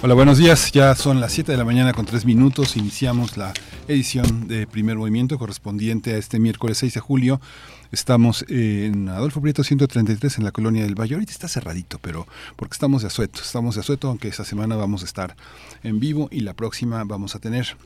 Hola, buenos días. Ya son las 7 de la mañana con 3 minutos. Iniciamos la edición de Primer Movimiento correspondiente a este miércoles 6 de julio. Estamos en Adolfo Prieto 133 en la colonia del Valle. Ahorita está cerradito, pero porque estamos de asueto. Estamos de asueto, aunque esta semana vamos a estar en vivo y la próxima vamos a tener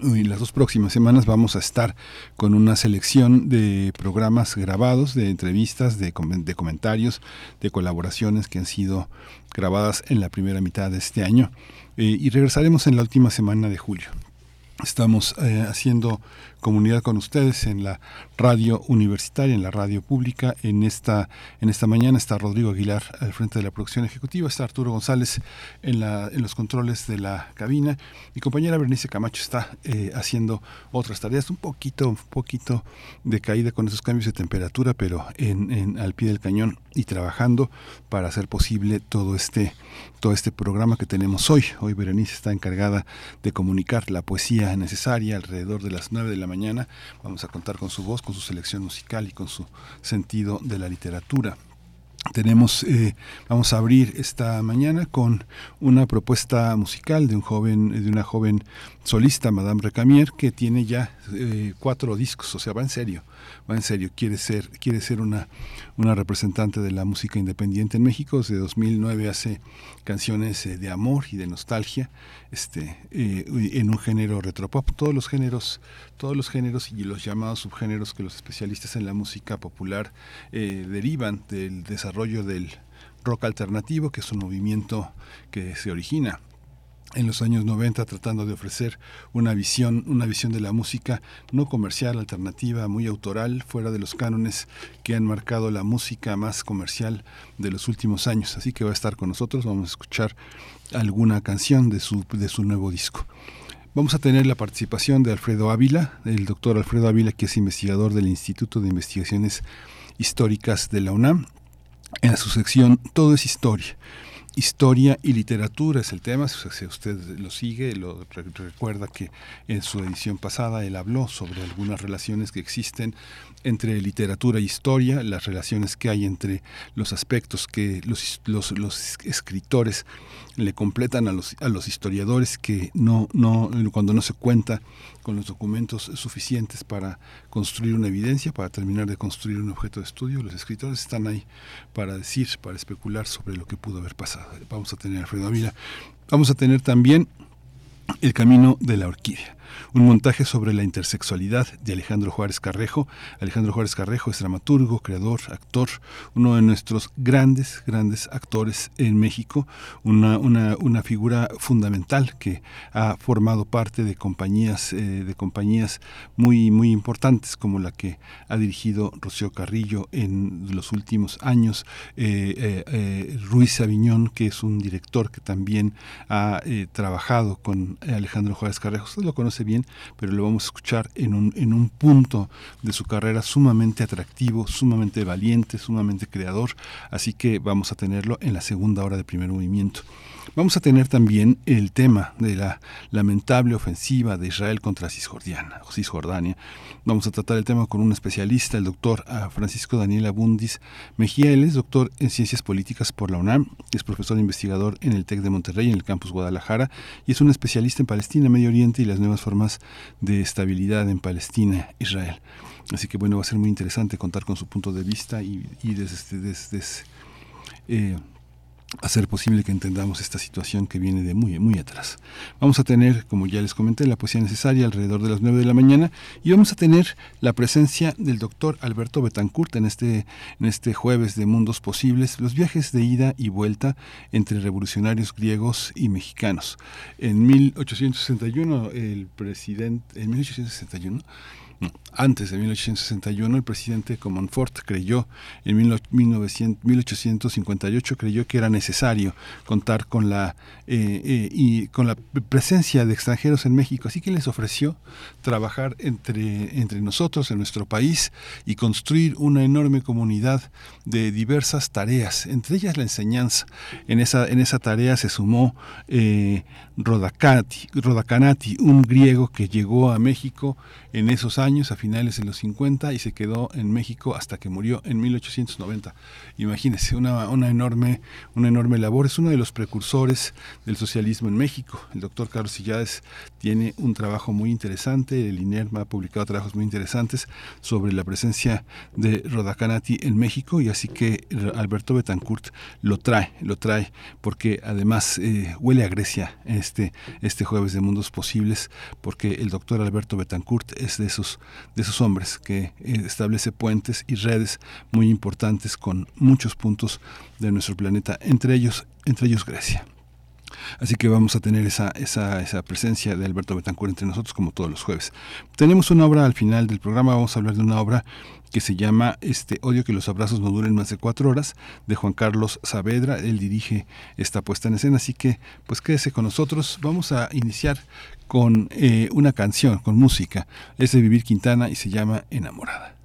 en las dos próximas semanas vamos a estar con una selección de programas grabados, de entrevistas, de, de, comentarios, de colaboraciones que han sido grabadas en la primera mitad de este año. Eh, y regresaremos en la última semana de julio. Estamos eh, haciendo comunidad con ustedes en la radio universitaria, en la radio pública. En esta, en esta mañana está Rodrigo Aguilar al frente de la producción ejecutiva, está Arturo González en, la, en los controles de la cabina. Mi compañera Bernice Camacho está eh, haciendo otras tareas, un poquito, un poquito de caída con esos cambios de temperatura, pero en, en, al pie del cañón y trabajando para hacer posible todo este, todo este programa que tenemos hoy. Hoy Berenice está encargada de comunicar la poesía necesaria alrededor de las 9 de la mañana. Vamos a contar con su voz, con su selección musical y con su sentido de la literatura. Tenemos, eh, vamos a abrir esta mañana con una propuesta musical de un joven, de una joven solista, Madame Recamier, que tiene ya eh, cuatro discos, o sea, va en serio va en serio, quiere ser, quiere ser una, una representante de la música independiente en México. Desde 2009 hace canciones eh, de amor y de nostalgia, este, eh, en un género retropop. Todos los géneros, todos los géneros y los llamados subgéneros que los especialistas en la música popular eh, derivan del desarrollo del rock alternativo, que es un movimiento que se origina en los años 90 tratando de ofrecer una visión, una visión de la música no comercial, alternativa, muy autoral, fuera de los cánones que han marcado la música más comercial de los últimos años. Así que va a estar con nosotros, vamos a escuchar alguna canción de su, de su nuevo disco. Vamos a tener la participación de Alfredo Ávila, el doctor Alfredo Ávila, que es investigador del Instituto de Investigaciones Históricas de la UNAM, en su sección Todo es Historia Historia y literatura es el tema, si usted lo sigue, lo recuerda que en su edición pasada él habló sobre algunas relaciones que existen entre literatura e historia, las relaciones que hay entre los aspectos que los, los, los escritores le completan a los, a los historiadores que no, no, cuando no se cuenta con los documentos suficientes para construir una evidencia, para terminar de construir un objeto de estudio. Los escritores están ahí para decir, para especular sobre lo que pudo haber pasado. Vamos a tener Alfredo Ávila. Vamos a tener también el camino de la orquídea un montaje sobre la intersexualidad de Alejandro Juárez Carrejo. Alejandro Juárez Carrejo es dramaturgo, creador, actor, uno de nuestros grandes, grandes actores en México, una, una, figura fundamental que ha formado parte de compañías, eh, de compañías muy, muy importantes como la que ha dirigido Rocío Carrillo en los últimos años, eh, eh, Ruiz Aviñón, que es un director que también ha trabajado con Alejandro Juárez Carrejo. Usted lo conoce bien, pero lo vamos a escuchar en un, en un punto de su carrera sumamente atractivo, sumamente valiente, sumamente creador, así que vamos a tenerlo en la segunda hora de primer movimiento. Vamos a tener también el tema de la lamentable ofensiva de Israel contra Cisjordania. Cisjordania. Vamos a tratar el tema con un especialista, el doctor ah, Francisco Daniel Abundis Mejía. Él es doctor en Ciencias Políticas por la UNAM, es profesor investigador en el TEC de Monterrey, en el campus Guadalajara, y es un especialista en Palestina, Medio Oriente y las nuevas formas de estabilidad en Palestina, Israel. Así que bueno, va a ser muy interesante contar con su punto de vista y, desde, desde, eh, hacer posible que entendamos esta situación que viene de muy, muy atrás. Vamos a tener, como ya les comenté, la poesía necesaria alrededor de las 9 de la mañana y vamos a tener la presencia del doctor Alberto Betancourt en este, en este jueves de Mundos Posibles, los viajes de ida y vuelta entre revolucionarios griegos y mexicanos. En 1861, el presidente, en 1861, antes de 1861, el presidente Comonfort creyó, en 1858 creyó que era necesario contar con la, eh, eh, y con la presencia de extranjeros en México, así que les ofreció trabajar entre, entre nosotros, en nuestro país, y construir una enorme comunidad de diversas tareas, entre ellas la enseñanza. En esa, en esa tarea se sumó eh, Rodacanati, un griego que llegó a México en esos años, a finales de los 50, y se quedó en México hasta que murió en 1890. Imagínense, una, una, enorme, una enorme labor. Es uno de los precursores del socialismo en México. El doctor Carlos Sillades tiene un trabajo muy interesante, el INERM ha publicado trabajos muy interesantes sobre la presencia de Rodacanati en México, y así que Alberto Betancourt lo trae, lo trae, porque además eh, huele a Grecia este, este jueves de Mundos Posibles, porque el doctor Alberto Betancourt es de esos, de esos hombres que eh, establece puentes y redes muy importantes con muchos puntos de nuestro planeta, entre ellos, entre ellos Grecia. Así que vamos a tener esa, esa, esa, presencia de Alberto Betancourt entre nosotros como todos los jueves. Tenemos una obra al final del programa, vamos a hablar de una obra que se llama este Odio que los abrazos no duren más de cuatro horas, de Juan Carlos Saavedra. Él dirige esta puesta en escena, así que pues quédese con nosotros. Vamos a iniciar con eh, una canción, con música. Es de Vivir Quintana y se llama Enamorada.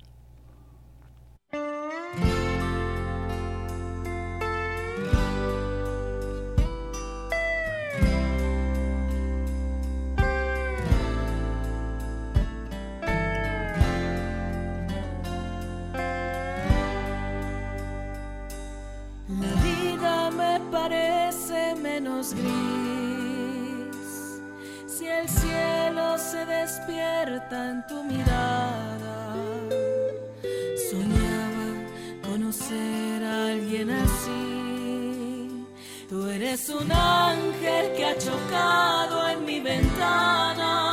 Gris. Si el cielo se despierta en tu mirada, soñaba conocer a alguien así. Tú eres un ángel que ha chocado en mi ventana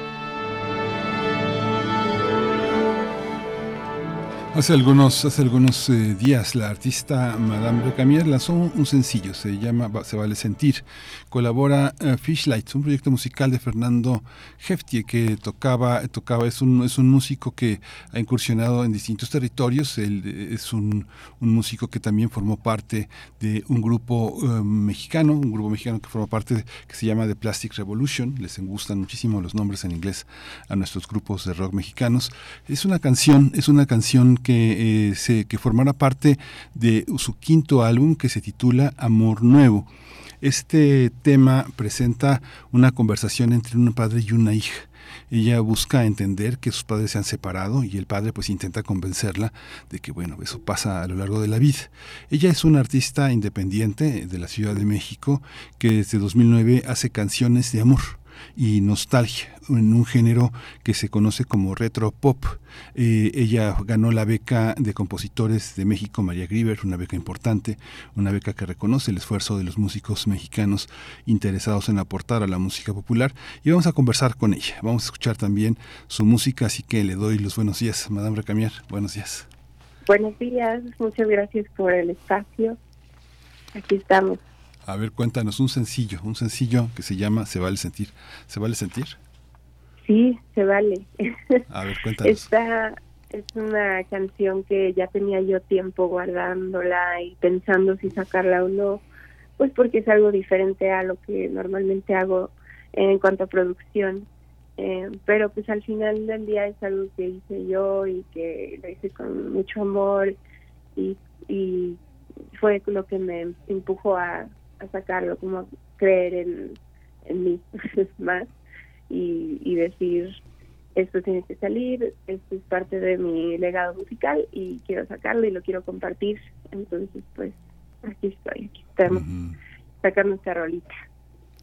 Hace algunos, hace algunos eh, días la artista Madame Recamier lanzó un, sencillo, se llama Se vale sentir. Colabora uh, Fishlights, un proyecto musical de Fernando Heftie que tocaba, tocaba es, un, es un músico que ha incursionado en distintos territorios. Él eh, es un, un músico que también formó parte de un grupo mexicano, un grupo mexicano que forma parte que se llama The Plastic Revolution. Les gustan muchísimo los nombres en inglés a nuestros grupos de rock mexicanos. Es una canción, es una canción que, eh, se, que formará parte de su quinto álbum que se titula Amor Nuevo. Este tema presenta una conversación entre un padre y una hija. Ella busca entender que sus padres se han separado y el padre pues intenta convencerla de que bueno, eso pasa a lo largo de la vida. Ella es una artista independiente de la Ciudad de México que desde 2009 hace canciones de amor y nostalgia en un género que se conoce como retro pop. Eh, ella ganó la beca de compositores de México María Grieber, una beca importante, una beca que reconoce el esfuerzo de los músicos mexicanos interesados en aportar a la música popular y vamos a conversar con ella. Vamos a escuchar también su música, así que le doy los buenos días, Madame Recamier. Buenos días. Buenos días, muchas gracias por el espacio. Aquí estamos. A ver, cuéntanos un sencillo, un sencillo que se llama Se vale sentir. ¿Se vale sentir? Sí, se vale. A ver, cuéntanos. Esta es una canción que ya tenía yo tiempo guardándola y pensando si sacarla o no, pues porque es algo diferente a lo que normalmente hago en cuanto a producción. Eh, pero pues al final del día es algo que hice yo y que lo hice con mucho amor y, y fue lo que me empujó a, a sacarlo, como creer en, en mí más y, y decir, esto tiene que salir, esto es parte de mi legado musical y quiero sacarlo y lo quiero compartir. Entonces, pues aquí estoy, aquí estamos sacando esta rolita.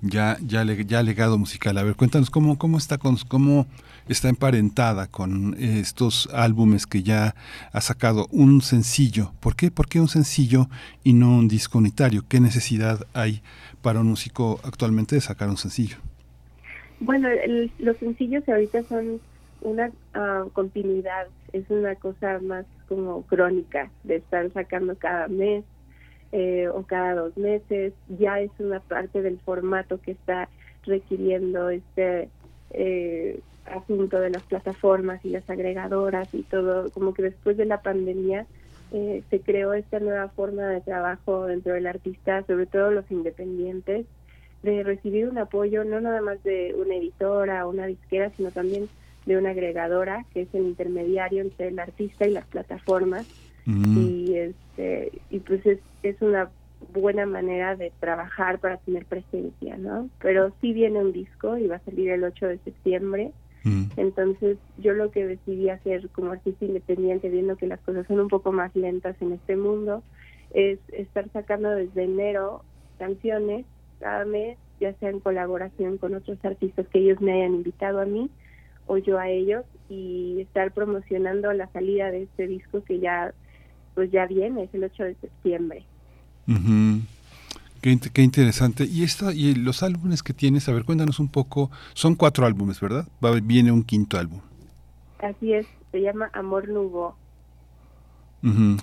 Ya, ya, ya legado musical. A ver, cuéntanos cómo, cómo está con, cómo está emparentada con estos álbumes que ya ha sacado un sencillo. ¿Por qué? ¿Por qué un sencillo y no un disco unitario? ¿Qué necesidad hay para un músico actualmente de sacar un sencillo? Bueno, los sencillos ahorita son una ah, continuidad, es una cosa más como crónica de estar sacando cada mes eh, o cada dos meses, ya es una parte del formato que está requiriendo este eh, asunto de las plataformas y las agregadoras y todo, como que después de la pandemia eh, se creó esta nueva forma de trabajo dentro del artista, sobre todo los independientes, de recibir un apoyo no nada más de una editora o una disquera, sino también de una agregadora, que es el intermediario entre el artista y las plataformas Mm. Y, este, y pues es, es una buena manera de trabajar para tener presencia, ¿no? Pero sí viene un disco y va a salir el 8 de septiembre. Mm. Entonces yo lo que decidí hacer como artista independiente, viendo que las cosas son un poco más lentas en este mundo, es estar sacando desde enero canciones cada mes, ya sea en colaboración con otros artistas que ellos me hayan invitado a mí o yo a ellos, y estar promocionando la salida de este disco que ya pues ya viene, es el 8 de septiembre. qué, interesante. Y esta, y los álbumes que tienes, a ver, cuéntanos un poco. Son cuatro álbumes, ¿verdad? Va, viene un quinto álbum. Así es, se llama Amor Nubo.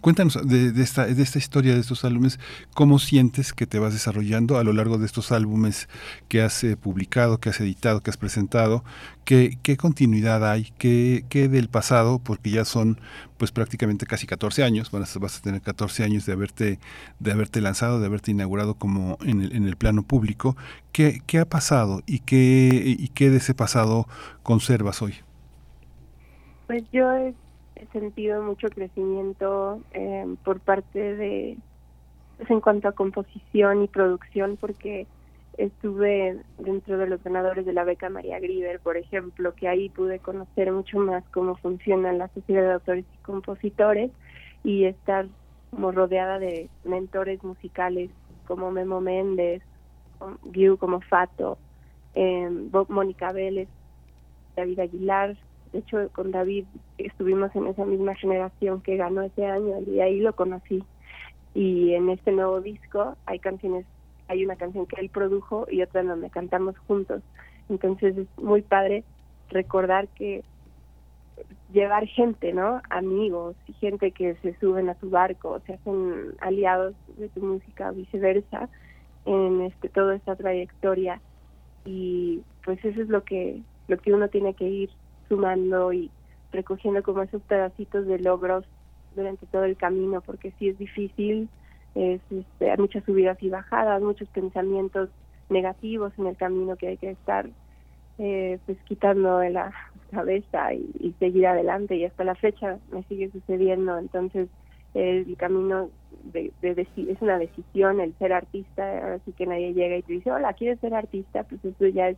Cuéntanos de, esta, de esta historia de estos álbumes, cómo sientes que te vas desarrollando a lo largo de estos álbumes que has eh, publicado, que has editado, que has presentado, qué, qué continuidad hay, qué, qué, del pasado, porque ya son pues prácticamente casi 14 años, vas vas a tener 14 años de haberte, de haberte lanzado, de haberte inaugurado como en el, en el plano público, ¿qué, qué ha pasado y qué, y qué de ese pasado conservas hoy? Pues yo he sentido mucho crecimiento eh, por parte de, pues, en cuanto a composición y producción, porque estuve dentro de los ganadores de la beca María Grieber, por ejemplo, que ahí pude conocer mucho más cómo funciona la sociedad de autores y compositores y estar como rodeada de mentores musicales como Memo Méndez, View como Fato, eh, Mónica Vélez, David Aguilar. De hecho, con David estuvimos en esa misma generación que ganó ese año y ahí lo conocí. Y en este nuevo disco hay canciones, hay una canción que él produjo y otra donde cantamos juntos. Entonces es muy padre recordar que llevar gente, ¿no? Amigos gente que se suben a tu barco, se hacen aliados de tu música, viceversa, en este toda esta trayectoria y pues eso es lo que lo que uno tiene que ir sumando y recogiendo como esos pedacitos de logros durante todo el camino, porque sí es difícil, es, este, hay muchas subidas y bajadas, muchos pensamientos negativos en el camino que hay que estar eh, pues quitando de la cabeza y, seguir adelante y hasta la fecha me sigue sucediendo. Entonces el camino de, es una decisión el ser artista así que nadie llega y te dice hola quieres ser artista pues eso ya es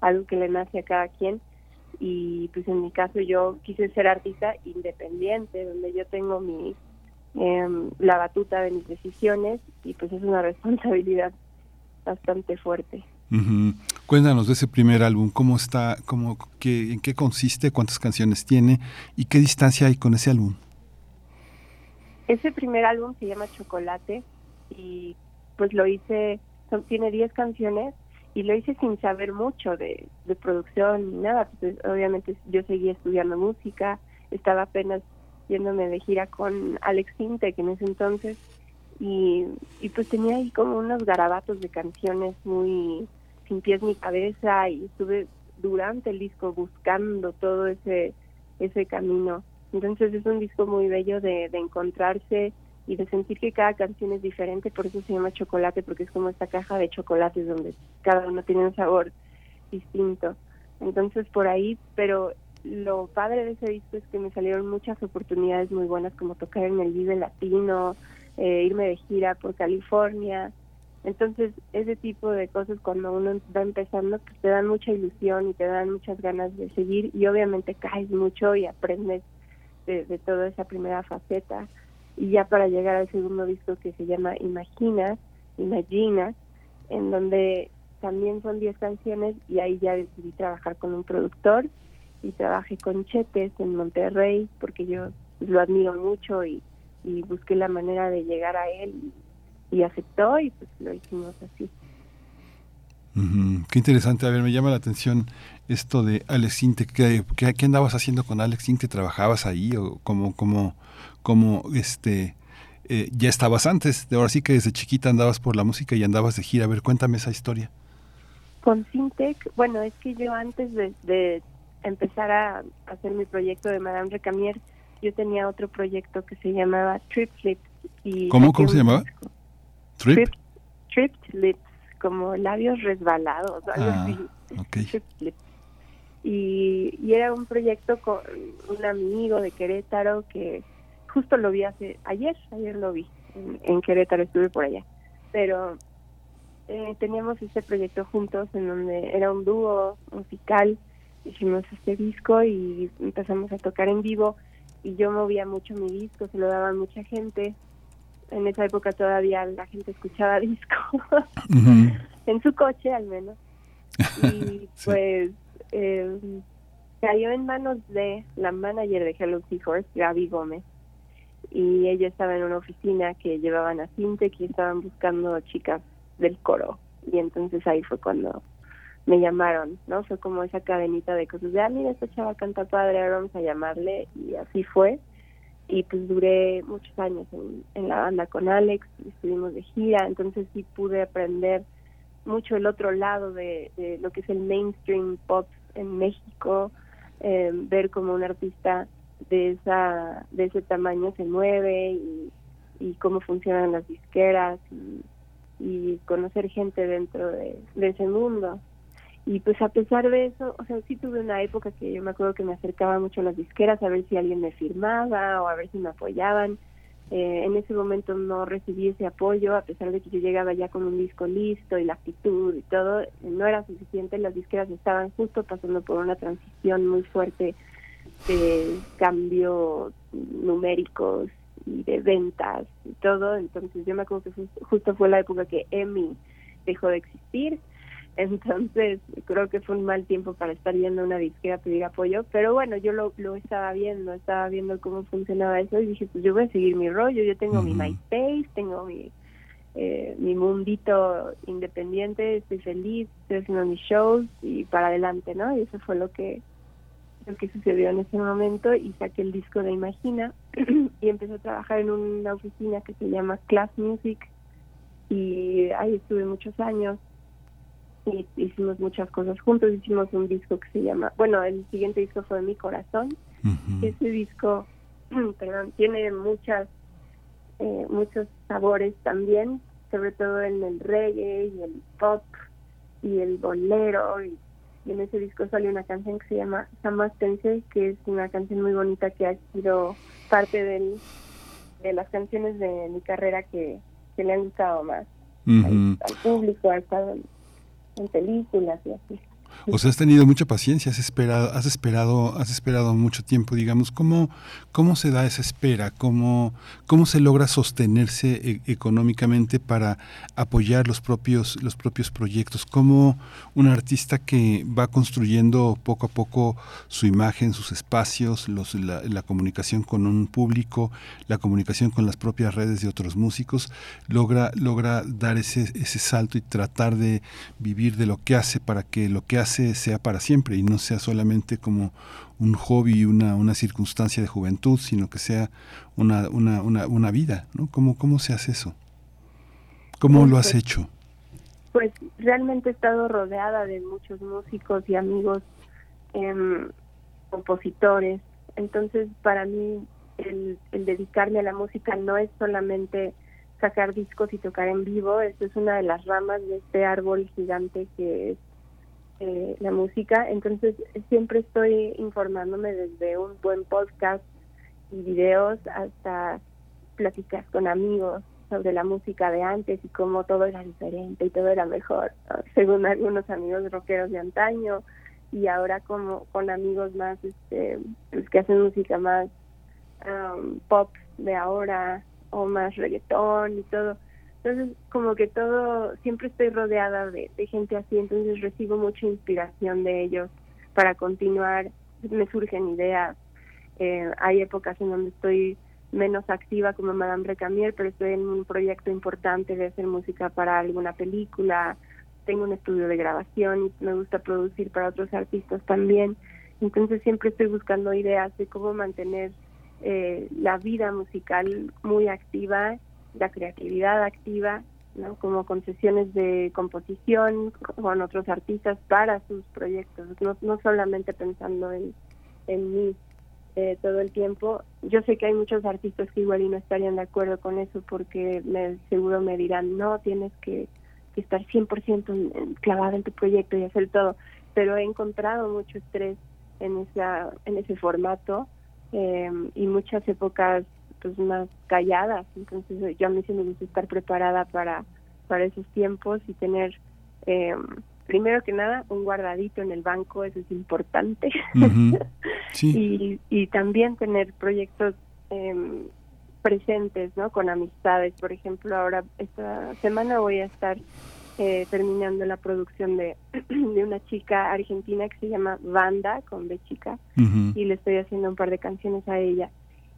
algo que le nace a cada quien y pues en mi caso yo quise ser artista independiente donde yo tengo mi em, la batuta de mis decisiones y pues es una responsabilidad bastante fuerte Cuéntanos de ese primer álbum, cómo está, cómo, qué, en qué consiste, cuántas canciones tiene y qué distancia hay con ese álbum. Ese primer álbum se llama Chocolate y pues lo hice, tiene 10 canciones y lo hice sin saber mucho de, producción ni nada. Pues, obviamente yo seguía estudiando música, estaba apenas yéndome de gira con Alex Sinte, que en ese entonces, y, y pues tenía ahí como unos garabatos de canciones muy sin pies ni cabeza y estuve durante el disco buscando todo ese ese camino. Entonces es un disco muy bello de encontrarse y de sentir que cada canción es diferente, por eso se llama chocolate, porque es como esta caja de chocolates donde cada uno tiene un sabor distinto. Entonces por ahí, pero lo padre de ese disco es que me salieron muchas oportunidades muy buenas como tocar en el Vive Latino, eh, irme de gira por California, entonces, ese tipo de cosas cuando uno va empezando, pues te dan mucha ilusión y te dan muchas ganas de seguir y obviamente caes mucho y aprendes de, toda esa primera faceta. Y ya para llegar al segundo disco que se llama Imagina, Imagina, en donde también son 10 canciones y ahí ya decidí trabajar con un productor y trabajé con Chetes en Monterrey porque yo lo admiro mucho y, y busqué la manera de llegar a él y aceptó y pues lo hicimos así. Qué interesante, a ver, me llama la atención esto de Alex Inte, ¿qué, qué, andabas haciendo con Alex Inte? ¿Trabajabas ahí o como, como, como este, eh, ya estabas antes? De ahora sí que desde chiquita andabas por la música y andabas de gira, a ver, cuéntame esa historia. Con Sintec, bueno, es que yo antes de, empezar a hacer mi proyecto de Madame Recamier, yo tenía otro proyecto que se llamaba Trip Flip. Y ¿Cómo, ¿cómo se llamaba? Trip. Tripped lips, como labios resbalados, algo ah, así. Y, y era un proyecto con un amigo de Querétaro que justo lo vi hace ayer, ayer lo vi en, Querétaro, estuve por allá. Pero eh, teníamos este proyecto juntos en donde era un dúo musical, hicimos este disco y empezamos a tocar en vivo y yo movía mucho mi disco, se lo daba a mucha gente en esa época todavía la gente escuchaba disco, en su coche al menos. Y pues eh, cayó en manos de la manager de Hello Seahorse, Gaby Gómez. Y ella estaba en una oficina que llevaban a Cinte, que estaban buscando chicas del coro. Y entonces ahí fue cuando me llamaron, ¿no? Fue como esa cadenita de cosas de, ah, mira, esta chava canta padre, ahora vamos a llamarle. Y así fue y pues duré muchos años en, la banda con Alex, estuvimos de gira, entonces sí pude aprender mucho el otro lado de, lo que es el mainstream pop en México, eh, ver cómo un artista de esa de ese tamaño se mueve y, cómo funcionan las disqueras y, conocer gente dentro de ese mundo y pues a pesar de eso, o sea, sí tuve una época que yo me acuerdo que me acercaba mucho a las disqueras a ver si alguien me firmaba o a ver si me apoyaban. Eh, en ese momento no recibí ese apoyo, a pesar de que yo llegaba ya con un disco listo y la actitud y todo, no era suficiente. Las disqueras estaban justo pasando por una transición muy fuerte de cambios numéricos y de ventas y todo. Entonces yo me acuerdo que justo fue la época que EMI dejó de existir. Entonces creo que fue un mal tiempo para estar yendo a una disquera a pedir apoyo, pero bueno, yo lo, lo estaba viendo, estaba viendo cómo funcionaba eso y dije, pues yo voy a seguir mi rollo, yo tengo mi MySpace, tengo mi, eh, mi mundito independiente, estoy feliz, estoy haciendo mis shows y para adelante, ¿no? Y eso fue lo que lo que sucedió en ese momento y saqué el disco de Imagina y empecé a trabajar en una oficina que se llama Class Music y ahí estuve muchos años y hicimos muchas cosas juntos, hicimos un disco que se llama, bueno, el siguiente disco fue Mi Corazón, ese disco, perdón, tiene muchas, eh, muchos sabores también, sobre todo en el reggae y el pop y el bolero y y en ese disco salió una canción que se llama Samastense, que es una canción muy bonita que ha sido parte del, de las canciones de mi carrera que, que le han gustado más al, público, ha estado en películas y así. O sea, has tenido mucha paciencia, has esperado, has esperado, has esperado mucho tiempo, digamos, ¿cómo, cómo se da esa espera? ¿Cómo, cómo se logra sostenerse e, económicamente para apoyar los propios, los propios proyectos? ¿Cómo un artista que va construyendo poco a poco su imagen, sus espacios, los, la, la comunicación con un público, la comunicación con las propias redes de otros músicos, logra, logra dar ese, ese salto y tratar de vivir de lo que hace para que lo que hace sea para siempre y no sea solamente como un hobby, una, una circunstancia de juventud, sino que sea una, una, una, una vida, ¿no? ¿Cómo, ¿Cómo se hace eso? ¿Cómo lo has pues, hecho? Pues realmente he estado rodeada de muchos músicos y amigos em, compositores, entonces para mí el, el dedicarme a la música no es solamente sacar discos y tocar en vivo, esto es una de las ramas de este árbol gigante que es eh, la música, entonces siempre estoy informándome desde un buen podcast y videos hasta pláticas con amigos sobre la música de antes y cómo todo era diferente y todo era mejor, según algunos amigos rockeros de antaño y ahora como con amigos más este pues, que hacen música más um, pop de ahora o más reggaetón y todo entonces, como que todo, siempre estoy rodeada de, gente así, entonces recibo mucha inspiración de ellos para continuar, me surgen ideas. Eh, hay épocas en donde estoy menos activa como Madame Recamier, pero estoy en un proyecto importante de hacer música para alguna película, tengo un estudio de grabación y me gusta producir para otros artistas también. Entonces siempre estoy buscando ideas de cómo mantener eh, la vida musical muy activa la creatividad activa, ¿no? como concesiones de composición con otros artistas para sus proyectos, no, no solamente pensando en, en mí eh, todo el tiempo. Yo sé que hay muchos artistas que igual y no estarían de acuerdo con eso porque me, seguro me dirán, no, tienes que, que estar 100% clavada en tu proyecto y hacer todo, pero he encontrado mucho estrés en, esa, en ese formato eh, y muchas épocas pues más calladas. Entonces yo a mí sí me gusta estar preparada para para esos tiempos y tener eh, primero que nada un guardadito en el banco eso es importante. Y, y también tener proyectos eh, presentes no con amistades. Por ejemplo ahora esta semana voy a estar eh, terminando la producción de, de una chica argentina que se llama Banda con B chica y le estoy haciendo un par de canciones a ella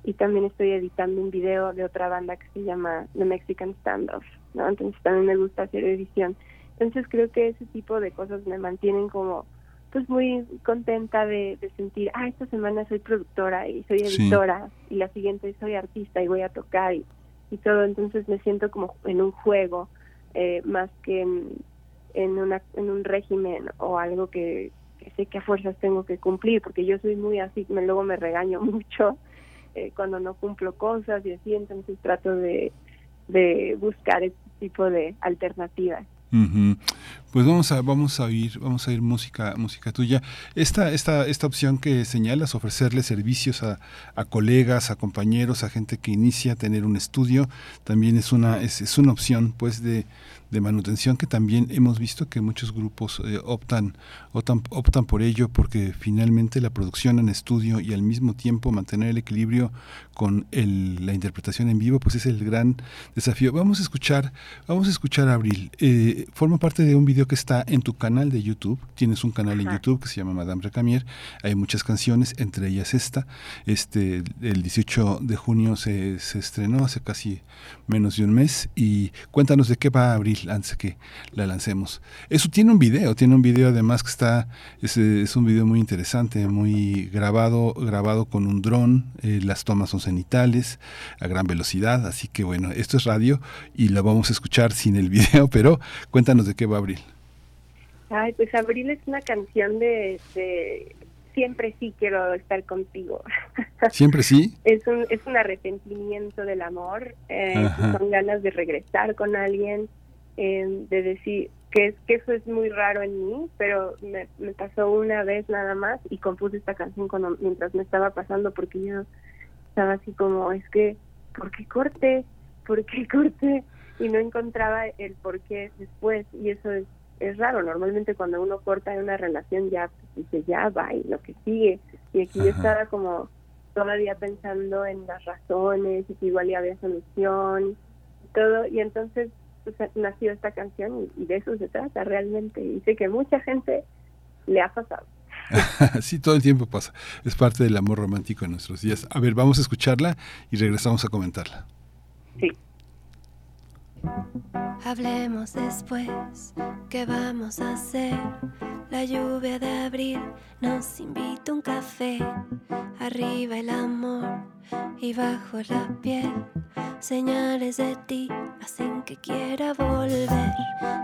y también estoy editando un video de otra banda que se llama The Mexican Standoff, ¿no? Entonces también me gusta hacer edición. Entonces creo que ese tipo de cosas me mantienen como pues muy contenta de, de sentir, ah, esta semana soy productora y soy editora y la siguiente soy artista y voy a tocar y, y todo, entonces me siento como en un juego eh, más que en, en, una, en un régimen o algo que, que sé que a fuerzas tengo que cumplir, porque yo soy muy así, me, luego me regaño mucho eh, cuando no cumplo cosas y así, entonces trato de, de buscar este tipo de alternativas. Pues vamos a vamos a oír vamos a oír música música tuya. Esta esta esta opción que señalas ofrecerle servicios a, a colegas, a compañeros, a gente que inicia a tener un estudio, también es una es, es una opción pues de de manutención que también hemos visto que muchos grupos eh, optan, optan, optan por ello porque finalmente la producción en estudio y al mismo tiempo mantener el equilibrio con el, la interpretación en vivo pues es el gran desafío. Vamos a escuchar, vamos a escuchar a Abril. Eh, forma parte de un video que está en tu canal de YouTube. Tienes un canal en YouTube que se llama Madame Recamier. Hay muchas canciones, entre ellas esta. Este, el 18 de junio se, se estrenó hace casi menos de un mes. Y cuéntanos de qué va Abril antes que la lancemos. Eso tiene un video, tiene un video además que está, es, es un video muy interesante, muy grabado, grabado con un dron, eh, las tomas son cenitales, a gran velocidad, así que bueno, esto es radio y lo vamos a escuchar sin el video, pero cuéntanos de qué va Abril. Ay, pues Abril es una canción de, de siempre sí quiero estar contigo. Siempre sí. es un es un arrepentimiento del amor, eh, son ganas de regresar con alguien, eh, de decir que es que eso es muy raro en mí, pero me, me, pasó una vez nada más y compuse esta canción cuando mientras me estaba pasando porque yo estaba así como es que ¿por qué corté? ¿Por qué corté? Y no encontraba el por qué después y eso es es raro. Normalmente cuando uno corta en una relación ya pues, dice ya va y lo que sigue. Y aquí yo estaba como todavía pensando en las razones y que igual ya había solución y todo. Y entonces pues, nació esta canción y, y, de eso se trata realmente. Y sé que mucha gente le ha pasado. sí, todo el tiempo pasa. Es parte del amor romántico en nuestros días. A ver, vamos a escucharla y regresamos a comentarla. Sí. Hablemos después, ¿qué vamos a hacer? La lluvia de abril nos invita un café. Arriba el amor y bajo la piel. Señales de ti hacen que quiera volver.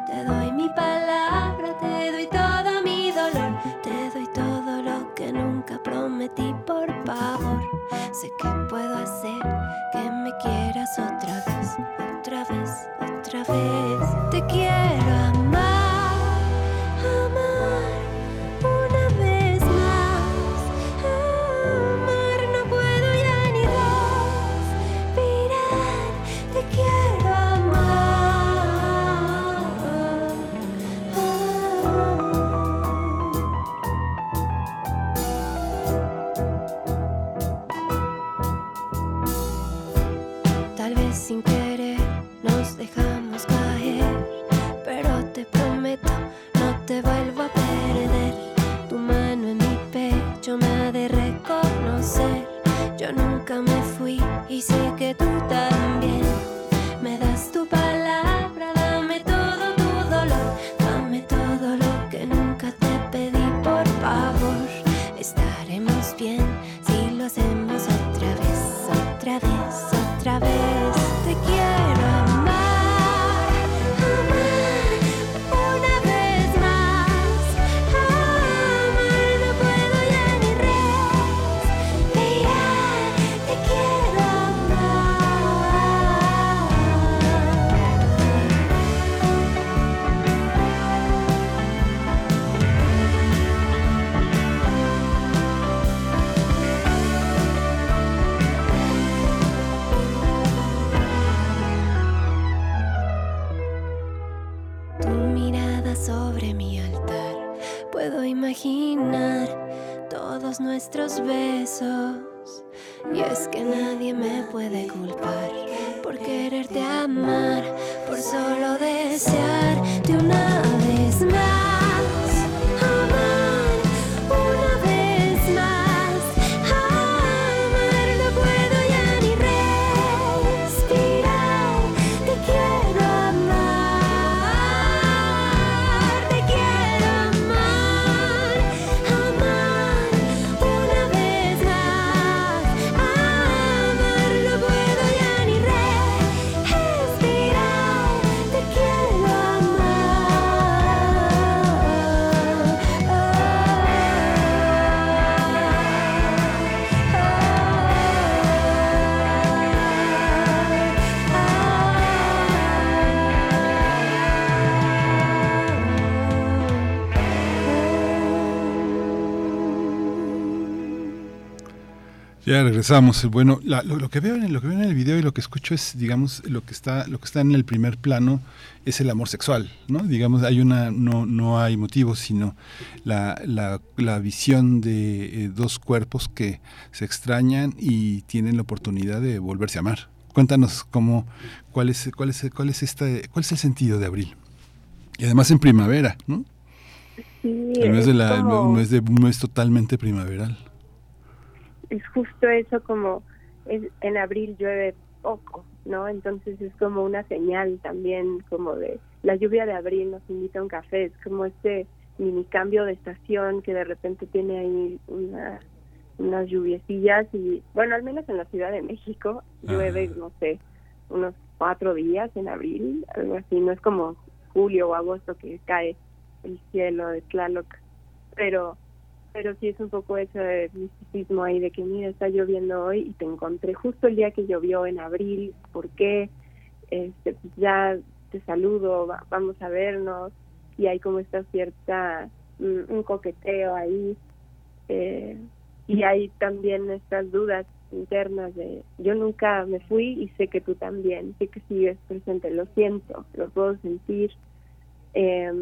Te doy mi palabra, te doy todo mi dolor. Te doy todo lo que nunca prometí por favor. Sé que puedo hacer que me quieras otra vez. Te quiero nunca me fui y sé que tú también. Me das tu palabra, dame todo tu dolor, dame todo lo que nunca te pedí, por favor. Estaremos bien imaginar todos nuestros besos. Y es que nadie me puede culpar por quererte amar, por solo desearte una Ya regresamos. Bueno, lo, que veo en el, lo que veo en el video y lo que escucho es, digamos, lo que está lo que está en el primer plano es el amor sexual, ¿no? Digamos, hay una no no hay motivos, sino la, la, la visión de eh, dos cuerpos que se extrañan y tienen la oportunidad de volverse a amar. Cuéntanos cómo cuál es cuál es cuál es esta cuál es el sentido de abril. Y además en primavera, ¿no? Sí, el mes de la como- no es de no es totalmente primaveral. Es justo eso como es, en abril llueve poco, ¿no? Entonces es como una señal también como de la lluvia de abril nos invita a un café, es como este mini cambio de estación que de repente tiene ahí una, unas lluviecillas y bueno, al menos en la Ciudad de México llueve, Ajá. no sé, unos cuatro días en abril, algo así, no es como julio o agosto que cae el cielo de Tlaloc, pero pero sí es un poco ese misticismo ahí de que mira está lloviendo hoy y te encontré justo el día que llovió en abril ¿por qué? este pues ya te saludo va- vamos a vernos y hay como esta cierta mm, un coqueteo ahí eh, y hay también estas dudas internas de yo nunca me fui y sé que tú también sé que sigues presente lo siento lo puedo sentir eh,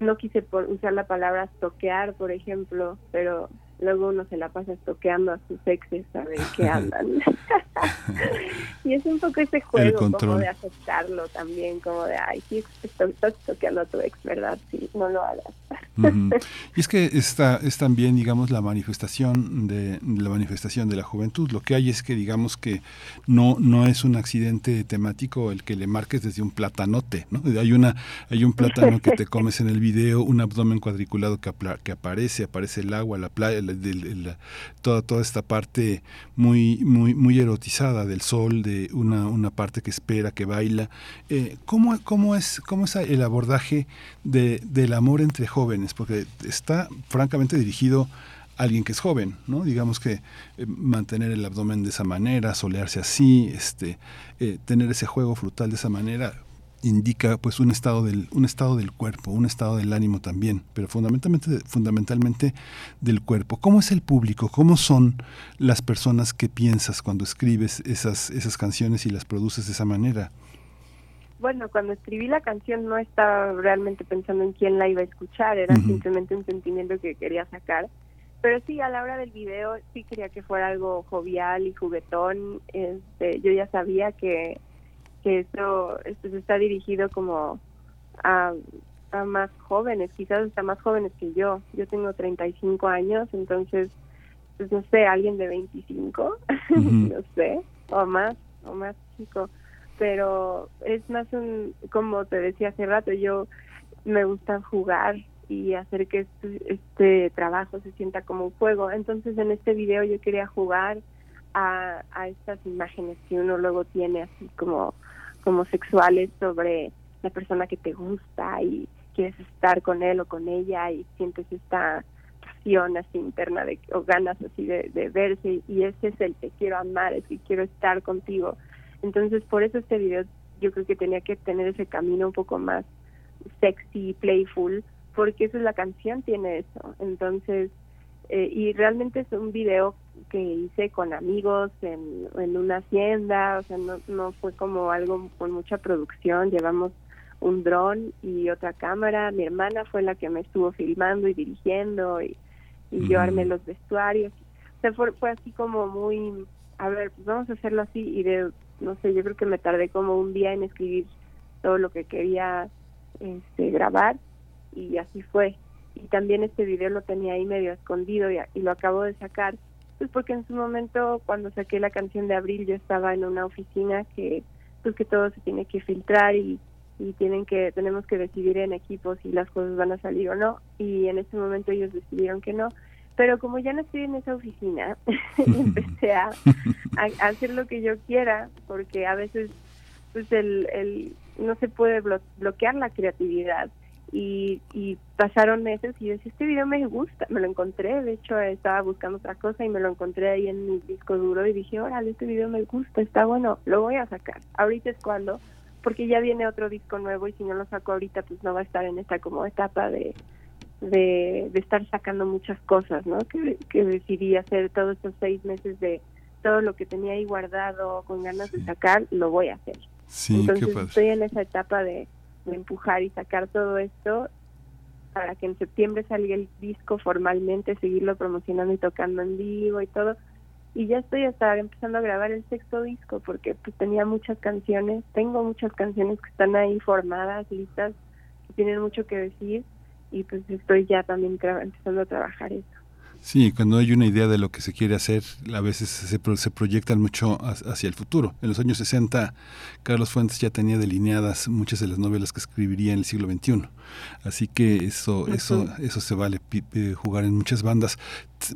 no quise por usar la palabra toquear, por ejemplo, pero luego uno se la pasa toqueando a sus exes a ver qué andan. y es un poco ese juego como de aceptarlo también, como de, ay, sí, esto- estás toqueando a tu ex, ¿verdad? Sí, no lo hagas. Y es que esta es también, digamos, la manifestación de la manifestación de la juventud. Lo que hay es que, digamos, que no no es un accidente temático el que le marques desde un platanote, ¿no? Hay una hay un plátano que te comes en el video, un abdomen cuadriculado que, apla- que aparece, aparece el agua, la playa, la- toda toda esta parte muy muy muy erotizada del sol, de una una parte que espera, que baila. Eh, ¿cómo, cómo es cómo es el abordaje de, del amor entre jóvenes? Porque está francamente dirigido a alguien que es joven, ¿no? Digamos que eh, mantener el abdomen de esa manera, solearse así, este, eh, tener ese juego frutal de esa manera indica pues un estado del un estado del cuerpo, un estado del ánimo también, pero fundamentalmente fundamentalmente del cuerpo. ¿Cómo es el público? ¿Cómo son las personas que piensas cuando escribes esas esas canciones y las produces de esa manera? Bueno, cuando escribí la canción no estaba realmente pensando en quién la iba a escuchar, era simplemente un sentimiento que quería sacar. Pero sí, a la hora del video sí quería que fuera algo jovial y juguetón. Este, yo ya sabía que, que esto, esto se está dirigido como a, a más jóvenes, quizás hasta más jóvenes que yo. Yo tengo 35 años, entonces, pues no sé, alguien de 25, Ujú. no sé, o más, o más chico pero es más un, como te decía hace rato, yo me gusta jugar y hacer que este, este trabajo se sienta como un juego. Entonces en este video yo quería jugar a, a estas imágenes que uno luego tiene así como, como sexuales sobre la persona que te gusta y quieres estar con él o con ella y sientes esta pasión así interna de, o ganas así de, verse y ese es el te quiero amar, es que quiero estar contigo. Entonces, por eso este video yo creo que tenía que tener ese camino un poco más sexy, playful, porque eso es la canción, tiene eso. Entonces, eh, y realmente es un video que hice con amigos en, en una hacienda, o sea, no, no fue como algo con mucha producción, llevamos un dron y otra cámara, mi hermana fue la que me estuvo filmando y dirigiendo y, y yo armé los vestuarios. O sea, fue, fue así como muy, a ver, pues vamos a hacerlo así y de, no sé, yo creo que me tardé como un día en escribir todo lo que quería este, grabar y así fue. Y también este video lo tenía ahí medio escondido y, y lo acabo de sacar, pues porque en su momento cuando saqué la canción de Abril yo estaba en una oficina que pues que todo se tiene que filtrar y, y tienen que tenemos que decidir en equipo si las cosas van a salir o no. Y en ese momento ellos decidieron que no. Pero como ya no estoy en esa oficina empecé a, a hacer lo que yo quiera porque a veces pues el, el no se puede blo- bloquear la creatividad y, y pasaron meses y yo decía, este video me gusta, me lo encontré, de hecho estaba buscando otra cosa y me lo encontré ahí en mi disco duro y dije, órale, este video me gusta, está bueno, lo voy a sacar. Ahorita es cuando, porque ya viene otro disco nuevo y si no lo saco ahorita pues no va a estar en esta como etapa de, de, estar sacando muchas cosas, ¿no? Que, que decidí hacer todos estos seis meses de todo lo que tenía ahí guardado con ganas de sacar, lo voy a hacer. Sí, Entonces estoy en esa etapa de, empujar y sacar todo esto para que en septiembre salga el disco formalmente, seguirlo promocionando y tocando en vivo y todo. Y ya estoy hasta empezando a grabar el sexto disco porque pues tenía muchas canciones, tengo muchas canciones que están ahí formadas, listas, que tienen mucho que decir y pues estoy ya también empezando a trabajar eso. Sí, cuando hay una idea de lo que se quiere hacer, a veces se, se proyectan mucho hacia el futuro. En los años 60, Carlos Fuentes ya tenía delineadas muchas de las novelas que escribiría en el siglo XXI. Así que eso, eso, eso se vale jugar en muchas bandas.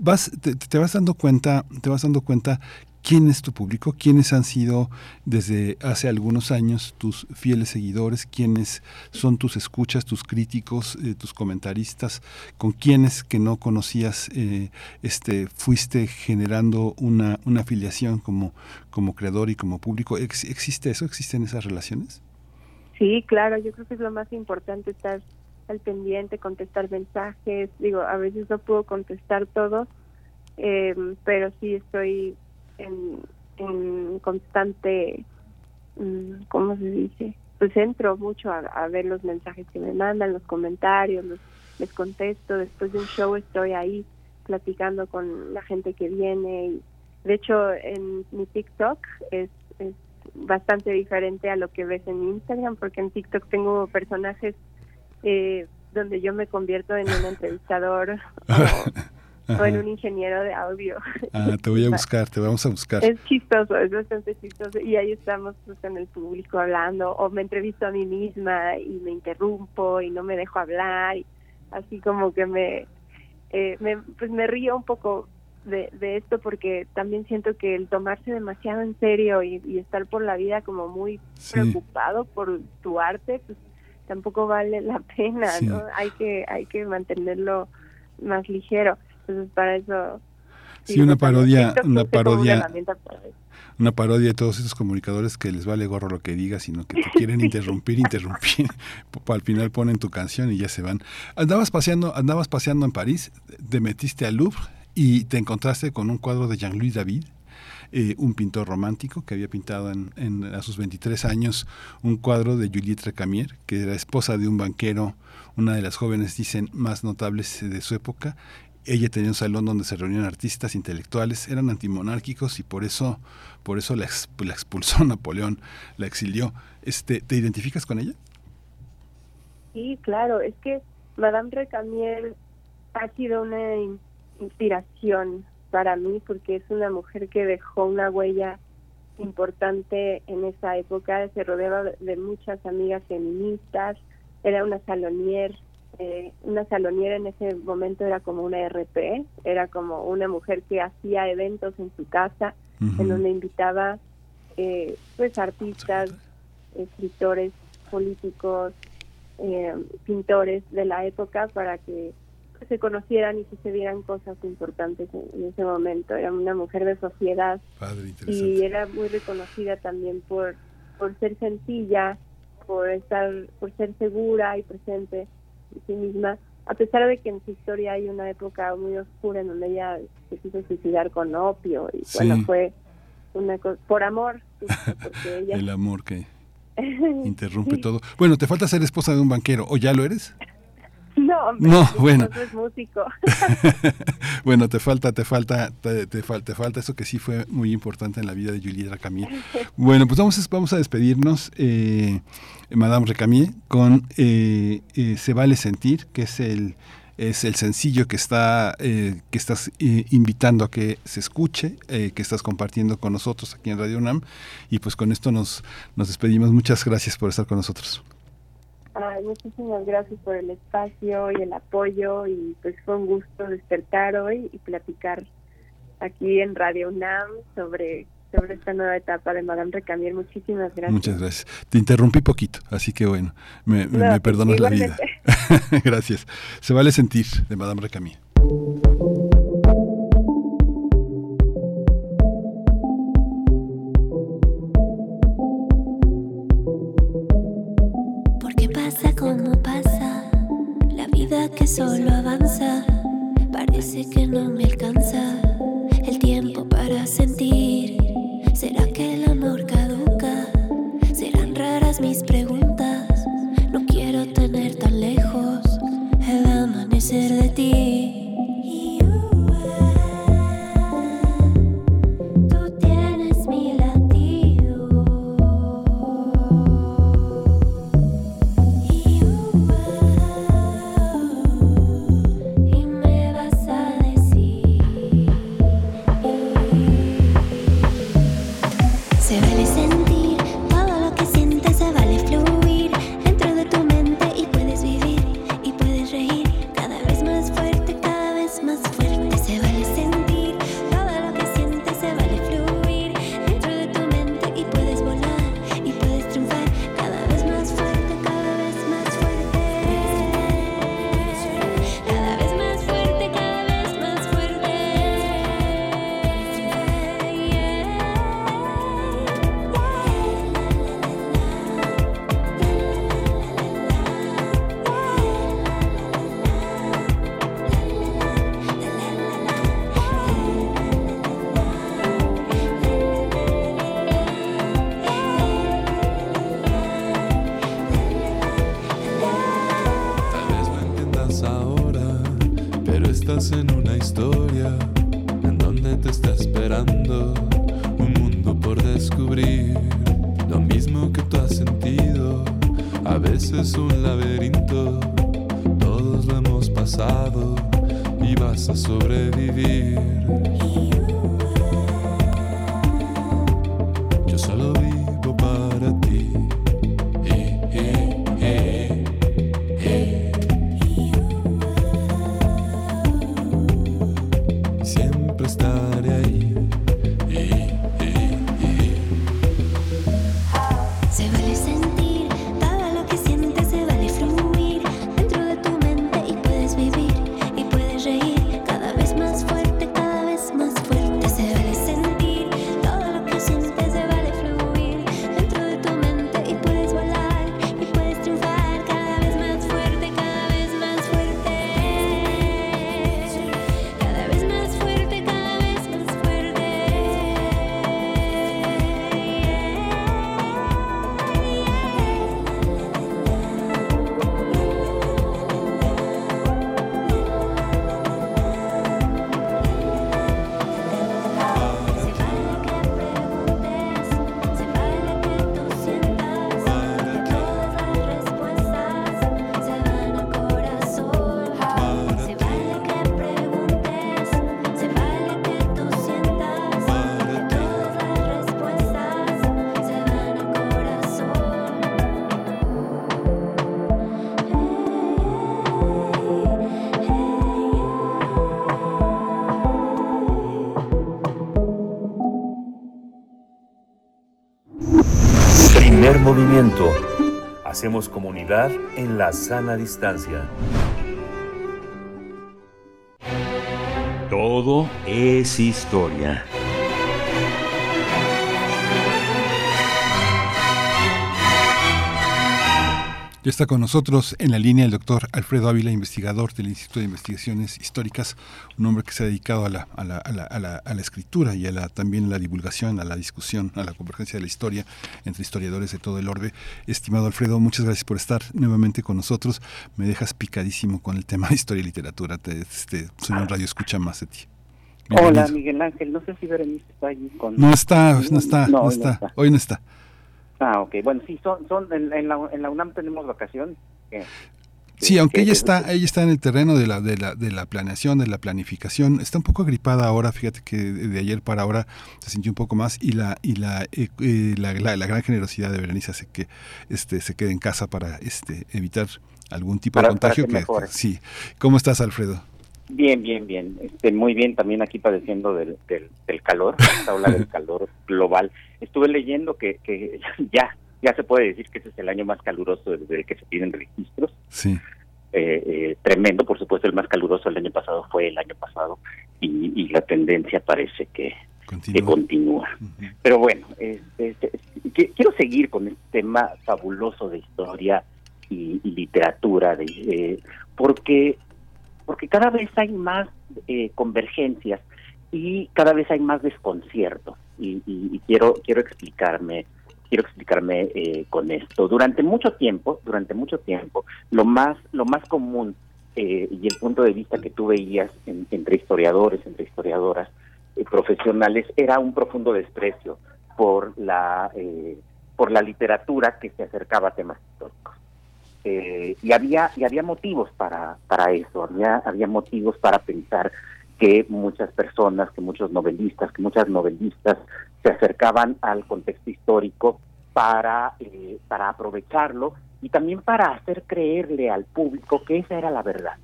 Vas, te, vas dando cuenta, te vas dando cuenta quién es tu público, quiénes han sido desde hace algunos años tus fieles seguidores, quiénes son tus escuchas, tus críticos, eh, tus comentaristas, con quiénes que no conocías eh, este, fuiste generando una, una afiliación como, como creador y como público. ¿Existe eso? ¿Existen esas relaciones? Sí, claro, yo creo que es lo más importante estar al pendiente, contestar mensajes. Digo, a veces no puedo contestar todos, eh, pero sí estoy en, en constante, mm, ¿cómo se dice? Pues entro mucho a, ver los mensajes que me mandan, los comentarios, los, les contesto. Después de un show estoy ahí platicando con la gente que viene. Y, de hecho, en mi TikTok es, es bastante diferente a lo que ves en Instagram, porque en TikTok tengo personajes eh, donde yo me convierto en un entrevistador o en un ingeniero de audio. Ah, te voy a buscar, te vamos a buscar. Es chistoso, es bastante chistoso. Y ahí estamos pues, con el público hablando, o me entrevisto a mí misma y me interrumpo y no me dejo hablar. así como que me, eh, me, pues me río un poco de, de esto porque también siento que el tomarse demasiado en serio y, estar por la vida como muy preocupado por tu arte, pues tampoco vale la pena, ¿no? Hay que, hay que mantenerlo más ligero. Entonces, para eso... Sí, una parodia, una parodia, una parodia de todos esos comunicadores que les vale gorro lo que digas, sino que te quieren interrumpir, interrumpir. Al final ponen tu canción y ya se van. Andabas paseando, andabas paseando en París, te metiste al Louvre y te encontraste con un cuadro de Jean-Louis David, eh, un pintor romántico que había pintado en, a sus 23 años un cuadro de Juliette Recamier, que era esposa de un banquero, una de las jóvenes, dicen, más notables de su época, ella tenía un salón donde se reunían artistas intelectuales, eran antimonárquicos y por eso, por eso la, expulsó Napoleón, la exilió. Este, ¿Te identificas con ella? Sí, claro, es que Madame Recamier ha sido una inspiración para mí porque es una mujer que dejó una huella importante en esa época, se rodeaba de muchas amigas feministas, era una salonier eh, una saloniera en ese momento era como una RP, era como una mujer que hacía eventos en su casa, en donde invitaba eh, pues artistas, escritores, políticos, eh, pintores de la época para que se conocieran y se vieran cosas importantes en, ese momento. Era una mujer de sociedad y era muy reconocida también por por ser sencilla, por estar, por ser segura y presente sí misma, a pesar de que en su historia hay una época muy oscura en donde ella se quiso suicidar con opio y bueno, fue una cosa, por amor, porque ella... El amor que interrumpe todo. Bueno, te falta ser esposa de un banquero, ¿o ya lo eres? No, no bueno. es músico. bueno, te falta, te falta, te, te, falta eso que sí fue muy importante en la vida de Juliette Recamier. Bueno, pues vamos, vamos a despedirnos, eh, Madame Recamier, con eh, eh, Se vale sentir, que es el es el sencillo que está que estás invitando a que se escuche, que estás compartiendo con nosotros aquí en Radio UNAM y pues con esto nos nos despedimos. Muchas gracias por estar con nosotros muchísimas gracias por el espacio y el apoyo y pues fue un gusto despertar hoy y platicar aquí en Radio UNAM sobre sobre esta nueva etapa de Madame Recamier. Muchísimas gracias. Muchas gracias. Te interrumpí poquito, así que bueno, me, me perdonas la vida. gracias. Se vale sentir de Madame Recamier. solo avanza, parece que no me alcanza. Movimiento. Hacemos comunidad en la sana distancia. Todo es historia. Ya está con nosotros en la línea el doctor Alfredo Ávila, investigador del Instituto de Investigaciones Históricas, un hombre que se ha dedicado a la, a la, a la, a la, a la escritura y a la, también a la divulgación, a la discusión, a la convergencia de la historia entre historiadores de todo el orbe. Estimado Alfredo, muchas gracias por estar nuevamente con nosotros. Me dejas picadísimo con el tema de historia y literatura. Te, este, soy un radio escucha más de ti. Hola. Miguel Ángel. No sé si Berenice está allí con... No está, no está, no, hoy está. Hoy no está. Ah, ok. Bueno, sí, son, son en, en la, en la UNAM tenemos vacaciones. que- Sí, que- aunque que- ella está, ella está en el terreno de la, de la, de la planeación, de la planificación, está un poco agripada ahora, fíjate que de ayer para ahora se sintió un poco más y la, y la, eh, eh, la, la- la gran generosidad de Berenice hace que este se quede en casa para este evitar algún tipo Para- de contagio. que mejore. sí. ¿Cómo estás, Alfredo? Bien, bien, bien. Este, muy bien, también aquí padeciendo del, del, del calor, esta ola del calor global. Estuve leyendo que, que ya ya se puede decir que ese es el año más caluroso desde que se tienen registros. Sí. Eh, eh, tremendo, por supuesto, el más caluroso el año pasado fue el año pasado y, y la tendencia parece que, que continúa. Pero bueno, este, este, quiero seguir con este tema fabuloso de historia y, y literatura, de, eh, porque porque cada vez hay más eh, convergencias y cada vez hay más desconcierto y, y- y quiero quiero explicarme quiero explicarme eh, con esto. Durante mucho tiempo durante mucho tiempo lo más lo más común eh, y el punto de vista que tú veías en- entre historiadores entre historiadoras eh, profesionales era un profundo desprecio por la eh, por la literatura que se acercaba a temas históricos. Y había y había motivos para para eso. Había había motivos para pensar que muchas personas que muchos novelistas que muchas novelistas se acercaban al contexto histórico para eh, para aprovecharlo y también para hacer creerle al público que esa era la verdad.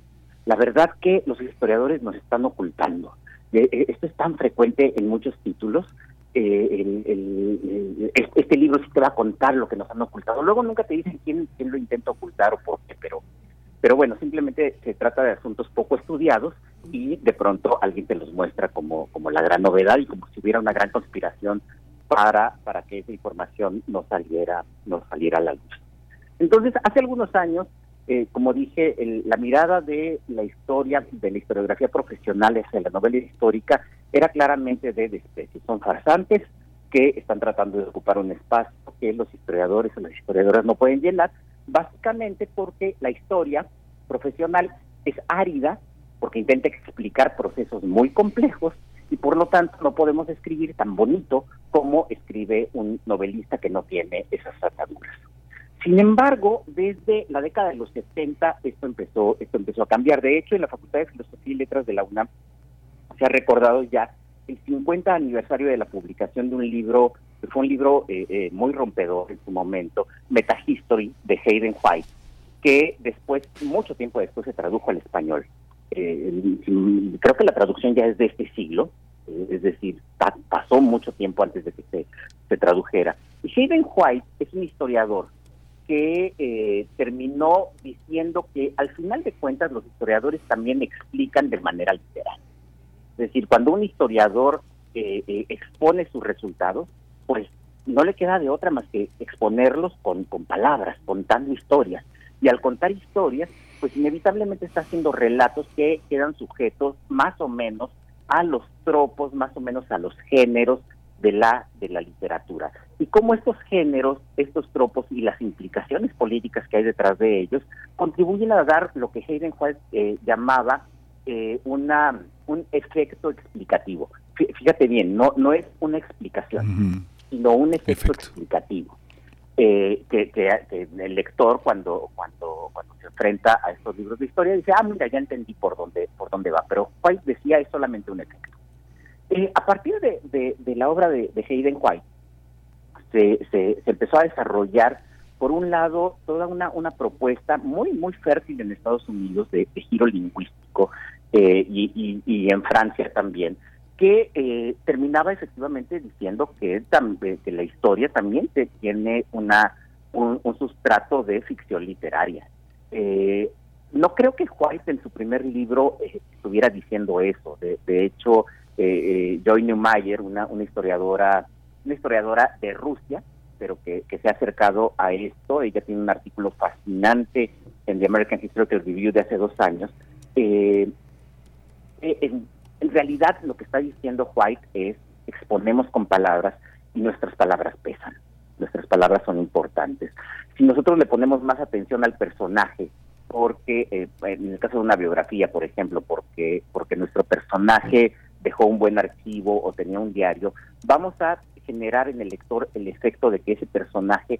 La verdad que los historiadores nos están ocultando. Eh, eh, esto es tan frecuente en muchos títulos. Eh, este libro sí te va a contar lo que nos han ocultado. Luego nunca te dicen quién, quién lo intenta ocultar o por qué, pero, pero bueno, simplemente se trata de asuntos poco estudiados y de pronto alguien te los muestra como, como la gran novedad y como si hubiera una gran conspiración para, para que esa información no saliera, no saliera a la luz. Entonces, hace algunos años, eh, como dije, el- la mirada de la historia, de la historiografía profesional hacia la novela histórica era claramente de desprecio. Son farsantes que están tratando de ocupar un espacio que los historiadores o las historiadoras no pueden llenar, básicamente porque la historia profesional es árida, porque intenta explicar procesos muy complejos y por lo tanto no podemos escribir tan bonito como escribe un novelista que no tiene esas ataduras. Sin embargo, desde la década de los 70 esto empezó, esto empezó a cambiar. De hecho, en la Facultad de Filosofía y Letras de la UNAM se ha recordado ya el 50 aniversario de la publicación de un libro, fue un libro eh, eh, muy rompedor en su momento, Metahistory de Hayden White, que después, mucho tiempo después, se tradujo al español. Eh, creo que la traducción ya es de este siglo, es decir, pasó mucho tiempo antes de que se, se tradujera. Hayden White es un historiador que eh, terminó diciendo que al final de cuentas los historiadores también explican de manera literal. Es decir, cuando un historiador eh, eh, expone sus resultados, pues no le queda de otra más que exponerlos con, con palabras, contando historias. Y al contar historias, pues inevitablemente está haciendo relatos que quedan sujetos más o menos a los tropos, más o menos a los géneros de la, de la literatura. Y cómo estos géneros, estos tropos y las implicaciones políticas que hay detrás de ellos contribuyen a dar lo que Hayden White eh, llamaba eh, una, un efecto explicativo. Fíjate bien, no, no es una explicación, sino un efecto, explicativo. Eh, que, que, el lector cuando cuando cuando se enfrenta a estos libros de historia dice ah mira ya entendí por dónde por dónde va pero White decía es solamente un efecto eh, a partir de, la obra de, Hayden White, se, empezó a desarrollar, por un lado, toda una, una propuesta muy, muy fértil en Estados Unidos de, giro lingüístico eh, y, en Francia también, que eh, terminaba efectivamente diciendo que, que la historia también tiene una, un, sustrato de ficción literaria. no creo que White en su primer libro estuviera diciendo eso. De, de hecho, eh, eh, Joy Neumayer, una, una historiadora, una historiadora de Rusia, pero que, se ha acercado a esto. Ella tiene un artículo fascinante en The American Historical Review de hace dos años. Eh, eh, en, realidad lo que está diciendo White es exponemos con palabras y nuestras palabras pesan, nuestras palabras son importantes. Si nosotros le ponemos más atención al personaje, porque en el caso de una biografía, por ejemplo, porque porque nuestro personaje dejó un buen archivo o tenía un diario, vamos a generar en el lector el efecto de que ese personaje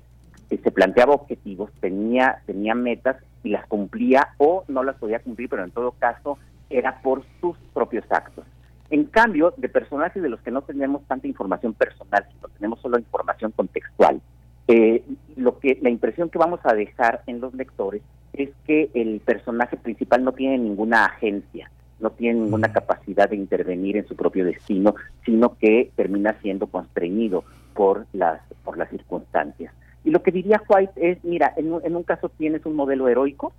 eh, se planteaba objetivos, tenía, tenía metas y las cumplía o no las podía cumplir, pero en todo caso era por sus propios actos. En cambio, de personajes de los que no tenemos tanta información personal, sino tenemos solo información contextual, eh, lo que la impresión que vamos a dejar en los lectores es que el personaje principal no tiene ninguna agencia, no tiene ninguna capacidad de intervenir en su propio destino, sino que termina siendo constreñido por las, por las circunstancias. Y lo que diría White es, mira, en un, en un caso tienes un modelo heroico,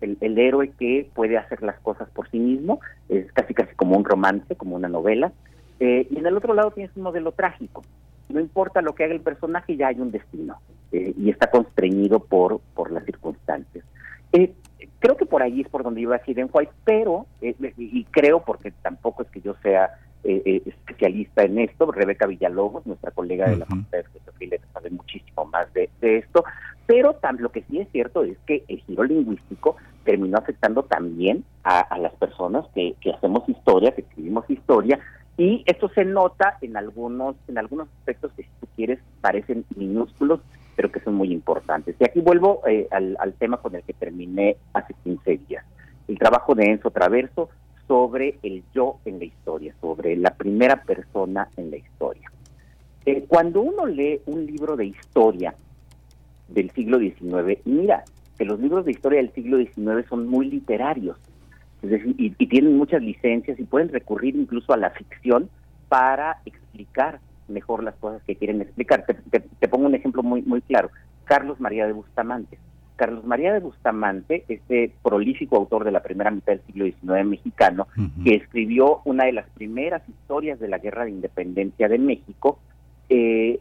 el, el, héroe que puede hacer las cosas por sí mismo, es casi casi como un romance, como una novela, eh, y en el otro lado tienes un modelo trágico. No importa lo que haga el personaje, ya hay un destino, eh, y está constreñido por, por las circunstancias. Eh, Creo que por ahí es por donde iba a en White, pero, eh, y creo porque tampoco es que yo sea eh, especialista en esto, Rebeca Villalobos, nuestra colega de la Facultad de sabe muchísimo más de, esto, pero lo que sí es cierto es que el giro lingüístico terminó afectando también a, las personas que, que hacemos historia, que escribimos historia, y esto se nota en algunos, en algunos aspectos que si tú quieres parecen minúsculos, pero que son muy importantes. Y aquí vuelvo eh, al, tema con el que terminé hace 15 días, el trabajo de Enzo Traverso sobre el yo en la historia, sobre la primera persona en la historia. Eh, cuando uno lee un libro de historia del siglo XIX, mira que los libros de historia del siglo XIX son muy literarios, es decir, y, y tienen muchas licencias y pueden recurrir incluso a la ficción para explicar mejor las cosas que quieren explicar. Te, pongo un ejemplo muy, muy claro. Carlos María de Bustamante. Carlos María de Bustamante, este prolífico autor de la primera mitad del siglo XIX mexicano, que escribió una de las primeras historias de la Guerra de Independencia de México, eh,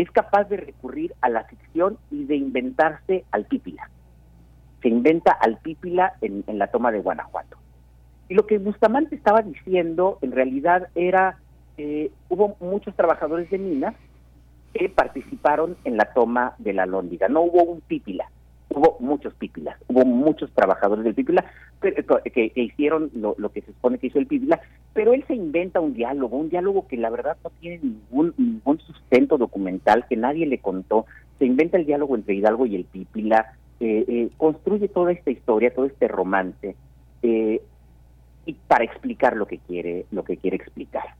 es capaz de recurrir a la ficción y de inventarse al Pípila. Se inventa al Pípila en, en la toma de Guanajuato. Y lo que Bustamante estaba diciendo en realidad era eh, hubo muchos trabajadores de minas que participaron en la toma de la Lóndiga. No hubo un pípila, hubo muchos pípilas, hubo muchos trabajadores del pípila que, hicieron lo, que se supone que hizo el pípila, pero él se inventa un diálogo, un diálogo que la verdad no tiene ningún, ningún sustento documental, que nadie le contó, se inventa el diálogo entre Hidalgo y el pípila, eh, eh, construye toda esta historia, todo este romance, eh, y para explicar lo que quiere, lo que quiere explicar.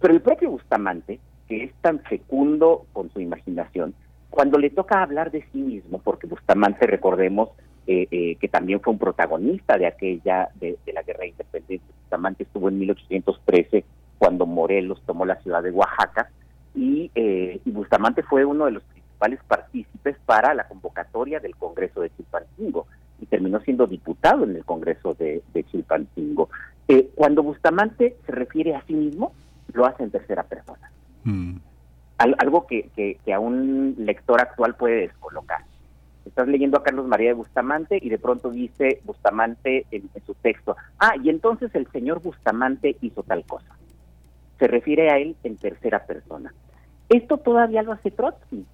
Pero el propio Bustamante, que es tan fecundo con su imaginación, cuando le toca hablar de sí mismo, porque Bustamante, recordemos, eh, eh, que también fue un protagonista de aquella, de, la guerra de independencia. Bustamante estuvo en 1813 cuando Morelos tomó la ciudad de Oaxaca y, eh, y Bustamante fue uno de los principales partícipes para la convocatoria del Congreso de Chilpancingo y terminó siendo diputado en el Congreso de, Chilpancingo. cuando Bustamante se refiere a sí mismo, lo hace en tercera persona. Mm algo que, que, a un lector actual puede descolocar. Estás leyendo a Carlos María de Bustamante y de pronto dice Bustamante en, su texto, ah, y entonces el señor Bustamante hizo tal cosa. Se refiere a él en tercera persona. Esto todavía lo hace Trotsky.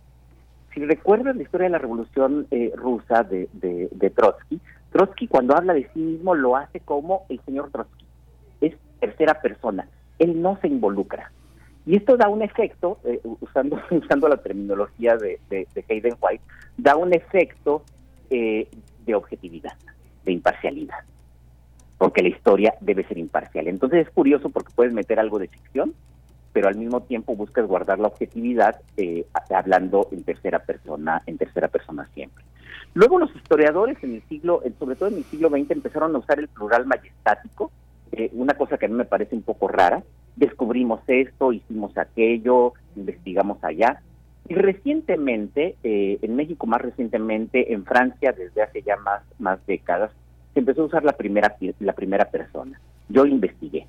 Si recuerdan la historia de la Revolución eh, Rusa de, de, de Trotsky, Trotsky cuando habla de sí mismo lo hace como el señor Trotsky. Es tercera persona. Él no se involucra. Y esto da un efecto, eh, usando, usando la terminología de, de, Hayden White, da un efecto eh, de objetividad, de imparcialidad, porque la historia debe ser imparcial. Entonces es curioso porque puedes meter algo de ficción, pero al mismo tiempo buscas guardar la objetividad eh, hablando en tercera persona, en tercera persona siempre. Luego los historiadores en el siglo, sobre todo en el siglo XX, empezaron a usar el plural majestático, una cosa que a mí me parece un poco rara, descubrimos esto, hicimos aquello, investigamos allá. Y recientemente, eh, en México más recientemente, en Francia desde hace ya más, más décadas, se empezó a usar la primera, la primera persona. Yo investigué,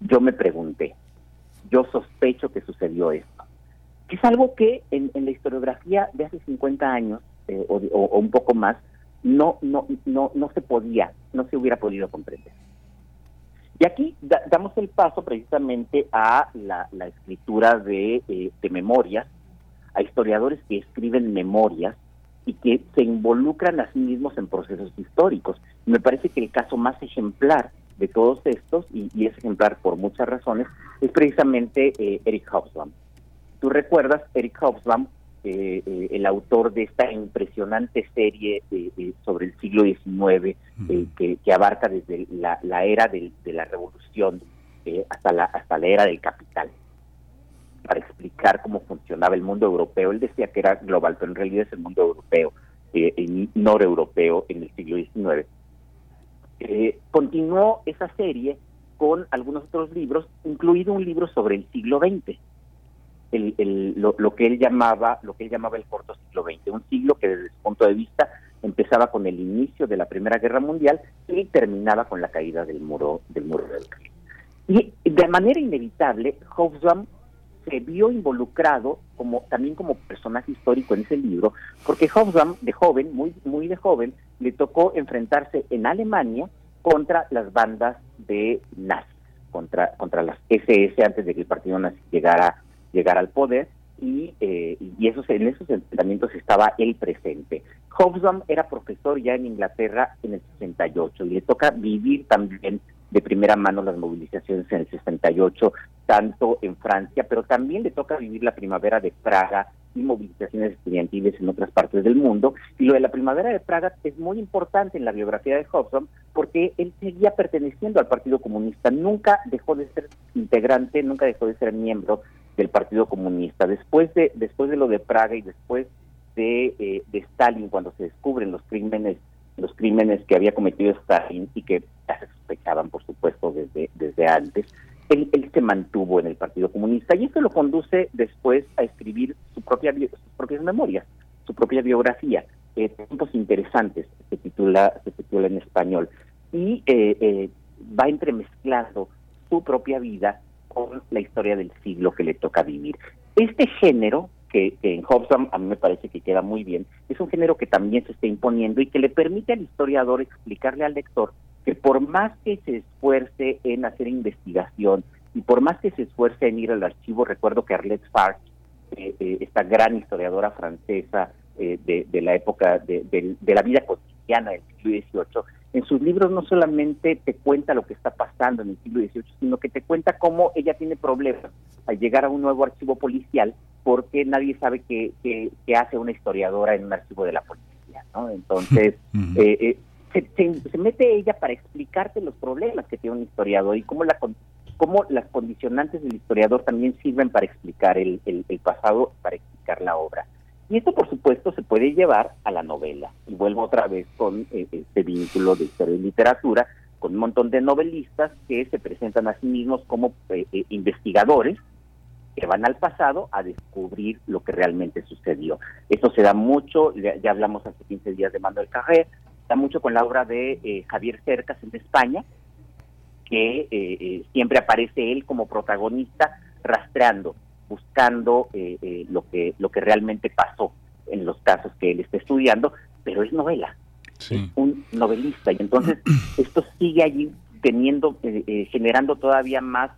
yo me pregunté, yo sospecho que sucedió esto. Es algo que en, la historiografía de hace 50 años eh, o, o, un poco más no, no, no, no se podía, no se hubiera podido comprender. Y aquí damos el paso precisamente a la, escritura eh, de, memorias, a historiadores que escriben memorias y que se involucran a sí mismos en procesos históricos. Me parece que el caso más ejemplar de todos estos, y, es ejemplar por muchas razones, es precisamente eh, Eric Hobsbawm. Tú recuerdas, Eric Hobsbawm eh, eh, el autor de esta impresionante serie sobre el siglo XIX eh, que, abarca desde la, era de la revolución hasta, la, hasta la era del capital para explicar cómo funcionaba el mundo europeo. Él decía que era global, pero en realidad es el mundo europeo, eh, noreuropeo en el siglo XIX. continuó esa serie con algunos otros libros, incluido un libro sobre el siglo XX el, lo, que él llamaba lo que él llamaba el corto siglo XX, un siglo que desde su punto de vista empezaba con el inicio de la Primera Guerra Mundial y terminaba con la caída del muro del muro de Berlín. Y de manera inevitable, Hobsbawm se vio involucrado como también como personaje histórico en ese libro, porque Hobsbawm de joven, muy muy de joven, le tocó enfrentarse en Alemania contra las bandas de nazis, contra contra las SS antes de que el partido nazi llegara llegar al poder y, eh, y esos, en esos enfrentamientos estaba él presente. Hobsbawm era profesor ya en Inglaterra en el 68 y le toca vivir también de primera mano las movilizaciones en el 68, tanto en Francia, pero también le toca vivir la primavera de Praga y movilizaciones estudiantiles en otras partes del mundo. Y lo de la primavera de Praga es muy importante en la biografía de Hobsbawm porque él seguía perteneciendo al Partido Comunista, nunca dejó de ser integrante, nunca dejó de ser miembro del Partido Comunista. Después de, después de lo de Praga y después de, eh, de Stalin, cuando se descubren los crímenes, los crímenes que había cometido Stalin y que se sospechaban, por supuesto, desde, desde antes, él, él, se mantuvo en el Partido Comunista y eso lo conduce después a escribir su propia, sus propias memorias, su propia biografía. Eh, tiempos interesantes se titula, se titula en español y eh, eh, va entremezclando su propia vida con la historia del siglo que le toca vivir. Este género, que, en Hobson a mí me parece que queda muy bien, es un género que también se está imponiendo y que le permite al historiador explicarle al lector que por más que se esfuerce en hacer investigación y por más que se esfuerce en ir al archivo, recuerdo que Arlette Farge, eh, eh, esta gran historiadora francesa de, la época de, de, la vida cotidiana del siglo XVIII, en sus libros no solamente te cuenta lo que está pasando en el siglo XVIII, sino que te cuenta cómo ella tiene problemas al llegar a un nuevo archivo policial porque nadie sabe qué, qué, hace una historiadora en un archivo de la policía, ¿no? Entonces, eh, eh, se, mete ella para explicarte los problemas que tiene un historiador y cómo, la, cómo las condicionantes del historiador también sirven para explicar el, el, el pasado, para explicar la obra. Y esto, por supuesto, se puede llevar a la novela. Y vuelvo otra vez con eh, este vínculo de historia y literatura, con un montón de novelistas que se presentan a sí mismos como eh, eh, investigadores que van al pasado a descubrir lo que realmente sucedió. Eso se da mucho, ya, hablamos hace 15 días de Manuel Carré, da mucho con la obra de Javier Cercas en España, que siempre aparece él como protagonista rastreando buscando eh, eh, lo que lo que realmente pasó en los casos que él está estudiando, pero es novela, es un novelista. Y entonces esto sigue allí teniendo eh, generando todavía más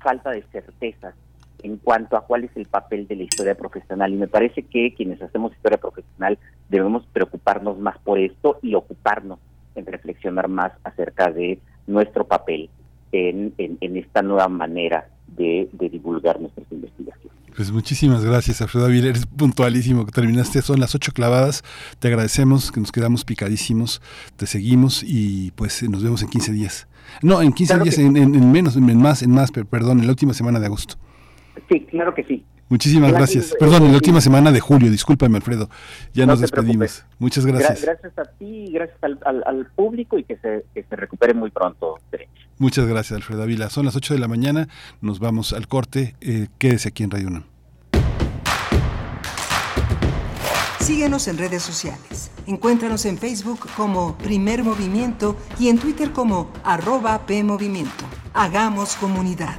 falta de certezas en cuanto a cuál es el papel de la historia profesional. Y me parece que quienes hacemos historia profesional debemos preocuparnos más por esto y ocuparnos en reflexionar más acerca de nuestro papel en, en esta nueva manera de, divulgar nuestras investigaciones. Pues muchísimas gracias, Alfredo Avila. Eres puntualísimo. Terminaste, son las ocho clavadas. Te agradecemos, que nos quedamos picadísimos. Te seguimos y pues nos vemos en 15 días. No, en 15 días, en, menos, en más, en más, perdón, en la última semana de agosto. Sí, claro que sí. Muchísimas gracias. Perdón, en la última semana de julio, discúlpame Alfredo. Ya nos despedimos. Muchas gracias. gracias a ti, gracias al, público y que se, que se recupere muy pronto. Muchas gracias, Alfredo Avila. Son las 8 de la mañana, nos vamos al corte. Eh, quédese aquí en Radio 1. Síguenos en redes sociales. Encuéntranos en Facebook como Primer Movimiento y en Twitter como arroba PMovimiento. Hagamos comunidad.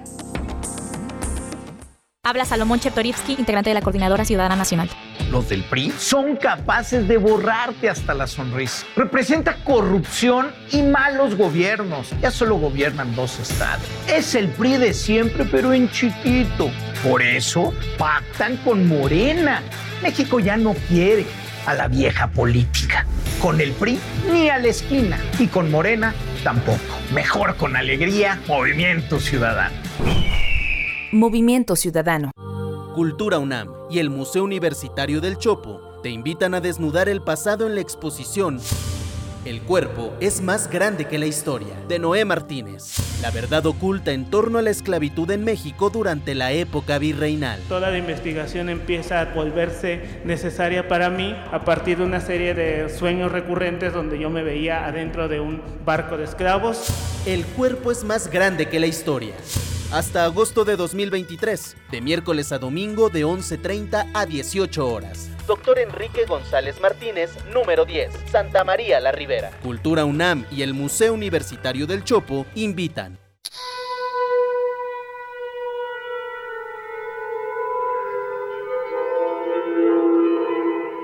Habla Salomón Chertorivsky, integrante de la Coordinadora Ciudadana Nacional. Los del PRI son capaces de borrarte hasta la sonrisa. Representa corrupción y malos gobiernos. Ya solo gobiernan dos estados. Es el PRI de siempre, pero en chiquito. Por eso pactan con Morena. México ya no quiere a la vieja política. Con el PRI ni a la esquina y con Morena tampoco. Mejor con alegría, Movimiento Ciudadano. Movimiento Ciudadano. Cultura UNAM y el Museo Universitario del Chopo te invitan a desnudar el pasado en la exposición el cuerpo es más grande que la historia, de Noé Martínez. La verdad oculta en torno a la esclavitud en México durante la época virreinal. Toda la investigación empieza a volverse necesaria para mí a partir de una serie de sueños recurrentes donde yo me veía adentro de un barco de esclavos. El cuerpo es más grande que la historia. Hasta agosto de 2023, de miércoles a domingo de 11.30 a 18 horas. Doctor Enrique González Martínez, número 10, Santa María la Ribera. Cultura UNAM y el Museo Universitario del Chopo invitan.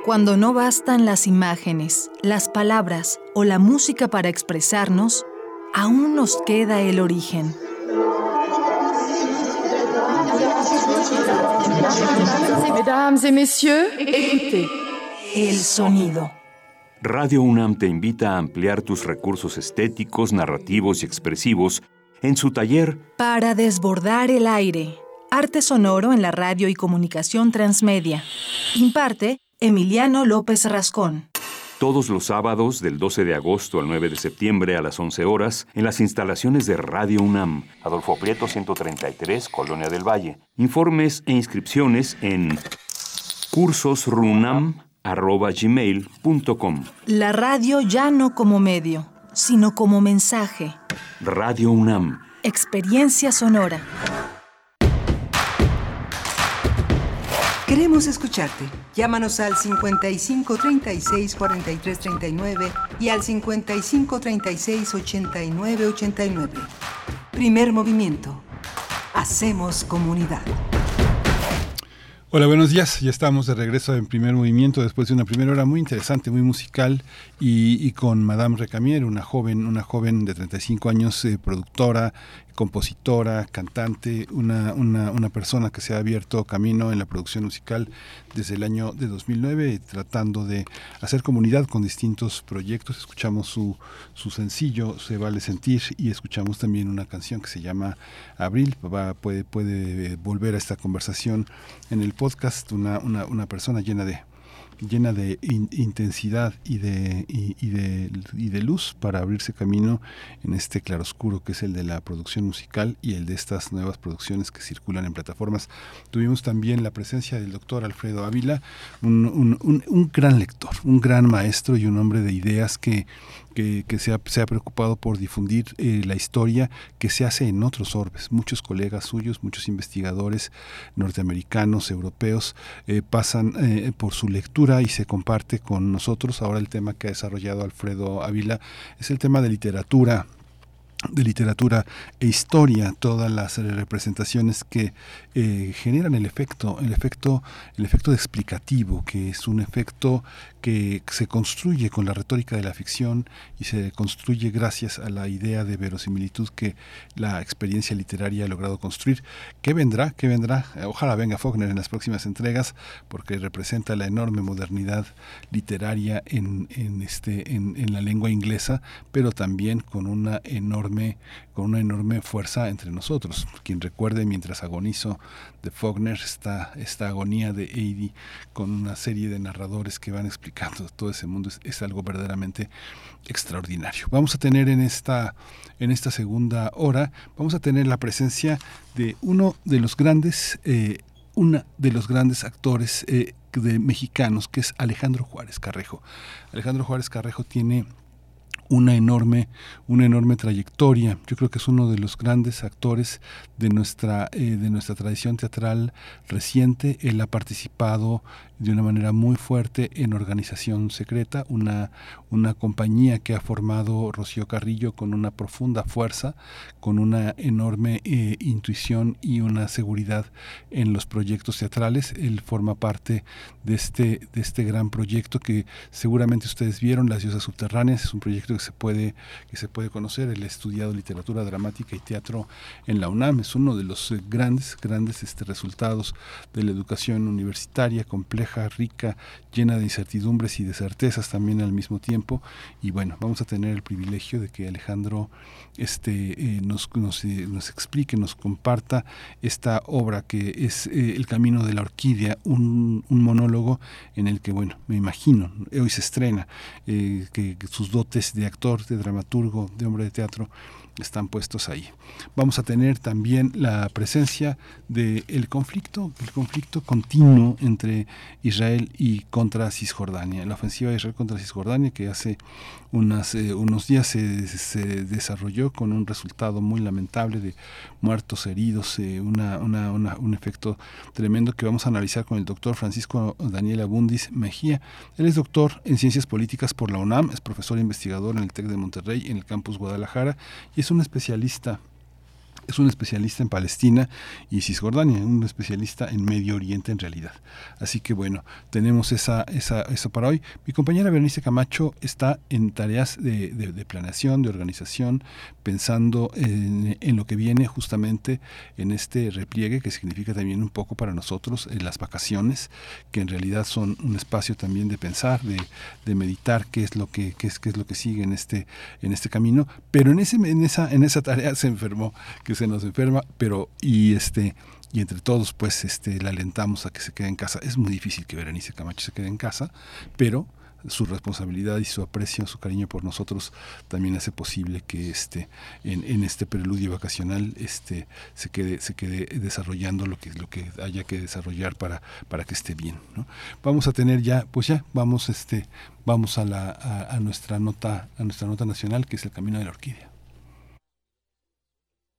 Cuando no bastan las imágenes, las palabras o la música para expresarnos, aún nos queda el origen. Mesdames et messieurs, écoutez. El sonido. Radio UNAM te invita a ampliar tus recursos estéticos, narrativos y expresivos en su taller Para desbordar el aire. Arte sonoro en la radio y comunicación transmedia. Imparte Emiliano López Rascón. Todos los sábados del 12 de agosto al 9 de septiembre a las 11 horas en las instalaciones de Radio UNAM, Adolfo Prieto 133, Colonia del Valle. Informes e inscripciones en cursosrunam.gmail.com La radio ya no como medio, sino como mensaje. Radio UNAM. Experiencia sonora. Queremos escucharte. Llámanos al 55 36 43 39 y al 55 36 89 89. Primer movimiento. Hacemos comunidad. Hola, buenos días. Ya estamos de regreso en primer movimiento después de una primera hora muy interesante, muy musical y, con Madame Recamier, una joven, una joven de 35 años, eh, productora, compositora, cantante, una, una, una persona que se ha abierto camino en la producción musical desde el año de 2009, tratando de hacer comunidad con distintos proyectos. Escuchamos su, su sencillo, Se vale sentir, y escuchamos también una canción que se llama Abril. Va- puede, puede eh, volver a esta conversación en el podcast, una, una, una persona llena de llena de in- intensidad y de, y, de, y de luz para abrirse camino en este claroscuro que es el de la producción musical y el de estas nuevas producciones que circulan en plataformas. Tuvimos también la presencia del doctor Alfredo Ávila, un- un- un gran lector, un gran maestro y un hombre de ideas que, que, se, ha, preocupado por difundir eh, la historia que se hace en otros orbes. Muchos colegas suyos, muchos investigadores norteamericanos, europeos, eh, pasan eh, por su lectura y se comparte con nosotros. Ahora el tema que ha desarrollado Alfredo Ávila es el tema de literatura de literatura e historia, todas las representaciones que generan el efecto, el efecto, el efecto explicativo, que es un efecto que se construye con la retórica de la ficción y se construye gracias a la idea de verosimilitud que la experiencia literaria ha logrado construir. ¿Qué vendrá? ¿Qué vendrá? Ojalá venga Faulkner en las próximas entregas, porque representa la enorme modernidad literaria en, en este, en, en la lengua inglesa, pero también con una enorme con una enorme fuerza entre nosotros. Quien recuerde mientras agonizo de Faulkner esta, esta agonía de Eddie con una serie de narradores que van explicando todo ese mundo es, es algo verdaderamente extraordinario. Vamos a tener en esta, en esta segunda hora, vamos a tener la presencia de uno de los grandes, eh, una de los grandes actores eh, de mexicanos, que es Alejandro Juárez Carrejo. Alejandro Juárez Carrejo tiene una enorme, una enorme trayectoria. Yo creo que es uno de los grandes actores de nuestra, eh, de nuestra tradición teatral reciente. Él ha participado de una manera muy fuerte en Organización Secreta, una, una compañía que ha formado Rocío Carrillo con una profunda fuerza, con una enorme eh, intuición y una seguridad en los proyectos teatrales. Él forma parte de este, de este gran proyecto que seguramente ustedes vieron, Las Diosas Subterráneas, es un proyecto que se puede, que se puede conocer. Él ha estudiado literatura dramática y teatro en la UNAM. Es uno de los grandes, grandes este, resultados de la educación universitaria, compleja, rica, llena de incertidumbres y de certezas también al mismo tiempo. Y bueno, vamos a tener el privilegio de que Alejandro este, eh, nos, nos, eh, nos explique, nos comparta esta obra que es eh, El Camino de la Orquídea, un, monólogo en el que, bueno, me imagino, hoy se estrena, eh, que sus dotes de actor, de dramaturgo, de hombre de teatro, están puestos ahí. Vamos a tener también la presencia del el conflicto, el conflicto continuo entre Israel y contra Cisjordania, la ofensiva de Israel contra Cisjordania que hace unas, eh, unos días se, se desarrolló con un resultado muy lamentable de muertos, heridos, eh, una- un efecto tremendo que vamos a analizar con el doctor Francisco Daniel Abundis Mejía. Él es doctor en Ciencias Políticas por la UNAM, es profesor e investigador en el TEC de Monterrey, en el campus Guadalajara, y es un especialista es un especialista en Palestina y Cisjordania, un especialista en Medio Oriente en realidad. Así que bueno, tenemos esa, esa, eso para hoy. Mi compañera Berenice Camacho está en tareas de, de, planeación, de organización, pensando en, lo que viene justamente en este repliegue, que significa también un poco para nosotros en las vacaciones, que en realidad son un espacio también de pensar, de, de meditar qué es lo que, qué es, qué es lo que sigue en este, en este camino. Pero en, ese, en, esa, en esa tarea se enfermó, que se nos enferma, pero y este y entre todos pues este le alentamos a que se quede en casa. Es muy difícil que Berenice Camacho se quede en casa, pero su responsabilidad y su aprecio, su cariño por nosotros también hace posible que este en, este preludio vacacional este se quede se quede desarrollando lo que lo que haya que desarrollar para para que esté bien ¿no? vamos a tener ya pues ya vamos este vamos a la a nuestra nota a nuestra nota nacional que es el camino de la orquídea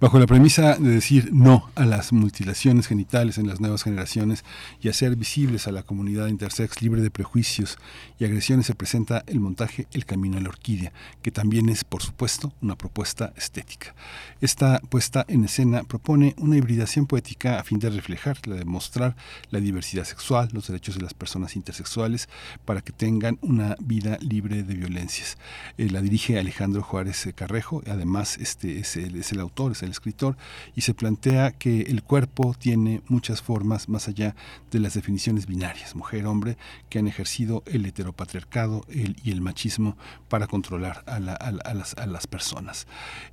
Bajo la premisa de decir no a las mutilaciones genitales en las nuevas generaciones y hacer visibles a la comunidad intersex libre de prejuicios y agresiones, se presenta el montaje El Camino a la Orquídea, que también es, por supuesto, una propuesta estética. Esta puesta en escena propone una hibridación poética a fin de reflejar, de demostrar la diversidad sexual, los derechos de las personas intersexuales, para que tengan una vida libre de violencias. Eh, la dirige Alejandro Juárez Carrejo, además este es el, es el autor, es el escritor, y se plantea que el cuerpo tiene muchas formas más allá de las definiciones binarias, mujer-hombre, que han ejercido el heteropatriarcado y el machismo para controlar a las personas.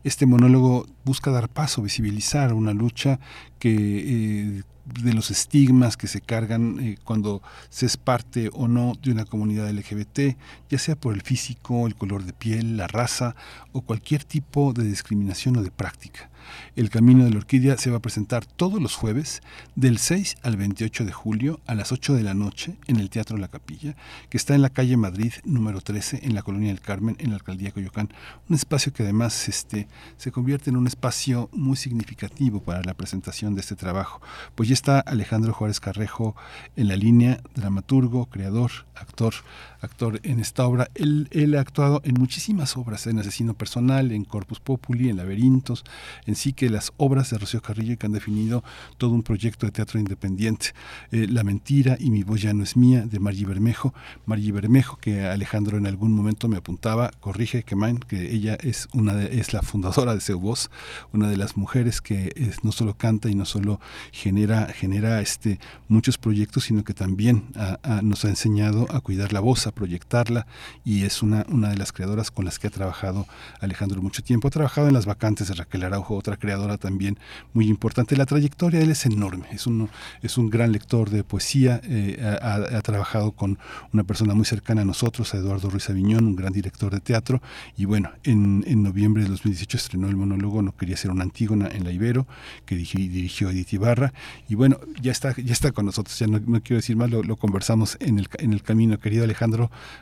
Este monólogo busca dar paso, visibilizar una lucha que eh, de los estigmas que se cargan eh, cuando se es parte o no de una comunidad LGBT, ya sea por el físico, el color de piel, la raza o cualquier tipo de discriminación o de práctica. El Camino de la Orquídea se va a presentar todos los jueves del 6 al 28 de julio a las 8 de la noche en el Teatro La Capilla, que está en la calle Madrid número 13 en la Colonia del Carmen, en la Alcaldía de. Un espacio que además este, se convierte en un espacio muy significativo para la presentación de este trabajo. Pues ya está Alejandro Juárez Carrejo en la línea, dramaturgo, creador, actor, actor en esta obra. Él, él ha actuado en muchísimas obras, en Asesino Personal, en Corpus Populi, en Laberintos, en sí que las obras de Rocío Carrillo que han definido todo un proyecto de teatro independiente. Eh, la mentira y mi voz ya no es mía, de Margie Bermejo. Margie Bermejo, que Alejandro en algún momento me apuntaba, corrige que que ella es, una de, es la fundadora de Seu Voz, una de las mujeres que es, no solo canta y no solo genera, genera este, muchos proyectos, sino que también a, a, nos ha enseñado a cuidar la voz, proyectarla y es una, una de las creadoras con las que ha trabajado Alejandro mucho tiempo. Ha trabajado en las vacantes de Raquel Araujo, otra creadora también muy importante. La trayectoria de él es enorme, es un, es un gran lector de poesía, eh, ha, ha, trabajado con una persona muy cercana a nosotros, a Eduardo Ruiz Aviñón, un gran director de teatro, y bueno, en, en noviembre de 2018 estrenó el monólogo No quería ser una Antígona en la Ibero, que dirigió Edith Ibarra, y bueno, ya está, ya está con nosotros, ya no, no quiero decir más, lo, lo conversamos en el, en el camino. Querido Alejandro,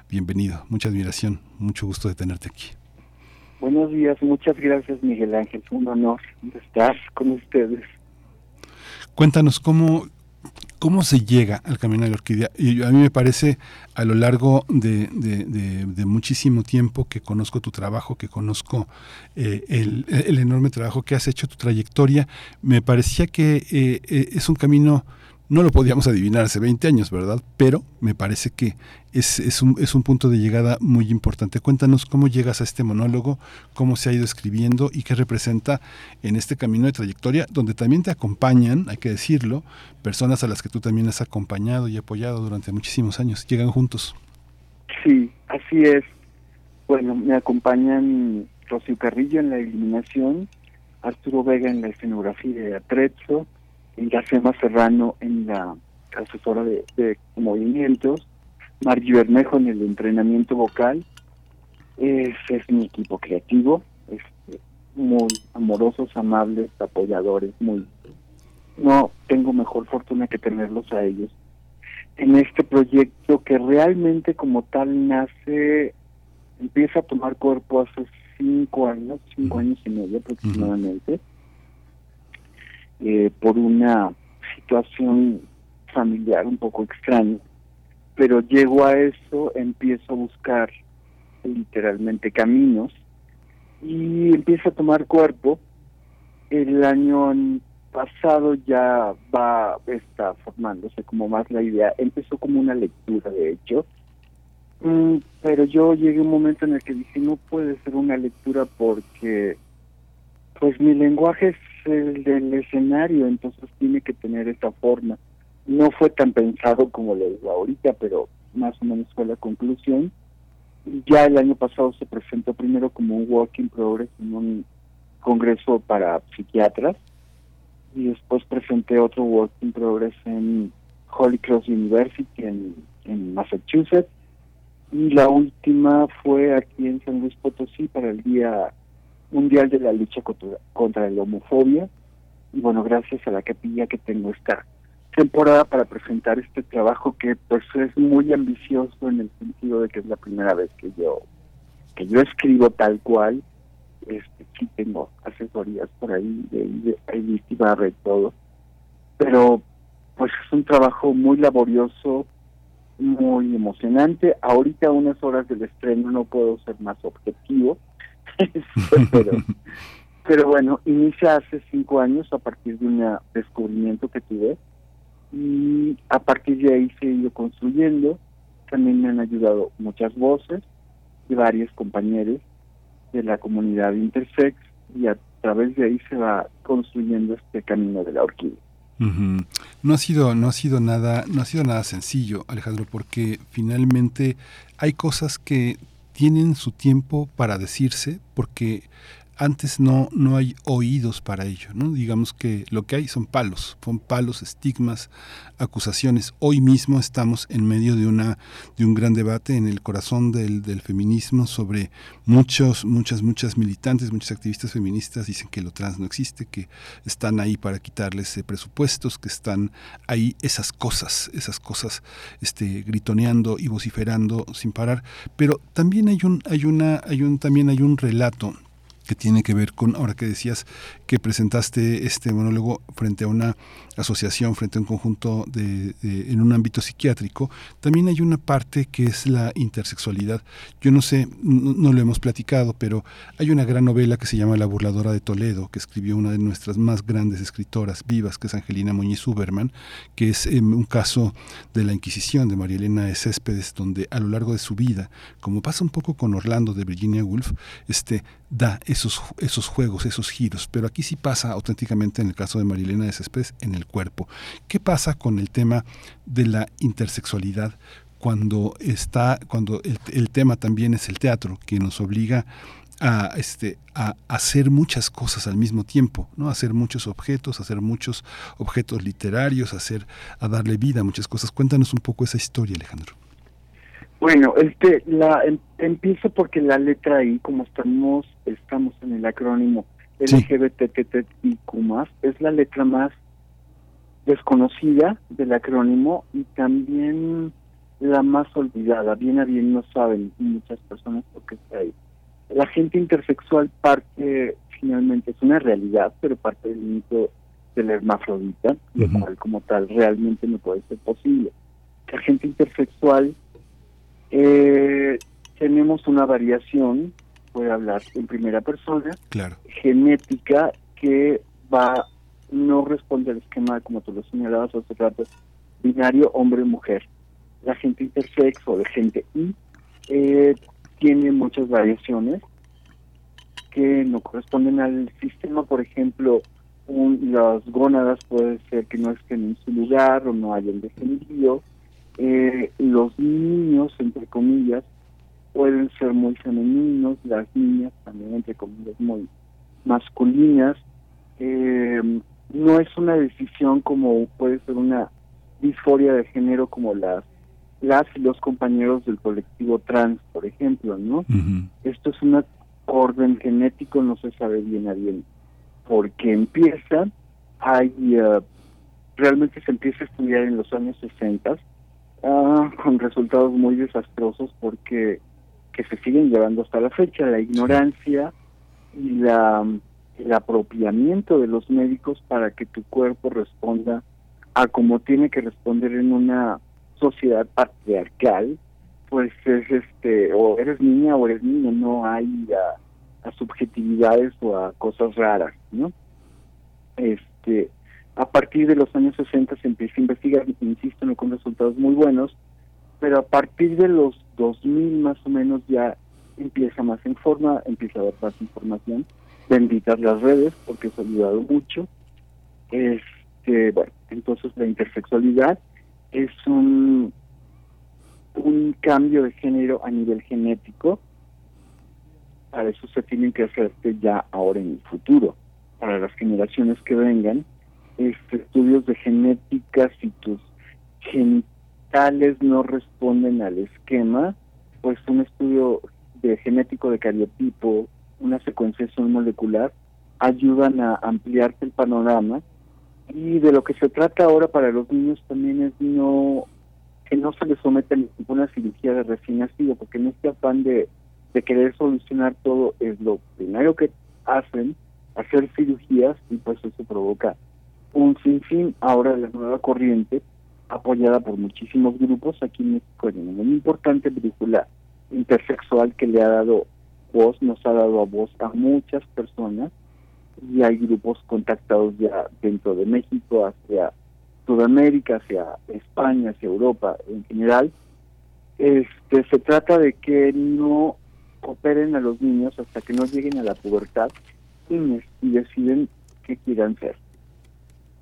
bienvenido, mucha admiración, mucho gusto de tenerte aquí. Buenos días, muchas gracias Miguel Ángel, un honor estar con ustedes. Cuéntanos cómo, cómo se llega al Camino de la Orquídea. Y a mí me parece a lo largo de, de, de, de muchísimo tiempo que conozco tu trabajo, que conozco eh, el, el, enorme trabajo que has hecho, tu trayectoria, me parecía que eh, eh, es un camino no lo podíamos adivinar hace 20 años, ¿verdad? Pero me parece que es, es, un, es un punto de llegada muy importante. Cuéntanos cómo llegas a este monólogo, cómo se ha ido escribiendo y qué representa en este camino de trayectoria, donde también te acompañan, hay que decirlo, personas a las que tú también has acompañado y apoyado durante muchísimos años. Llegan juntos. Sí, así es. Bueno, me acompañan Rocío Carrillo en la iluminación, Arturo Vega en la escenografía de Atrezzo, Iracema Serrano en la asesora de, de movimientos, Margie Bermejo en el entrenamiento vocal. Ese es mi equipo creativo, es muy amorosos, amables, apoyadores, muy... No tengo mejor fortuna que tenerlos a ellos en este proyecto que realmente como tal nace, empieza a tomar cuerpo hace cinco años, cinco años y medio aproximadamente, eh, por una situación familiar un poco extraña. Pero llego a eso, empiezo a buscar literalmente caminos y empiezo a tomar cuerpo. El año pasado ya va, está formándose como más la idea. Empezó como una lectura, de hecho, Mm, pero yo llegué a un momento en el que dije, no puede ser una lectura porque, pues mi lenguaje es el del escenario, entonces tiene que tener esa forma. No fue tan pensado como lo digo ahorita, pero más o menos fue la conclusión. Ya el año pasado se presentó primero como un work in progress en un congreso para psiquiatras y después presenté otro work in progress en Holy Cross University en Massachusetts y la última fue aquí en San Luis Potosí para el Día Mundial de la Lucha contra, la Homofobia. Y bueno, gracias a la capilla que tengo esta temporada para presentar este trabajo que pues es muy ambicioso en el sentido de que es la primera vez que yo que yo escribo tal cual este sí tengo asesorías por ahí de, de, de todo pero pues es un trabajo muy laborioso muy emocionante. Ahorita a unas horas del estreno no puedo ser más objetivo, pero, pero bueno, inicia hace cinco años a partir de un descubrimiento que tuve y a partir de ahí se ha ido construyendo. También me han ayudado muchas voces de varios compañeros de la comunidad intersex y a través de ahí se va construyendo este camino de la orquídea. No ha sido, no ha sido nada, no ha sido nada sencillo, Alejandro, porque finalmente hay cosas que tienen su tiempo para decirse, porque antes no, no hay oídos para ello, ¿no? Digamos que lo que hay son palos, son palos, estigmas, acusaciones. Hoy mismo estamos en medio de una de un gran debate en el corazón del, del feminismo sobre muchos, muchas, muchas militantes, muchos activistas feministas dicen que lo trans no existe, que están ahí para quitarles eh, presupuestos, que están ahí esas cosas, esas cosas este gritoneando y vociferando sin parar. Pero también hay un, hay una, hay un, también hay un relato que tiene que ver con, ahora que decías que presentaste este monólogo frente a una asociación, frente a un conjunto de, en un ámbito psiquiátrico, también hay una parte que es la intersexualidad. Yo no sé, no, lo hemos platicado, pero hay una gran novela que se llama La burladora de Toledo, que escribió una de nuestras más grandes escritoras vivas, que es Angelina Muñiz Uberman, que es em, un caso de la Inquisición de María Elena de Céspedes, donde a lo largo de su vida, como pasa un poco con Orlando de Virginia Woolf, este, da esos, juegos, esos giros, pero aquí sí pasa auténticamente en el caso de Marilena de Céspedes en el cuerpo. ¿Qué pasa con el tema de la intersexualidad cuando está, cuando el, tema también es el teatro, que nos obliga a, este, a hacer muchas cosas al mismo tiempo, ¿no? hacer muchos objetos, hacer muchos objetos literarios, hacer, a darle vida a muchas cosas. Cuéntanos un poco esa historia, Alejandro. Bueno, este, la em, empiezo porque la letra I, como estamos, estamos en el acrónimo LGBTTIQ+, es la letra más desconocida del acrónimo y también la más olvidada. Bien a bien no saben muchas personas por qué está ahí. La gente intersexual parte, finalmente, es una realidad, pero parte del mito del hermafrodita, lo cual como tal realmente no puede ser posible. La gente intersexual eh, tenemos una variación, voy a hablar en primera persona, genética que va no responde al esquema como tú lo señalabas hace rato, binario hombre-mujer. La gente intersex o de gente I eh, tiene muchas variaciones que no corresponden al sistema, por ejemplo, las gónadas puede ser que no estén en su lugar o no hayan descendido, eh, los niños, entre comillas, pueden ser muy femeninos, las niñas también, entre comillas, muy masculinas. Eh, no es una decisión como puede ser una disforia de género como las las y los compañeros del colectivo trans, por ejemplo, ¿no? Esto es un orden genético, no se sabe bien a bien porque empieza, hay, uh, realmente se empieza a estudiar en los años 60 Ah, con resultados muy desastrosos porque que se siguen llevando hasta la fecha, la ignorancia y la el apropiamiento de los médicos para que tu cuerpo responda a como tiene que responder en una sociedad patriarcal, pues es este, o eres niña o eres niño, no hay a, a subjetividades o a cosas raras, ¿no? Este, a partir de los años 60 se empieza a investigar, insisto, no con resultados muy buenos, pero a partir de los 2000 más o menos ya empieza más en forma, empieza a haber más información, benditas las redes porque eso ha ayudado mucho. Este, bueno, entonces la intersexualidad es un, un cambio de género a nivel genético. Para eso se tienen que hacerte ya ahora en el futuro. Para las generaciones que vengan, este, estudios de genética, si tus genitales no responden al esquema, pues un estudio de genético de cariotipo, una secuenciación molecular, ayudan a ampliarse el panorama. Y de lo que se trata ahora para los niños también es no que no se les someta ninguna cirugía de recién nacido, porque en este afán de, de querer solucionar todo es lo primero que hacen, hacer cirugías, y pues eso provoca un sinfín ahora la nueva corriente, apoyada por muchísimos grupos aquí en México, hay una importante película intersexual que le ha dado voz, nos ha dado a voz a muchas personas y hay grupos contactados ya dentro de México, hacia Sudamérica, hacia España, hacia Europa en general. Este, se trata de que no operen a los niños hasta que no lleguen a la pubertad y deciden qué quieran ser.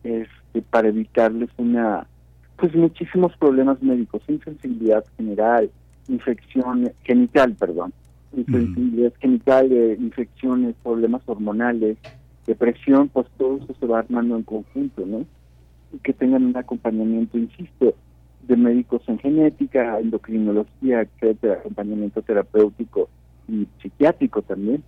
Este, para evitarles una pues muchísimos problemas médicos, insensibilidad general, infección genital, perdón, insensibilidad genital, infecciones, problemas hormonales, depresión, pues todo eso se va armando en conjunto, ¿no? Y que tengan un acompañamiento, insisto, de médicos en genética, endocrinología, etcétera, acompañamiento terapéutico y psiquiátrico también.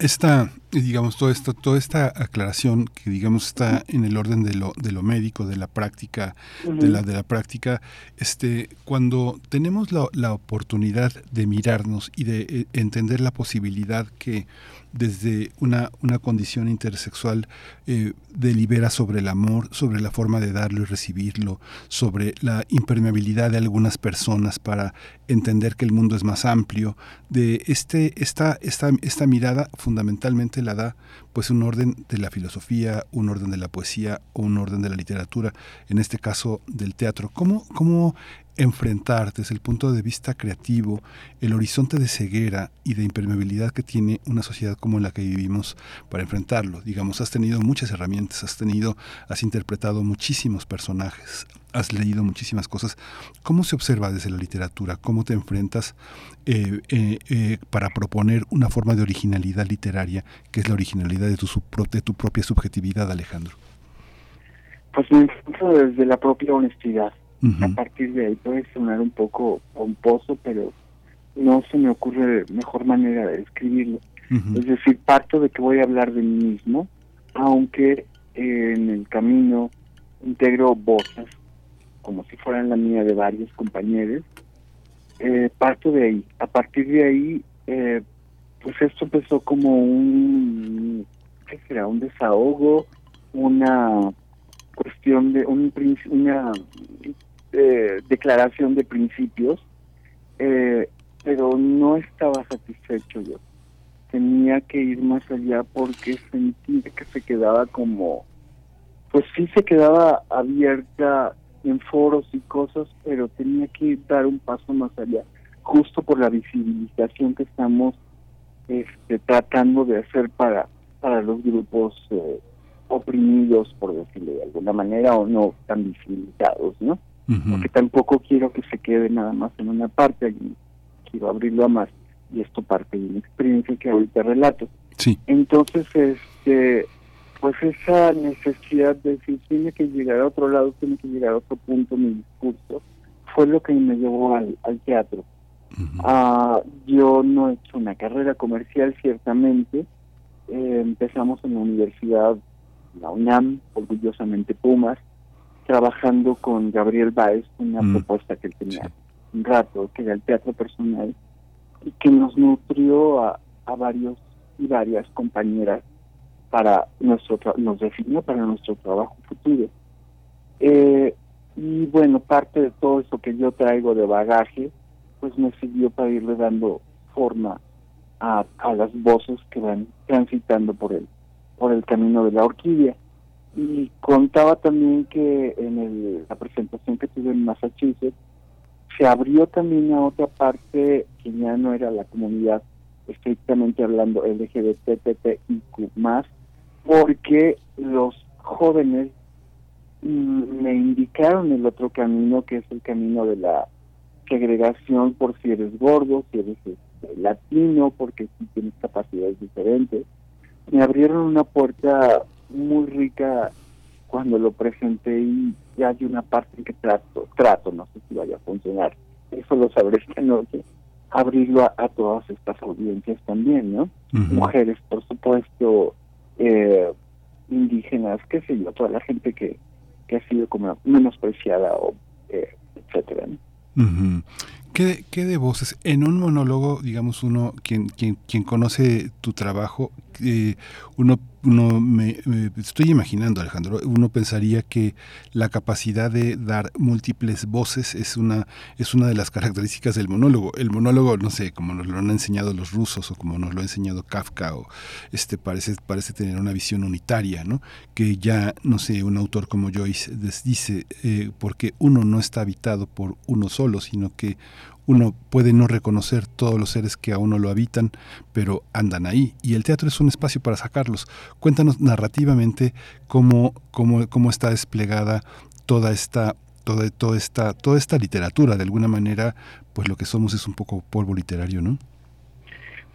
Esta, digamos, toda esta, toda esta aclaración que digamos está en el orden de lo, de lo médico, de la práctica, de la, de la práctica, este, cuando tenemos la, la oportunidad de mirarnos y de eh, entender la posibilidad que desde una, una condición intersexual eh, delibera sobre el amor, sobre la forma de darlo y recibirlo, sobre la impermeabilidad de algunas personas para entender que el mundo es más amplio. De este, esta, esta, esta mirada fundamentalmente la da pues un orden de la filosofía, un orden de la poesía o un orden de la literatura, en este caso del teatro. ¿Cómo, cómo enfrentar desde el punto de vista creativo el horizonte de ceguera y de impermeabilidad que tiene una sociedad como la que vivimos para enfrentarlo. Digamos, has tenido muchas herramientas, has tenido, has interpretado muchísimos personajes, has leído muchísimas cosas. ¿Cómo se observa desde la literatura? ¿Cómo te enfrentas eh, eh, eh, para proponer una forma de originalidad literaria que es la originalidad de tu, de tu propia subjetividad, Alejandro? Pues me enfrento desde la propia honestidad a partir de ahí puede sonar un poco pomposo, pero no se me ocurre mejor manera de describirlo. Es decir, parto de que voy a hablar de mí mismo, aunque en el camino integro voces, como si fueran la mía de varios compañeros. Eh, parto de ahí. A partir de ahí, eh, pues esto empezó como un, ¿qué será? Un desahogo, una cuestión de un una eh, declaración de principios, eh, pero no estaba satisfecho yo. Tenía que ir más allá porque sentí que se quedaba como, pues sí se quedaba abierta en foros y cosas, pero tenía que dar un paso más allá, justo por la visibilización que estamos este, tratando de hacer para, para los grupos eh, oprimidos, por decirlo de alguna manera, o no tan visibilizados, ¿no? porque tampoco quiero que se quede nada más en una parte, quiero abrirlo a más, y esto parte de una experiencia que ahorita relato. Sí. Entonces, este, pues esa necesidad de decir, tiene que llegar a otro lado, tiene que llegar a otro punto mi discurso, fue lo que me llevó al, teatro. Ah, yo no he hecho una carrera comercial, ciertamente. Eh, empezamos en la universidad, la UNAM, orgullosamente Pumas, trabajando con Gabriel Baez una mm. propuesta que él tenía un rato, que era el teatro personal, y que nos nutrió a, a varios y varias compañeras para nuestro nos definió para nuestro trabajo futuro. Eh, y bueno, parte de todo eso que yo traigo de bagaje, pues me sirvió para irle dando forma a, a las voces que van transitando por el, por el camino de la orquídea. Y contaba también que en el, la presentación que tuve en Massachusetts, se abrió también a otra parte que ya no era la comunidad estrictamente hablando LGBTTIQ más, porque los jóvenes me indicaron el otro camino que es el camino de la segregación por si eres gordo, si eres este, latino, porque si tienes capacidades diferentes. Me abrieron una puerta muy rica cuando lo presenté y ya hay una parte en que trato, trato, no sé si vaya a funcionar, eso lo sabré esta noche, abrirlo a, todas estas audiencias también, ¿no? Mujeres, por supuesto, eh, indígenas, qué sé yo, toda la gente que, que ha sido como menospreciada o eh, etcétera. ¿no? ¿Qué, ¿Qué, de voces? En un monólogo, digamos, uno, quien, quien, quien conoce tu trabajo, eh, uno uno me, estoy imaginando, Alejandro, uno pensaría que la capacidad de dar múltiples voces es una es una de las características del monólogo. El monólogo, no sé, como nos lo han enseñado los rusos o como nos lo ha enseñado Kafka o este parece parece tener una visión unitaria, ¿no? Que ya no sé, un autor como Joyce dice eh, porque uno no está habitado por uno solo, sino que uno puede no reconocer todos los seres que a uno lo habitan, pero andan ahí. Y el teatro es un espacio para sacarlos. Cuéntanos narrativamente cómo, cómo, cómo está desplegada toda esta, toda, toda, esta, toda esta literatura. De alguna manera, pues lo que somos es un poco polvo literario, ¿no?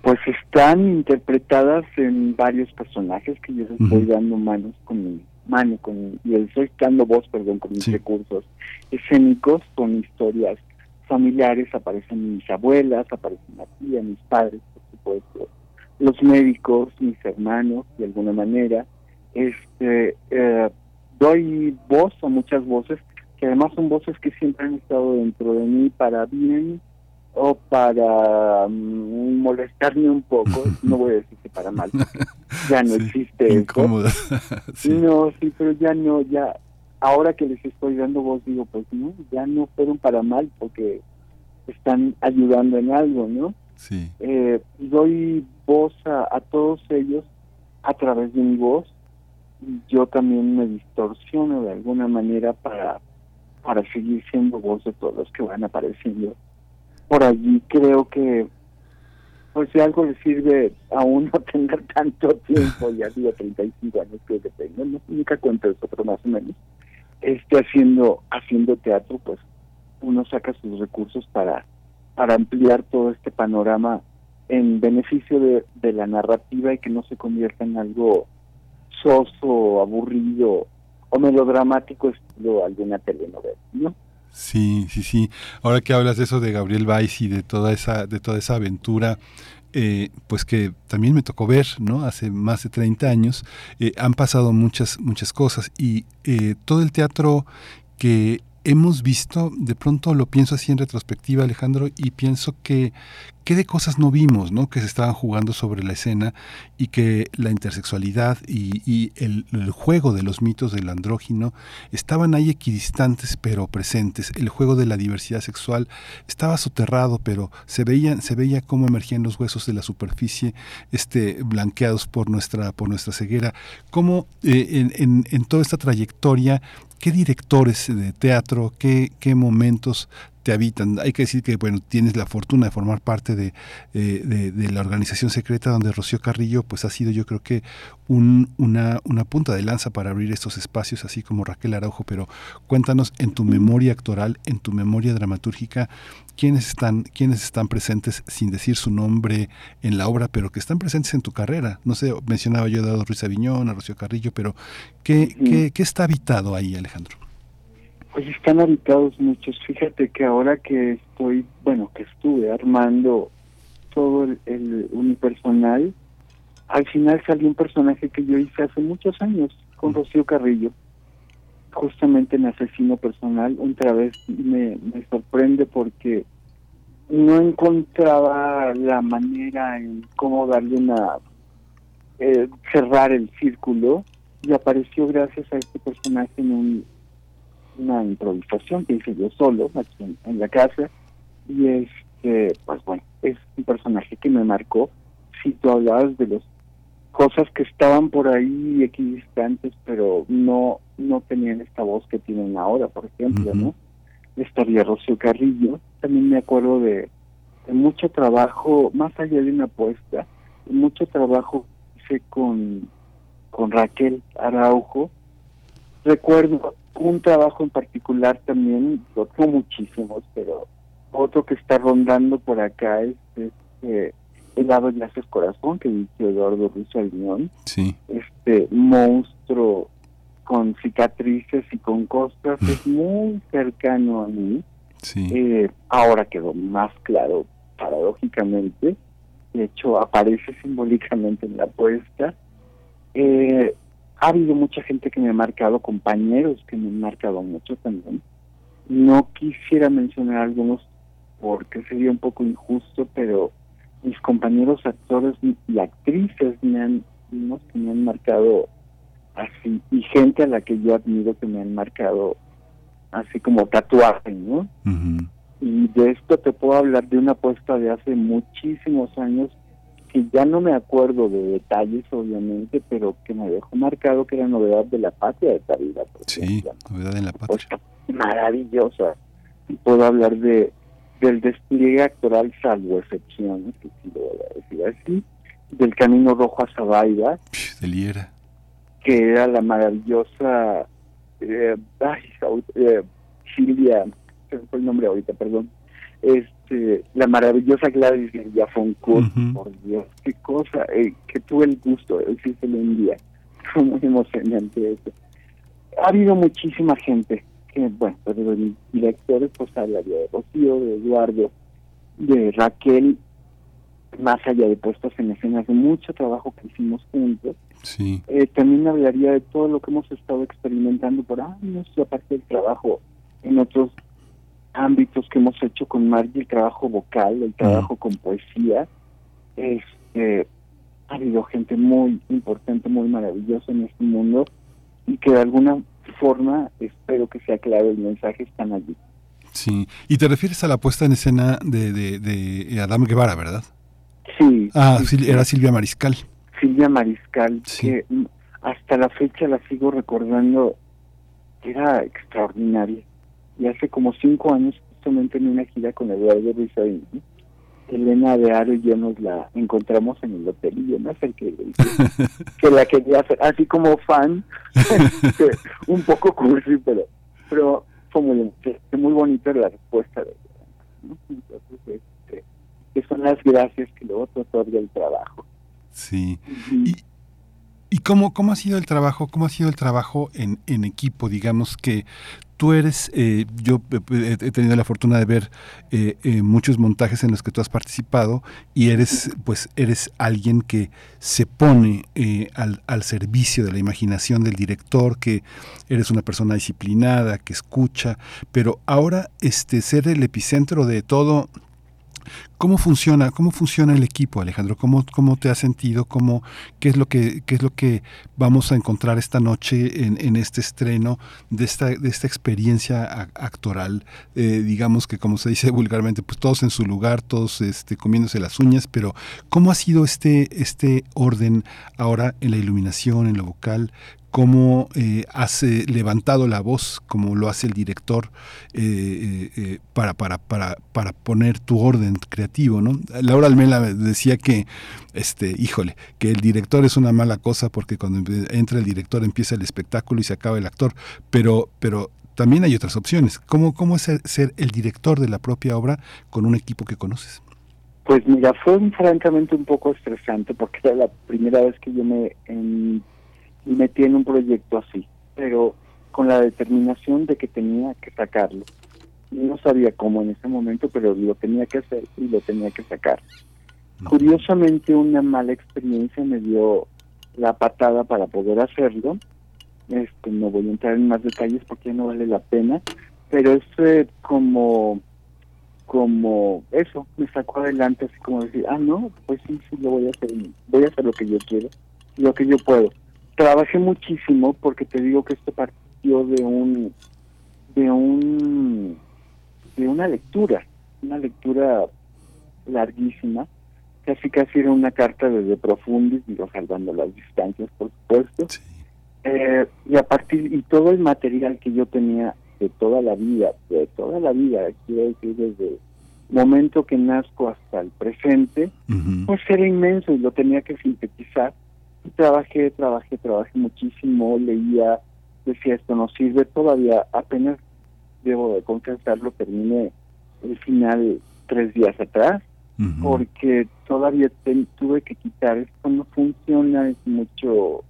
Pues están interpretadas en varios personajes que yo estoy dando manos con mi mano, con, y estoy dando voz, perdón, con mis recursos escénicos, con historias familiares, aparecen mis abuelas, aparecen la tía, mis padres, por supuesto, los médicos, mis hermanos, de alguna manera. Este, eh, doy voz a muchas voces, que además son voces que siempre han estado dentro de mí para bien o para mm, molestarme un poco, no voy a decir que para mal, ya no existe incómodo. No, sí, pero ya no, ya ahora que les estoy dando voz, digo, pues no, ya no fueron para mal porque están ayudando en algo, ¿no? Sí. Eh, doy voz a, todos ellos a través de mi voz. Yo también me distorsiono de alguna manera para, para seguir siendo voz de todos los que van apareciendo. Por allí creo que, pues si algo le sirve a uno tener tanto tiempo, ya digo 35 años que tengo, no, nunca cuento eso, pero más o menos esté haciendo haciendo teatro, pues uno saca sus recursos para para ampliar todo este panorama en beneficio de, de la narrativa y que no se convierta en algo soso, aburrido o melodramático estilo alguna telenovela, ¿no? Sí, sí, sí. Ahora que hablas de eso de Gabriel Weiss y de toda esa, de toda esa aventura, eh, pues que también me tocó ver, ¿no? Hace más de 30 años, eh, han pasado muchas, muchas cosas y eh, todo el teatro que hemos visto, de pronto lo pienso así en retrospectiva, Alejandro, y pienso que qué de cosas no vimos, ¿no? Que se estaban jugando sobre la escena y que la intersexualidad y, el, juego de los mitos del andrógino estaban ahí equidistantes pero presentes. El juego de la diversidad sexual estaba soterrado, pero se se veía cómo emergían los huesos de la superficie, este, blanqueados por nuestra, por nuestra ceguera. Cómo eh, en, en toda esta trayectoria ¿Qué directores de teatro, qué, qué momentos te habitan. Hay que decir que bueno, tienes la fortuna de formar parte de, eh, de, la organización secreta donde Rocío Carrillo pues ha sido yo creo que un, una, una punta de lanza para abrir estos espacios, así como Raquel Araujo, pero cuéntanos en tu memoria actoral, en tu memoria dramatúrgica, quiénes están, quiénes están presentes sin decir su nombre en la obra, pero que están presentes en tu carrera. No sé, mencionaba yo a Dado Ruiz Aviñón, a Rocío Carrillo, pero ¿qué, qué, ¿qué está habitado ahí, Alejandro? Pues están habitados muchos. Fíjate que ahora que estoy, bueno, que estuve armando todo el, unipersonal, al final salió un personaje que yo hice hace muchos años con Rocío Carrillo. justamente en Asesino Personal, otra vez me, me sorprende porque no encontraba la manera en cómo darle una eh, cerrar el círculo y apareció gracias a este personaje en un, una improvisación que hice yo solo aquí en, la casa. Y este pues bueno es un personaje que me marcó. Si tú hablabas de las cosas que estaban por ahí equidistantes pero no no tenían esta voz que tienen ahora por ejemplo no estaría Rocío Carrillo. También me acuerdo de, mucho trabajo más allá de una apuesta mucho trabajo hice con con Raquel Araujo. Recuerdo un trabajo en particular también, otro muchísimos, pero otro que está rondando por acá es este Helado y Haces Corazón, que dice Eduardo Ruiz. Sí. Este monstruo con cicatrices y con costas es muy cercano a mí. Sí. Eh, ahora quedó más claro, paradójicamente. De hecho, aparece simbólicamente en la puesta. Eh, ha habido mucha gente que me ha marcado, compañeros que me han marcado mucho también. No quisiera mencionar algunos porque sería un poco injusto, pero mis compañeros actores y actrices me han, me han marcado así, y gente a la que yo admiro que me han marcado así como tatuaje, ¿no? Y de esto te puedo hablar de una apuesta de hace muchísimos años que ya no me acuerdo de detalles, obviamente, pero que me dejó marcado que era novedad de la patria de Tarida. Sí, novedad en la patria. maravillosa. Y puedo hablar de del despliegue actoral, salvo excepciones, que sí lo voy a decir así, del Camino Rojo a Zabaiba. De Que era la maravillosa eh, eh, Silvia, fue el nombre ahorita, perdón. Es este, la maravillosa Gladys de por Dios, qué cosa, eh, que tuve el gusto de decírselo un día. Fue muy emocionante eso. Ha habido muchísima gente, que bueno, pues, de directores, pues hablaría de Rocío, de Eduardo, de Raquel, más allá de puestos en escenas, de mucho trabajo que hicimos juntos. Sí. Eh, también hablaría de todo lo que hemos estado experimentando por años, aparte del trabajo en otros ámbitos que hemos hecho con Margie, el trabajo vocal, el trabajo con poesía. Este, ha habido gente muy importante, muy maravillosa en este mundo y que de alguna forma espero que sea claro el mensaje, están allí. Sí, y te refieres a la puesta en escena de, de, de Adam Guevara, ¿verdad? Sí. Ah, era Silvia Mariscal. Silvia Mariscal, que hasta la fecha la sigo recordando, era extraordinaria y hace como cinco años justamente en una gira con Eduardo Ruiz Elena de Aro y yo nos la encontramos en el hotel y yo me acerqué que la quería hacer así como fan un poco cursi pero pero fue muy, muy bonita la respuesta de Entonces, este, que son las gracias que luego otorga el trabajo. Sí. Y, ¿Y cómo, cómo ha sido el trabajo? ¿Cómo ha sido el trabajo en, en equipo? Digamos que tú eres, eh, yo he tenido la fortuna de ver eh, eh, muchos montajes en los que tú has participado y eres, pues, eres alguien que se pone al, al, servicio de la imaginación del director, que eres una persona disciplinada, que escucha, pero ahora este ser el epicentro de todo ¿Cómo funciona, cómo funciona el equipo, Alejandro? ¿Cómo, cómo te has sentido? ¿Cómo, qué, es lo que, qué es lo que vamos a encontrar esta noche en, este estreno de esta, de esta experiencia actoral? Eh, digamos que, como se dice vulgarmente, pues todos en su lugar, todos este, comiéndose las uñas, pero ¿cómo ha sido este, este orden ahora en la iluminación, en lo vocal? Cómo eh, has levantado la voz, como lo hace el director, eh, eh, para, para, para, para poner tu orden creativo. ¿no? Laura Almela decía que, este, híjole, que el director es una mala cosa porque cuando entra el director empieza el espectáculo y se acaba el actor, pero, pero también hay otras opciones. ¿Cómo, cómo es ser el director de la propia obra con un equipo que conoces? Pues mira, fue francamente un poco estresante porque era la primera vez que yo me metí en un proyecto así, pero con la determinación de que tenía que sacarlo. No sabía cómo en ese momento, pero lo tenía que hacer y lo tenía que sacar. Curiosamente, una mala experiencia me dio la patada para poder hacerlo Este, no voy a entrar en más detalles porque no vale la pena, pero es eh, como como eso, me sacó adelante así como decir, ah, no, pues sí, sí, lo voy a hacer, voy a hacer lo que yo quiero, lo que yo puedo. Trabajé muchísimo porque te digo que esto partió de un, de un, de una lectura, una lectura larguísima, casi casi era una carta desde profundis, digo, salvando las distancias, por supuesto. Eh, y a partir, y todo el material que yo tenía de toda la vida, de toda la vida, quiero decir, desde el momento que nazco hasta el presente, pues era inmenso y lo tenía que sintetizar. Y trabajé, trabajé, trabajé muchísimo, leía, decía esto no sirve, todavía apenas debo de confesarlo, terminé el final tres días atrás, porque todavía tuve que quitar, esto no funciona, es mucho,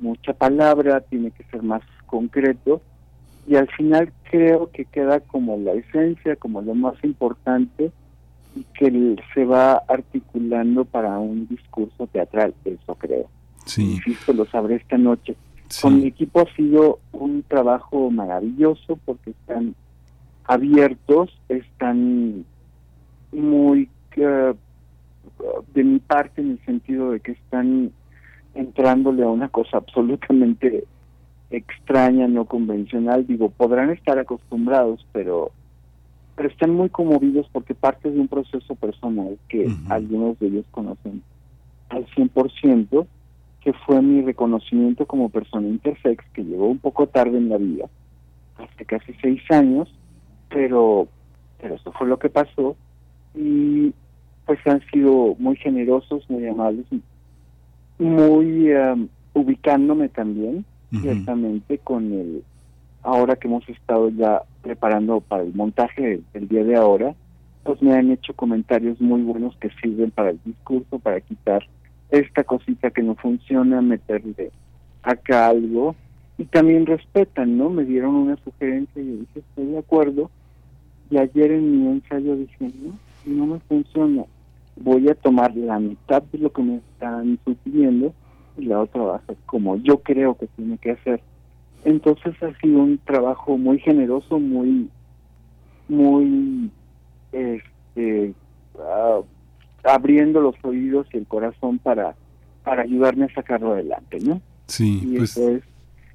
mucha palabra, tiene que ser más concreto, y al final creo que queda como la esencia, como lo más importante, y que se va articulando para un discurso teatral, eso creo. Sí. Insisto, lo sabré esta noche. Con mi equipo ha sido un trabajo maravilloso porque están abiertos, están muy uh, de mi parte en el sentido de que están entrándole a una cosa absolutamente extraña, no convencional. Digo, podrán estar acostumbrados, pero pero están muy conmovidos porque parte de un proceso personal que algunos de ellos conocen al 100%, que fue mi reconocimiento como persona intersex, que llegó un poco tarde en la vida, hace casi seis años, pero, pero eso fue lo que pasó. Y pues han sido muy generosos, muy amables, muy um, ubicándome también, ciertamente, con el, ahora que hemos estado ya preparando para el montaje del día de ahora, pues me han hecho comentarios muy buenos que sirven para el discurso, para quitar esta cosita que no funciona, meterle acá algo, y también respetan, ¿no? Me dieron una sugerencia y yo dije, estoy de acuerdo, y ayer en mi ensayo dije, no, no me funciona, voy a tomar la mitad de lo que me están sugiriendo y la otra va a ser como yo creo que tiene que hacer. Entonces ha sido un trabajo muy generoso, muy, muy, este, ah, abriendo los oídos y el corazón para, para ayudarme a sacarlo adelante, ¿no? Sí, y pues... eso es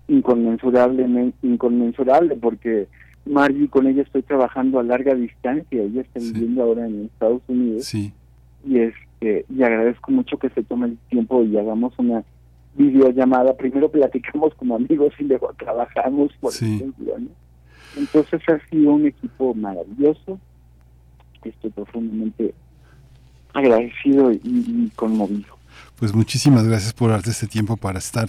inconmensurable, inconmensurable porque Margie, con ella estoy trabajando a larga distancia, ella está viviendo ahora en Estados Unidos. Sí. Y este y agradezco mucho que se tome el tiempo y hagamos una videollamada. Primero platicamos como amigos y luego trabajamos, por ejemplo. Entonces ha sido un equipo maravilloso. Estoy profundamente agradecido y conmovido. Pues muchísimas gracias por darte este tiempo para estar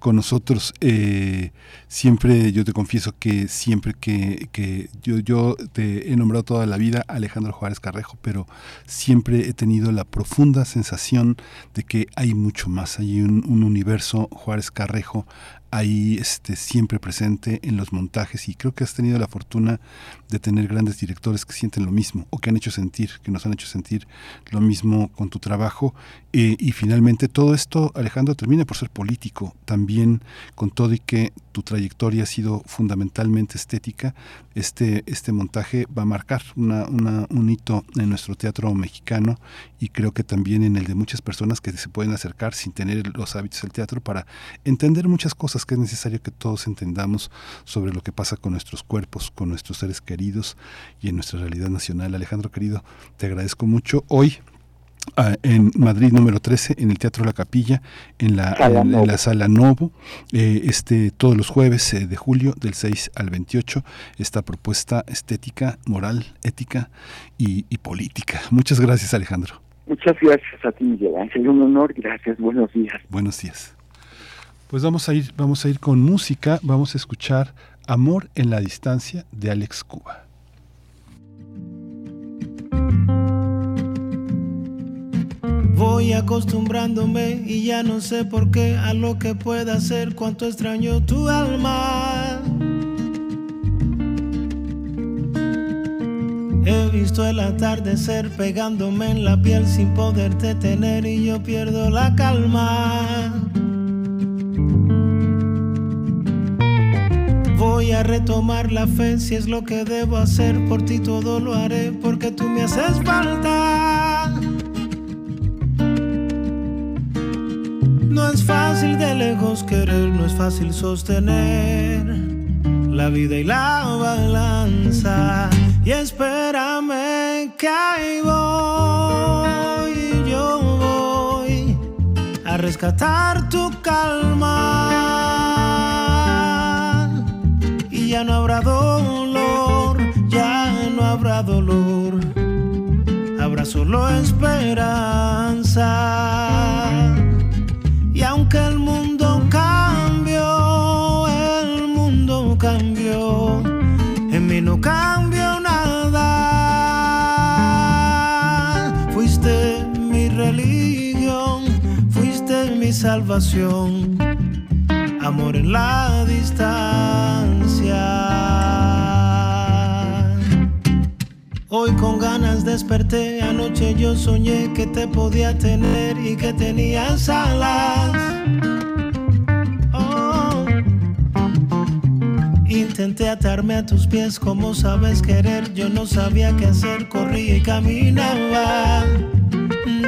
con nosotros. Eh, siempre, yo te confieso que siempre que, que yo, yo te he nombrado toda la vida Alejandro Juárez Carrejo, pero siempre he tenido la profunda sensación de que hay mucho más, hay un, un universo Juárez Carrejo ahí este, siempre presente en los montajes y creo que has tenido la fortuna de tener grandes directores que sienten lo mismo o que han hecho sentir, que nos han hecho sentir lo mismo con tu trabajo. Eh, y finalmente todo esto, Alejandro, termina por ser político también con todo y que tu trayectoria ha sido fundamentalmente estética, este, este montaje va a marcar una, un hito en nuestro teatro mexicano y creo que también en el de muchas personas que se pueden acercar sin tener los hábitos del teatro para entender muchas cosas que es necesario que todos entendamos sobre lo que pasa con nuestros cuerpos, con nuestros seres queridos y en nuestra realidad nacional. Alejandro querido, te agradezco mucho. Hoy ah, en Madrid número 13 en el Teatro La Capilla en la, en, la sala Novo eh, este todos los jueves eh, de julio del 6 al 28 esta propuesta estética moral ética y, y política. Muchas gracias Alejandro. Muchas gracias a ti Miguel Ángel. Un honor. Gracias. Buenos días. Buenos días pues vamos a ir, vamos a ir con música, vamos a escuchar Amor en la distancia de Alex Cuba. Voy acostumbrándome y ya no sé por qué a lo que pueda hacer, cuánto extraño tu alma. He visto el atardecer pegándome en la piel sin poderte tener y yo pierdo la calma. Voy a retomar la fe si es lo que debo hacer. Por ti todo lo haré porque tú me haces falta. No es fácil de lejos querer, no es fácil sostener la vida y la balanza. Y espérame que ahí voy, yo voy a rescatar tu calma. Ya no habrá dolor, ya no habrá dolor, habrá solo esperanza. Y aunque el mundo cambió, el mundo cambió, en mí no cambió nada. Fuiste mi religión, fuiste mi salvación, amor en la distancia. Hoy con ganas desperté, anoche yo soñé que te podía tener y que tenías alas. Oh. Intenté atarme a tus pies como sabes querer, yo no sabía qué hacer, corría y caminaba,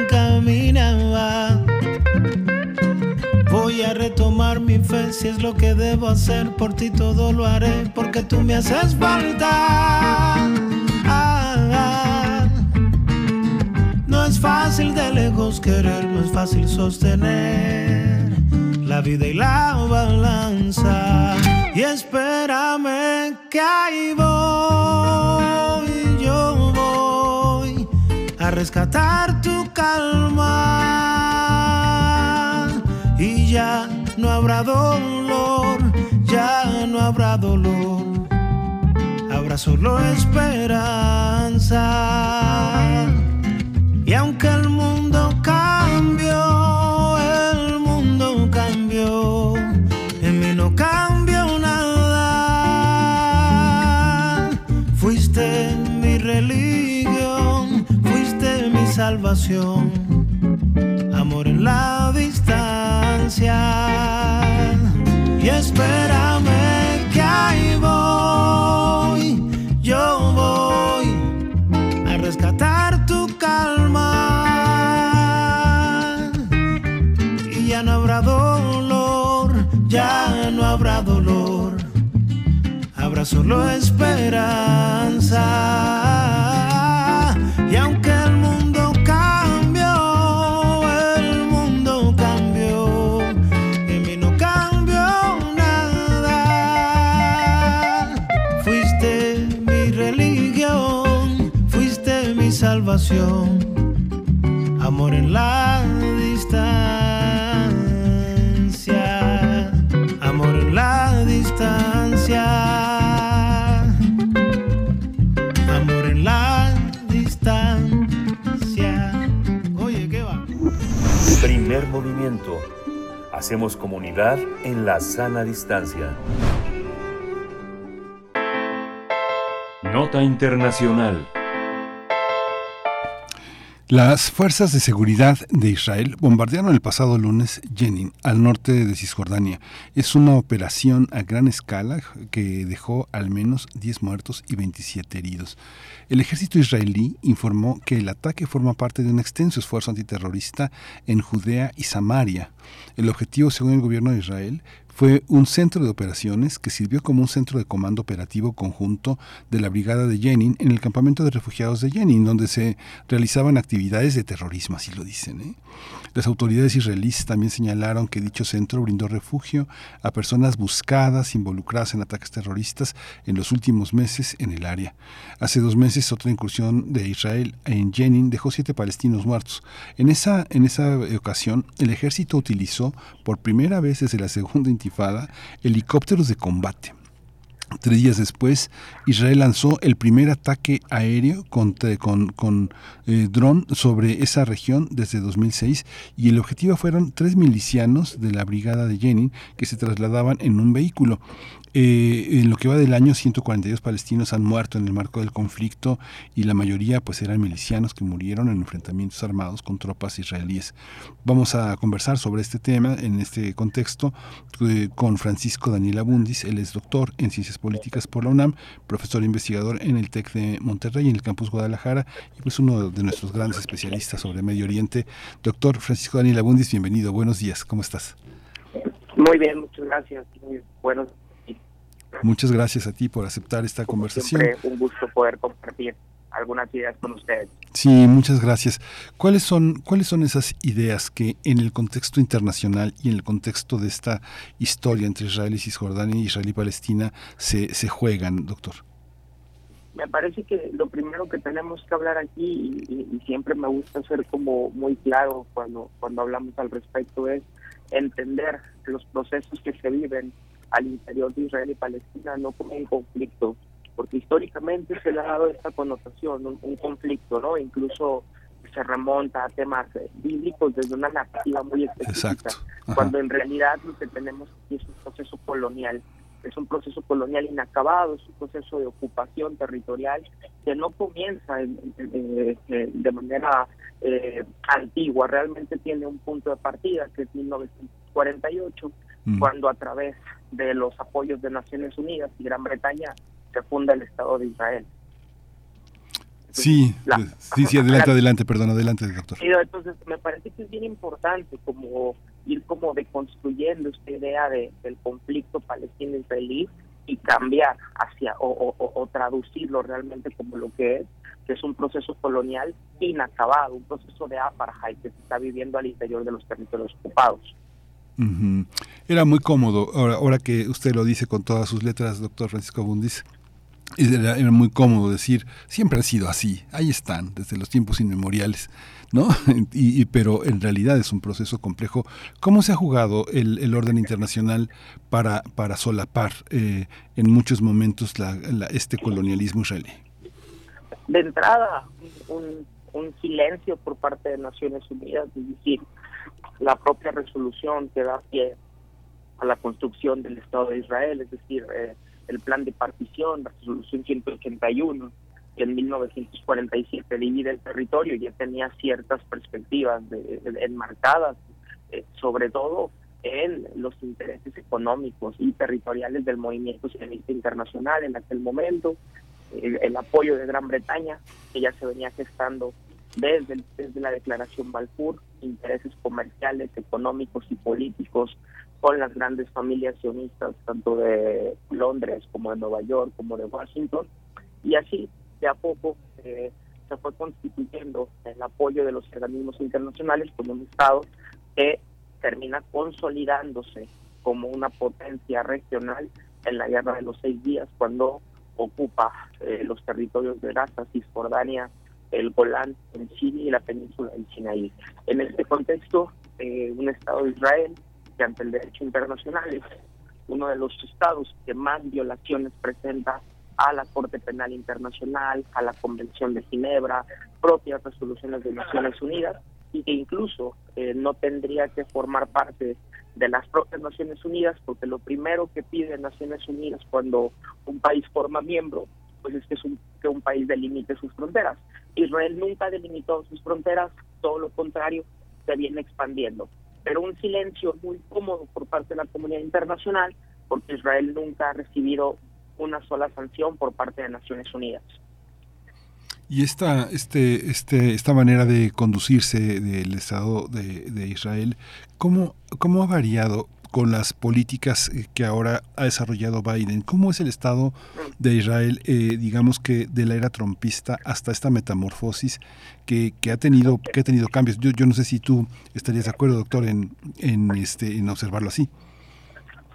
caminaba. Voy a retomar si es lo que debo hacer, por ti todo lo haré, porque tú me haces falta. Ah, no es fácil de lejos querer, no es fácil sostener la vida y la balanza. Y espérame que ahí voy, yo voy a rescatar tu calma. Y ya no habrá dolor, ya no habrá dolor habrá solo esperanza. Y aunque el mundo cambió, el mundo cambió, en mí no cambió nada. Fuiste mi religión, fuiste mi salvación, amor en la Y espérame que ahí voy, yo voy a rescatar tu calma. Y ya no habrá dolor, ya no habrá dolor, habrá solo esperanza. Amor en la distancia, amor en la distancia, amor en la distancia. Oye, ¿qué va? Primer movimiento. Hacemos comunidad en la sana distancia. Nota Internacional. Las fuerzas de seguridad de Israel bombardearon el pasado lunes Jenin, al norte de Cisjordania. Es una operación a gran escala que dejó al menos 10 muertos y 27 heridos. El ejército israelí informó que el ataque forma parte de un extenso esfuerzo antiterrorista en Judea y Samaria. El objetivo, según el gobierno de Israel, fue un centro de operaciones que sirvió como un centro de comando operativo conjunto de la brigada de Jenin en el campamento de refugiados de Jenin, donde se realizaban actividades de terrorismo, así lo dicen. ¿eh? Las autoridades israelíes también señalaron que dicho centro brindó refugio a personas buscadas involucradas en ataques terroristas en los últimos meses en el área. Hace dos meses otra incursión de Israel en Jenin dejó siete palestinos muertos. En esa, en esa ocasión el ejército utilizó por primera vez desde la segunda intifada helicópteros de combate. Tres días después, Israel lanzó el primer ataque aéreo con, con, con eh, dron sobre esa región desde 2006 y el objetivo fueron tres milicianos de la brigada de Jenin que se trasladaban en un vehículo. Eh, en lo que va del año, 142 palestinos han muerto en el marco del conflicto y la mayoría pues eran milicianos que murieron en enfrentamientos armados con tropas israelíes. Vamos a conversar sobre este tema en este contexto eh, con Francisco Daniel Abundis, él es doctor en ciencias Políticas por la UNAM, profesor investigador en el TEC de Monterrey, en el campus Guadalajara, y pues uno de nuestros grandes especialistas sobre Medio Oriente. Doctor Francisco Daniel Abundis, bienvenido, buenos días, ¿cómo estás? Muy bien, muchas gracias. Muy buenos Muchas gracias a ti por aceptar esta conversación. Siempre un gusto poder compartir algunas ideas con ustedes. Sí, muchas gracias. ¿Cuáles son, ¿Cuáles son esas ideas que en el contexto internacional y en el contexto de esta historia entre Israel y Cisjordania y Israel y Palestina se, se juegan, doctor? Me parece que lo primero que tenemos que hablar aquí, y, siempre me gusta ser como muy claro cuando, cuando hablamos al respecto, es entender los procesos que se viven al interior de Israel y Palestina no como un conflicto, porque históricamente se le ha dado esta connotación, un, conflicto, ¿no? Incluso se remonta a temas eh, bíblicos desde una narrativa muy específica, cuando en realidad lo que tenemos aquí es un proceso colonial, es un proceso colonial inacabado, es un proceso de ocupación territorial que no comienza de manera eh, antigua, realmente tiene un punto de partida que es 1948, mm. cuando a través de los apoyos de Naciones Unidas y Gran Bretaña se funda el Estado de Israel. sí, sí, sí, adelante, adelante, perdón, adelante, doctor. entonces, me parece que es bien importante como ir como deconstruyendo esta idea de, del conflicto palestino-israelí y cambiar hacia, o, o, traducirlo realmente como lo que es, que es un proceso colonial inacabado, un proceso de apartheid que se está viviendo al interior de los territorios ocupados. Era muy cómodo, ahora, ahora que usted lo dice con todas sus letras, doctor Francisco Bundis, era, muy cómodo decir, siempre ha sido así, ahí están, desde los tiempos inmemoriales, ¿no? Y, pero en realidad es un proceso complejo. ¿Cómo se ha jugado el, el orden internacional para, para solapar eh, en muchos momentos la, este colonialismo israelí? De entrada, un, un silencio por parte de Naciones Unidas, es decir, la propia resolución que da pie a la construcción del Estado de Israel, es decir, eh, el plan de partición, la resolución 181, que en 1947 divide el territorio, ya tenía ciertas perspectivas enmarcadas, eh, sobre todo en los intereses económicos y territoriales del movimiento sionista internacional en aquel momento, el, apoyo de Gran Bretaña, que ya se venía gestando desde, desde la declaración Balfour, intereses comerciales, económicos y políticos con las grandes familias sionistas, tanto de Londres como de Nueva York, como de Washington, y así de a poco eh, se fue constituyendo el apoyo de los organismos internacionales como un Estado que termina consolidándose como una potencia regional en la guerra de los seis días, cuando ocupa eh, los territorios de Gaza, Cisjordania, el Golán, en Siria y la península del Sinaí. En este contexto, eh, un Estado de Israel que ante el derecho internacional es uno de los estados que más violaciones presenta a la Corte Penal Internacional, a la Convención de Ginebra, propias resoluciones de Naciones Unidas, y que incluso eh, no tendría que formar parte de las propias Naciones Unidas, porque lo primero que pide Naciones Unidas cuando un país forma miembro, pues es que, es un, que un país delimite sus fronteras. Israel nunca delimitó sus fronteras, todo lo contrario, se viene expandiendo. Pero un silencio muy cómodo por parte de la comunidad internacional, porque Israel nunca ha recibido una sola sanción por parte de Naciones Unidas. Y esta, este, este, esta manera de conducirse del Estado de, Israel, ¿cómo, ¿cómo ha variado con las políticas eh, que ahora ha desarrollado Biden. ¿Cómo es el Estado de Israel, eh, digamos que de la era trompista hasta esta metamorfosis que, que, ha tenido que ha tenido cambios? Yo, yo no sé si tú estarías de acuerdo, doctor, en, en, este, en observarlo así.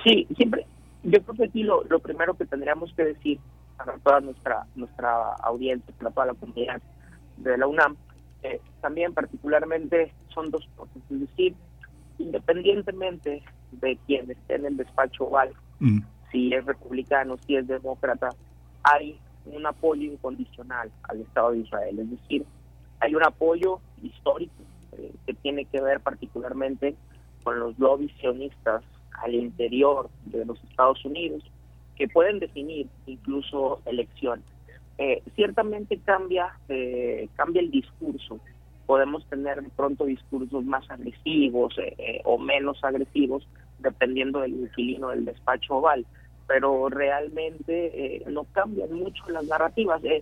Sí, siempre. Yo creo que aquí lo, primero que tendríamos que decir para toda nuestra nuestra audiencia, para toda la comunidad de la UNAM, eh, también particularmente son dos cosas. Independientemente de quien esté en el despacho oval, mm. si es republicano, si es demócrata, hay un apoyo incondicional al Estado de Israel. Es decir, hay un apoyo histórico eh, que tiene que ver particularmente con los lobbies sionistas al interior de los Estados Unidos que pueden definir incluso elecciones. Eh, ciertamente cambia, eh, cambia el discurso podemos tener pronto discursos más agresivos eh, eh, o menos agresivos dependiendo del inquilino del despacho oval. pero realmente eh, no cambian mucho las narrativas. Eh,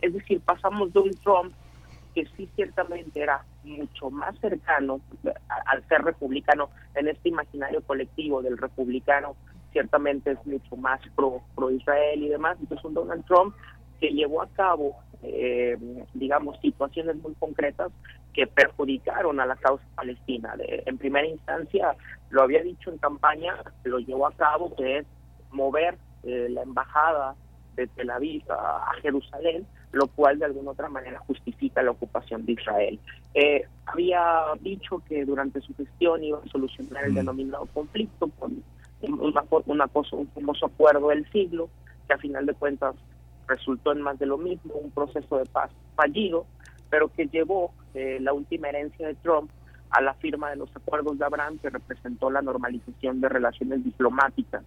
es decir, pasamos de un Trump que sí ciertamente era mucho más cercano al ser republicano en este imaginario colectivo del republicano ciertamente es mucho más pro pro Israel y demás entonces un Donald Trump que llevó a cabo eh, digamos situaciones muy concretas que perjudicaron a la causa palestina en primera instancia lo había dicho en campaña lo llevó a cabo que es mover eh, la embajada de Tel Aviv a, Jerusalén, lo cual de alguna otra manera justifica la ocupación de Israel. Eh, había dicho que durante su gestión iba a solucionar el mm. denominado conflicto con una, una cosa, un famoso acuerdo del siglo, que a final de cuentas resultó en más de lo mismo, un proceso de paz fallido, pero que llevó eh, la última herencia de Trump a la firma de los acuerdos de Abraham, que representó la normalización de relaciones diplomáticas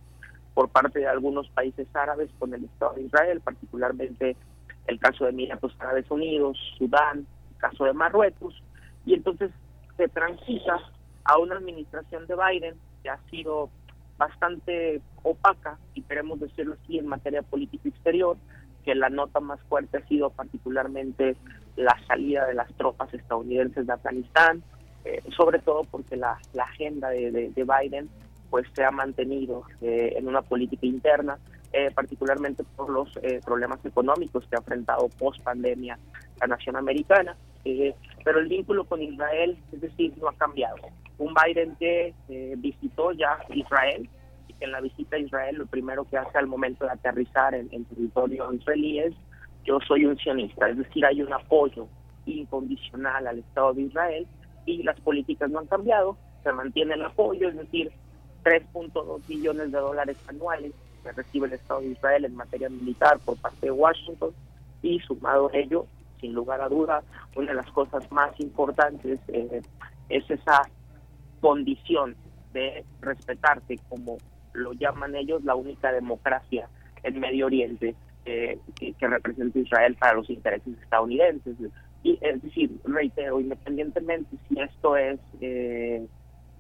por parte de algunos países árabes con el Estado de Israel, particularmente el caso de Emiratos Árabes Unidos, Sudán, el caso de Marruecos, y entonces se transita a una administración de Biden que ha sido bastante opaca, y queremos decirlo así, en materia política exterior, que la nota más fuerte ha sido particularmente la salida de las tropas estadounidenses de Afganistán, eh, sobre todo porque la, agenda de, de Biden pues se ha mantenido eh, en una política interna, eh, particularmente por los eh, problemas económicos que ha enfrentado post pandemia la nación americana. pero el vínculo con Israel, es decir, no ha cambiado. Un Biden que visitó ya Israel, en la visita a Israel lo primero que hace al momento de aterrizar en, en territorio israelí es yo soy un sionista, es decir, hay un apoyo incondicional al Estado de Israel y las políticas no han cambiado, se mantiene el apoyo, es decir, 3.2 billones de dólares anuales que recibe el Estado de Israel en materia militar por parte de Washington y sumado a ello, sin lugar a duda, una de las cosas más importantes eh, es esa condición de respetarse como lo llaman ellos la única democracia en Medio Oriente eh, que, representa Israel para los intereses estadounidenses. Y es decir, reitero, independientemente si esto es eh,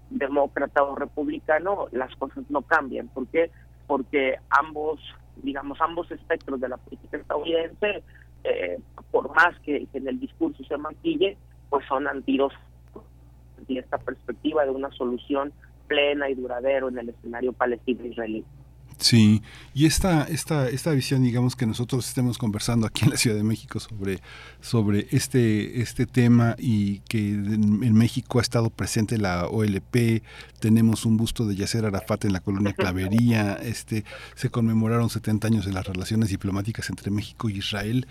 demócrata o republicano, las cosas no cambian. ¿Por qué? Porque ambos, digamos, ambos espectros de la política estadounidense, eh, por más que, en el discurso se maquille, pues son antidos y esta perspectiva de una solución plena y duradera en el escenario palestino-israelí. Sí, y esta, esta, esta visión, digamos, que nosotros estemos conversando aquí en la Ciudad de México sobre, sobre este, este tema y que en, México ha estado presente la OLP, tenemos un busto de Yasser Arafat en la colonia Clavería, este, se conmemoraron 70 años de las relaciones diplomáticas entre México y Israel.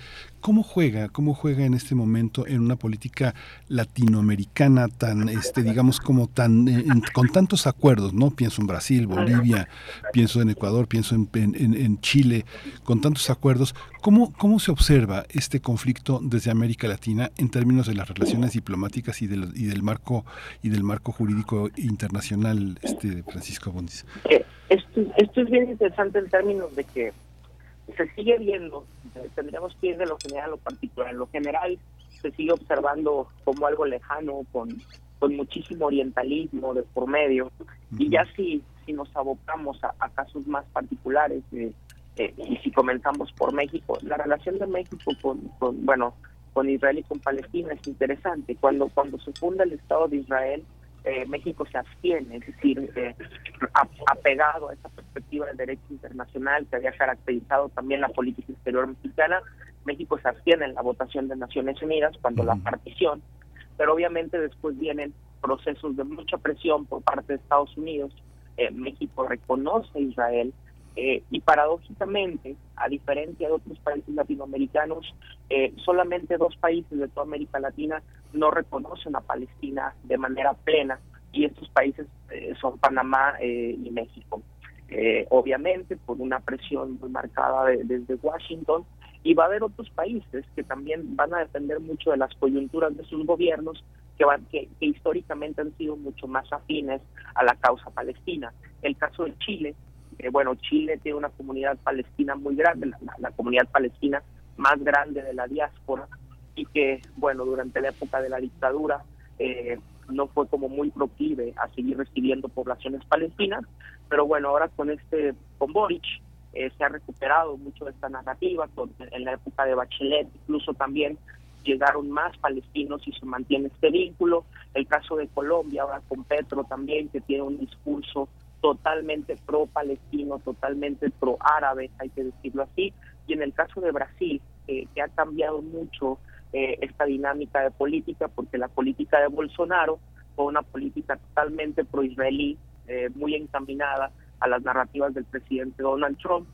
¿Cómo juega, cómo juega en este momento en una política latinoamericana tan, este, digamos, como tan, con tantos acuerdos, ¿no? Pienso en Brasil, Bolivia, pienso en Ecuador, pienso en, Chile, con tantos acuerdos. ¿Cómo, ¿Cómo se observa este conflicto desde América Latina en términos de las relaciones diplomáticas y del, y del marco y del marco jurídico internacional, este Francisco Bondis? Eh, esto es bien interesante en términos de que se sigue viendo, tendríamos que ir de lo general a lo particular. En lo general se sigue observando como algo lejano, con, con muchísimo orientalismo de por medio. Y ya si, si nos abocamos a, casos más particulares, eh, eh, y si comenzamos por México, la relación de México con, con, bueno, con Israel y con Palestina es interesante. Cuando, cuando se funda el Estado de Israel, eh, México se abstiene, es decir, eh, apegado a esa perspectiva del derecho internacional que había caracterizado también la política exterior mexicana, México se abstiene en la votación de Naciones Unidas cuando la partición, pero obviamente después vienen procesos de mucha presión por parte de Estados Unidos. Eh, México reconoce a Israel eh, y paradójicamente, a diferencia de otros países latinoamericanos, eh, solamente dos países de toda América Latina no reconocen a Palestina de manera plena y estos países eh, son Panamá y México. obviamente por una presión muy marcada desde Washington y va a haber otros países que también van a depender mucho de las coyunturas de sus gobiernos que, van, que históricamente han sido mucho más afines a la causa palestina. El caso de Chile bueno, Chile tiene una comunidad palestina muy grande, la, comunidad palestina más grande de la diáspora, y que, bueno, durante la época de la dictadura eh, no fue como muy proclive a seguir recibiendo poblaciones palestinas, pero bueno, ahora con este, con Boric, eh, se ha recuperado mucho de esta narrativa, en la época de Bachelet incluso también llegaron más palestinos y se mantiene este vínculo. El caso de Colombia, ahora con Petro también, que tiene un discurso totalmente pro-palestino, totalmente pro-árabe, hay que decirlo así. Y en el caso de Brasil, que ha cambiado mucho eh, esta dinámica de política, porque la política de Bolsonaro fue una política totalmente pro-israelí, eh, muy encaminada a las narrativas del presidente Donald Trump.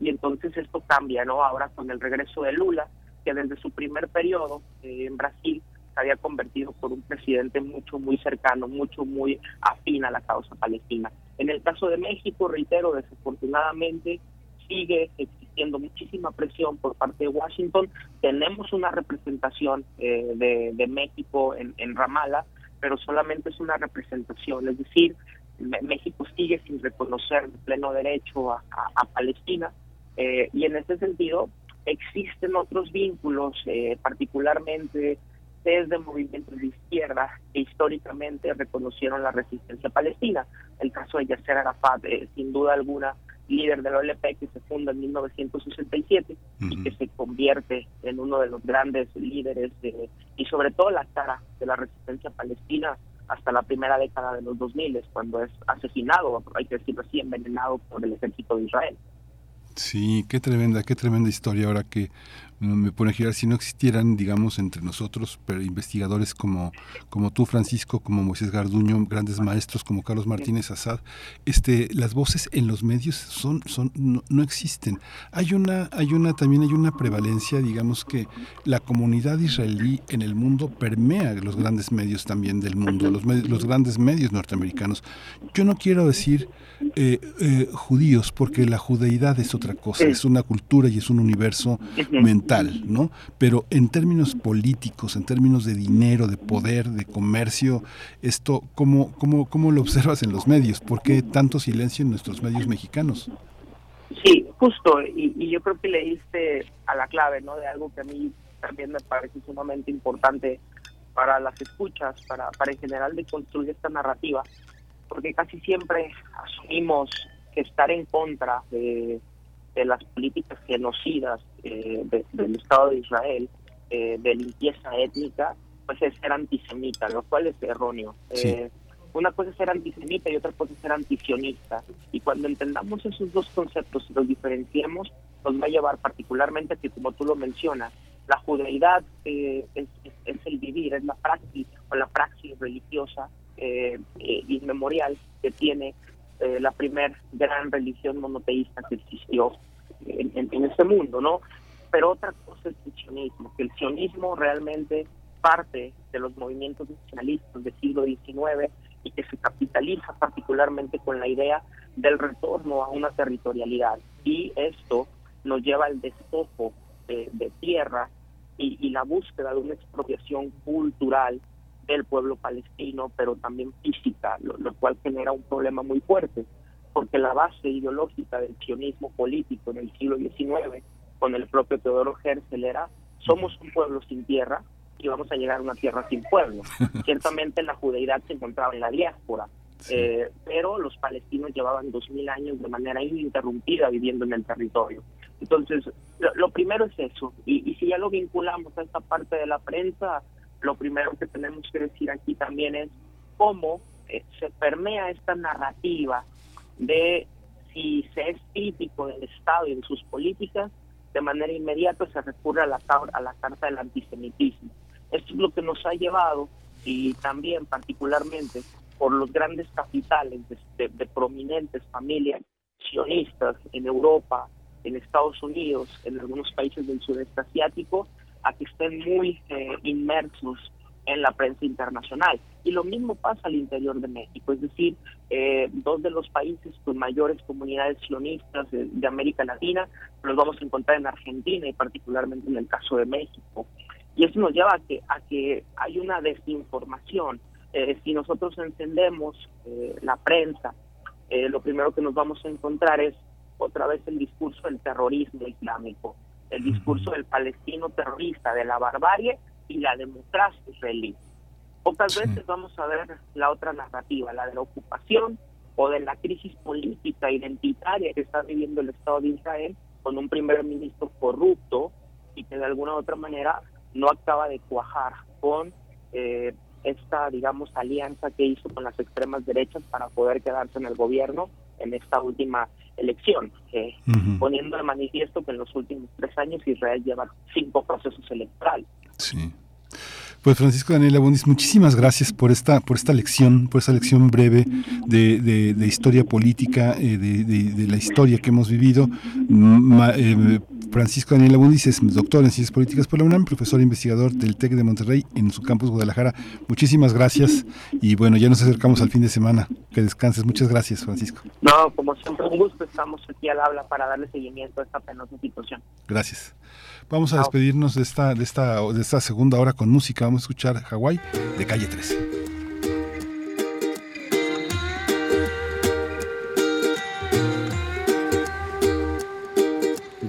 Y entonces esto cambia, ¿no? Ahora con el regreso de Lula, que desde su primer periodo eh, en Brasil se había convertido por un presidente mucho, muy cercano, mucho, muy afín a la causa palestina. En el caso de México, reitero, desafortunadamente sigue existiendo muchísima presión por parte de Washington. Tenemos una representación eh, de, México en, en Ramallah, pero solamente es una representación, es decir, México sigue sin reconocer pleno derecho a, Palestina eh, y en ese sentido existen otros vínculos, eh, particularmente desde movimientos de izquierda que históricamente reconocieron la resistencia palestina. El caso de Yasser Arafat, eh, sin duda alguna, líder de la OLP que se funda en 1967 y que se convierte en uno de los grandes líderes de, y sobre todo la cara de la resistencia palestina hasta la primera década de los 2000, cuando es asesinado, hay que decirlo así, envenenado por el ejército de Israel. Sí, qué tremenda, qué tremenda historia ahora que me pone a girar si no existieran, digamos, entre nosotros, pero investigadores como, como tú, Francisco, como Moisés Garduño, grandes maestros como Carlos Martínez Azad, este, las voces en los medios son, son, no, existen. Hay una, hay una, también hay una prevalencia, digamos que la comunidad israelí en el mundo permea los grandes medios también del mundo, los, los grandes medios norteamericanos. Yo no quiero decir eh, eh, judíos, porque la judeidad es otra cosa, es una cultura y es un universo mental ¿no? Pero en términos políticos, en términos de dinero, de poder, de comercio, esto, ¿cómo, cómo, cómo lo observas en los medios? ¿Por qué tanto silencio en nuestros medios mexicanos? Sí, justo, y, yo creo que le diste a la clave, ¿no? De algo que a mí también me parece sumamente importante para las escuchas, para, para en general de construir esta narrativa, porque casi siempre asumimos que estar en contra de las políticas genocidas eh, del Estado de Israel, eh, de limpieza étnica, pues es ser antisemita, lo cual es erróneo. Eh, una cosa es ser antisemita y otra cosa es ser antisionista. Y cuando entendamos esos dos conceptos y los diferenciemos, nos va a llevar particularmente que, como tú lo mencionas, la judeidad es, el vivir, es la praxis o la praxis religiosa inmemorial que tiene eh, la primer gran religión monoteísta que existió en, en, este mundo, ¿no? Pero otra cosa es el sionismo, que el sionismo realmente parte de los movimientos nacionalistas del siglo XIX y que se capitaliza particularmente con la idea del retorno a una territorialidad. Y esto nos lleva al despojo de, tierra y, y, la búsqueda de una expropiación cultural del pueblo palestino, pero también física, lo, cual genera un problema muy fuerte, porque la base ideológica del sionismo político en el siglo XIX, con el propio Teodoro Herzl, era somos un pueblo sin tierra y vamos a llegar a una tierra sin pueblo. Ciertamente la judeidad se encontraba en la diáspora, eh, pero los palestinos llevaban dos mil años de manera ininterrumpida viviendo en el territorio. Entonces, lo, primero es eso, y, y si ya lo vinculamos a esta parte de la prensa, lo primero que tenemos que decir aquí también es cómo eh, se permea esta narrativa de si se es crítico del Estado y de sus políticas, de manera inmediata se recurre a la, a la carta del antisemitismo. Esto es lo que nos ha llevado, y también particularmente por los grandes capitales de, de prominentes familias sionistas en Europa, en Estados Unidos, en algunos países del sudeste asiático, a que estén muy eh, inmersos en la prensa internacional. Y lo mismo pasa al interior de México, es decir, eh, dos de los países con mayores comunidades sionistas de, América Latina los vamos a encontrar en Argentina y particularmente en el caso de México. Y eso nos lleva a que, a que hay una desinformación. Eh, si nosotros encendemos la prensa, lo primero que nos vamos a encontrar es otra vez el discurso del terrorismo islámico el discurso del palestino terrorista, de la barbarie y la democracia israelí. Pocas veces vamos a ver la otra narrativa, la de la ocupación o de la crisis política identitaria que está viviendo el Estado de Israel con un primer ministro corrupto y que de alguna u otra manera no acaba de cuajar con eh, esta, digamos, alianza que hizo con las extremas derechas para poder quedarse en el gobierno en esta última elección, eh, poniendo de manifiesto que en los últimos tres años Israel lleva cinco procesos electorales. Sí. Pues Francisco Daniel Abundis, muchísimas gracias por esta, por esta lección, por esta lección breve de, de, historia política, eh, de, de, la historia que hemos vivido. Eh, Francisco Daniel Abundis es doctor en Ciencias Políticas por la UNAM, profesor e investigador del TEC de Monterrey en su campus Guadalajara. Muchísimas gracias y bueno, ya nos acercamos al fin de semana. Que descanses. Muchas gracias, Francisco. No, como siempre, un gusto. Estamos aquí al habla para darle seguimiento a esta penosa situación. Gracias. Vamos a despedirnos de esta, de esta, de esta segunda hora con música. Vamos a escuchar Hawái de calle 13.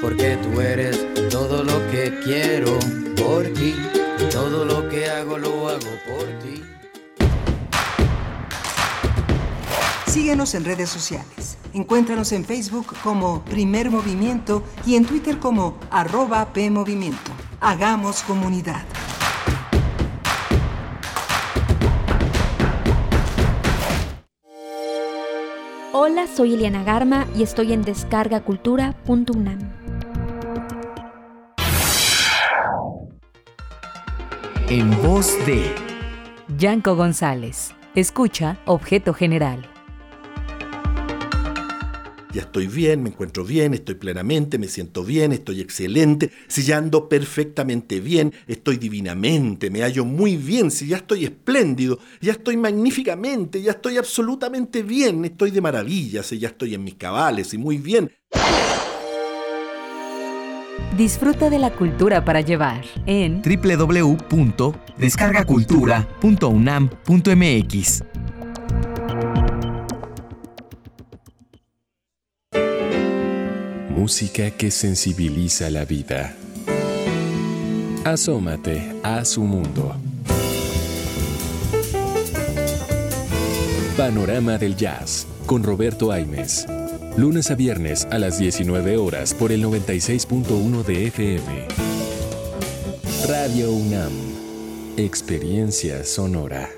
porque tú eres todo lo que quiero por ti, todo lo que hago lo hago por ti. Síguenos en redes sociales. Encuéntranos en Facebook como Primer Movimiento y en Twitter como arroba PMovimiento. Hagamos comunidad. Hola, soy Eliana Garma y estoy en descargacultura.unam. En voz de Yanko González. Escucha Objeto General. Ya estoy bien, me encuentro bien, estoy plenamente, me siento bien, estoy excelente, si ya ando perfectamente bien, estoy divinamente, me hallo muy bien, si ya estoy espléndido, ya estoy magníficamente, ya estoy absolutamente bien, estoy de maravilla, si ya estoy en mis cabales y muy bien. Disfruta de la cultura para llevar en www.descargacultura.unam.mx. Música que sensibiliza la vida. Asómate a su mundo. Panorama del Jazz con Roberto Aimes lunes a viernes a las 19 horas por el 96.1 de FM. Radio UNAM, experiencia sonora.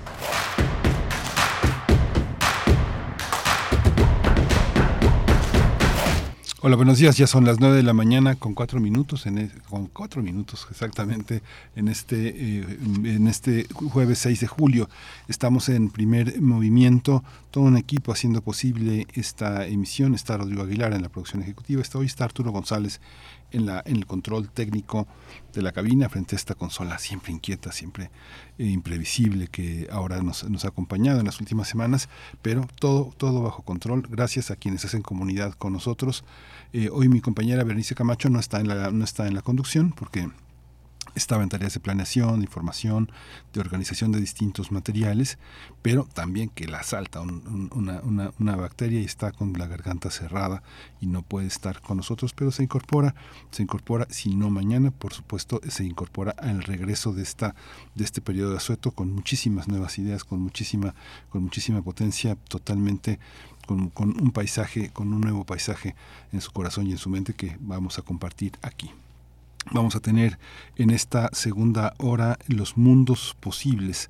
Hola, buenos días. Ya son las nueve de la mañana con cuatro minutos, en e- con cuatro minutos exactamente en este eh, en este jueves 6 de julio. Estamos en primer movimiento, todo un equipo haciendo posible esta emisión. Está Rodrigo Aguilar en la producción ejecutiva. Está hoy está Arturo González en la en el control técnico de la cabina frente a esta consola siempre inquieta, siempre eh, imprevisible que ahora nos, ha acompañado en las últimas semanas, pero todo todo bajo control. Gracias a quienes hacen comunidad con nosotros. Eh, hoy mi compañera Bernice Camacho no está en la, no está en la conducción porque estaba en tareas de planeación, de información, de organización de distintos materiales, pero también que la asalta un- un- una, una- una bacteria y está con la garganta cerrada y no puede estar con nosotros, pero se incorpora, se incorpora, si no mañana, por supuesto, se incorpora al regreso de esta, de este periodo de asueto con muchísimas nuevas ideas, con muchísima, con muchísima potencia, totalmente con, con un paisaje, con un nuevo paisaje en su corazón y en su mente que vamos a compartir aquí. Vamos a tener en esta segunda hora los mundos posibles.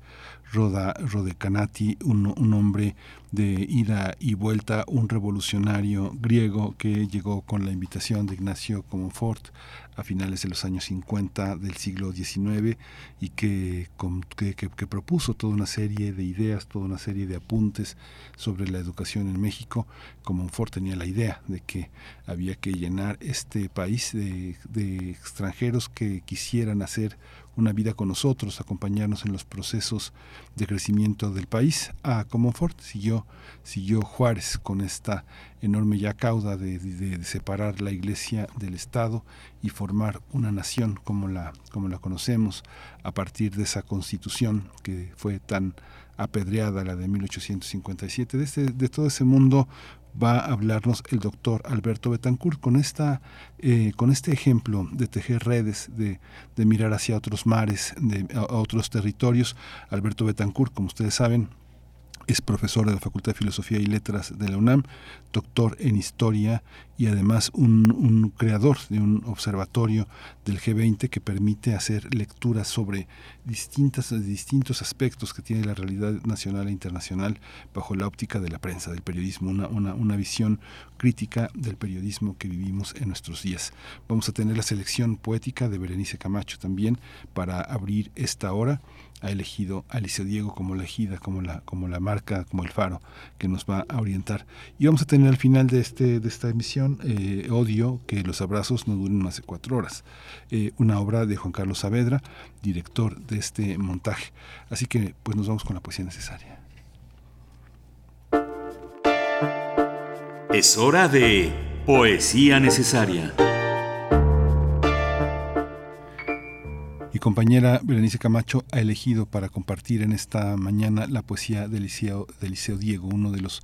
Roda Rodecanati, un, hombre de ida y vuelta, un revolucionario griego que llegó con la invitación de Ignacio Comonfort a finales de los años 50 del siglo XIX y que, que, que- propuso toda una serie de ideas, toda una serie de apuntes sobre la educación en México. Comonfort tenía la idea de que había que llenar este país de extranjeros que quisieran hacer una vida con nosotros, acompañarnos en los procesos de crecimiento del país. A Comonfort siguió, siguió Juárez con esta enorme ya cauda de separar la iglesia del Estado y formar una nación como la, como la conocemos a partir de esa constitución que fue tan apedreada, la de 1857. De, este- de todo ese mundo va a hablarnos el doctor Alberto Betancourt con, esta, eh, con este ejemplo de tejer redes, de, de mirar hacia otros mares, de, a, otros territorios. Alberto Betancourt, como ustedes saben, es profesor de la Facultad de Filosofía y Letras de la UNAM, doctor en Historia y además un, creador de un observatorio del G20 que permite hacer lecturas sobre distintas, distintos aspectos que tiene la realidad nacional e internacional bajo la óptica de la prensa, del periodismo, una, una, una visión crítica del periodismo que vivimos en nuestros días. Vamos a tener la selección poética de Berenice Camacho también para abrir esta hora ha elegido a Liceo Diego como la ejida, como la, como la marca, como el faro que nos va a orientar. Y vamos a tener al final de, este, de esta emisión eh, Odio, que los abrazos no duren más de cuatro horas. Eh, una obra de Juan Carlos Saavedra, director de este montaje. Así que pues nos vamos con la poesía necesaria. Es hora de Poesía Necesaria. Mi compañera Berenice Camacho ha elegido para compartir en esta mañana la poesía del Liceo, Liceo Diego, uno de los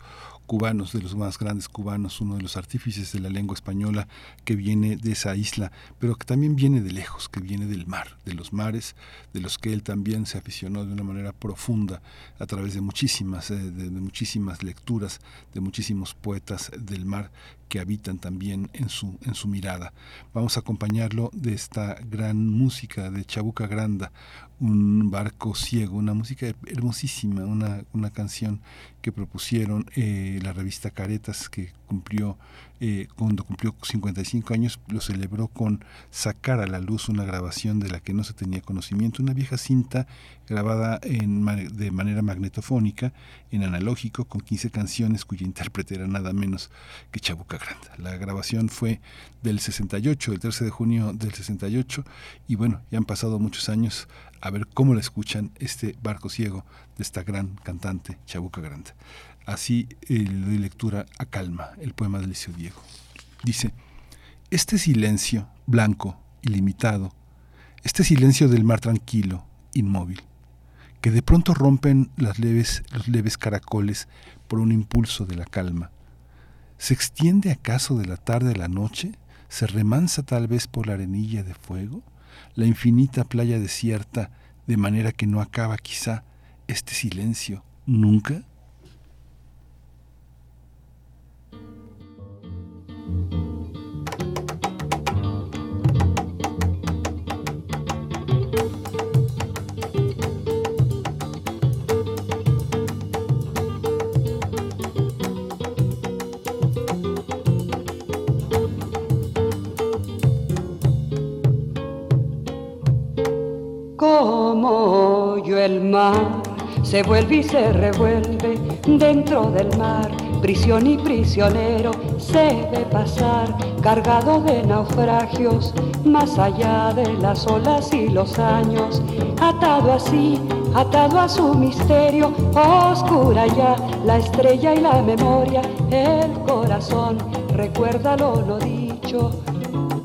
cubanos, de los más grandes cubanos, uno de los artífices de la lengua española que viene de esa isla, pero que también viene de lejos, que viene del mar, de los mares, de los que él también se aficionó de una manera profunda a través de muchísimas, eh, de, muchísimas lecturas, de muchísimos poetas del mar que habitan también en su, en su mirada. Vamos a acompañarlo de esta gran música de Chabuca Granda, un barco ciego, una música hermosísima, una, una canción que propusieron eh, la revista Caretas, que cumplió eh, cuando cumplió 55 años, lo celebró con sacar a la luz una grabación de la que no se tenía conocimiento, una vieja cinta grabada en, de manera magnetofónica, en analógico, con 15 canciones cuya intérprete era nada menos que Chabuca Granda. La grabación fue del 68, el 13 de junio del 68, y bueno, ya han pasado muchos años a ver cómo la escuchan este barco ciego de esta gran cantante Chabuca Granda. Así eh, le doy lectura a Calma, el poema de Licio Diego. Dice, este silencio, blanco, ilimitado, este silencio del mar tranquilo, inmóvil, que de pronto rompen las leves, los leves caracoles por un impulso de la calma, ¿se extiende acaso de la tarde a la noche? ¿Se remansa tal vez por la arenilla de fuego? La infinita playa desierta, de manera que no acaba quizá este silencio nunca? Como yo el mar se vuelve y se revuelve dentro del mar. Prisión y prisionero se ve pasar cargado de naufragios más allá de las olas y los años, atado así, atado a su misterio, oscura ya la estrella y la memoria, el corazón recuerda lo dicho,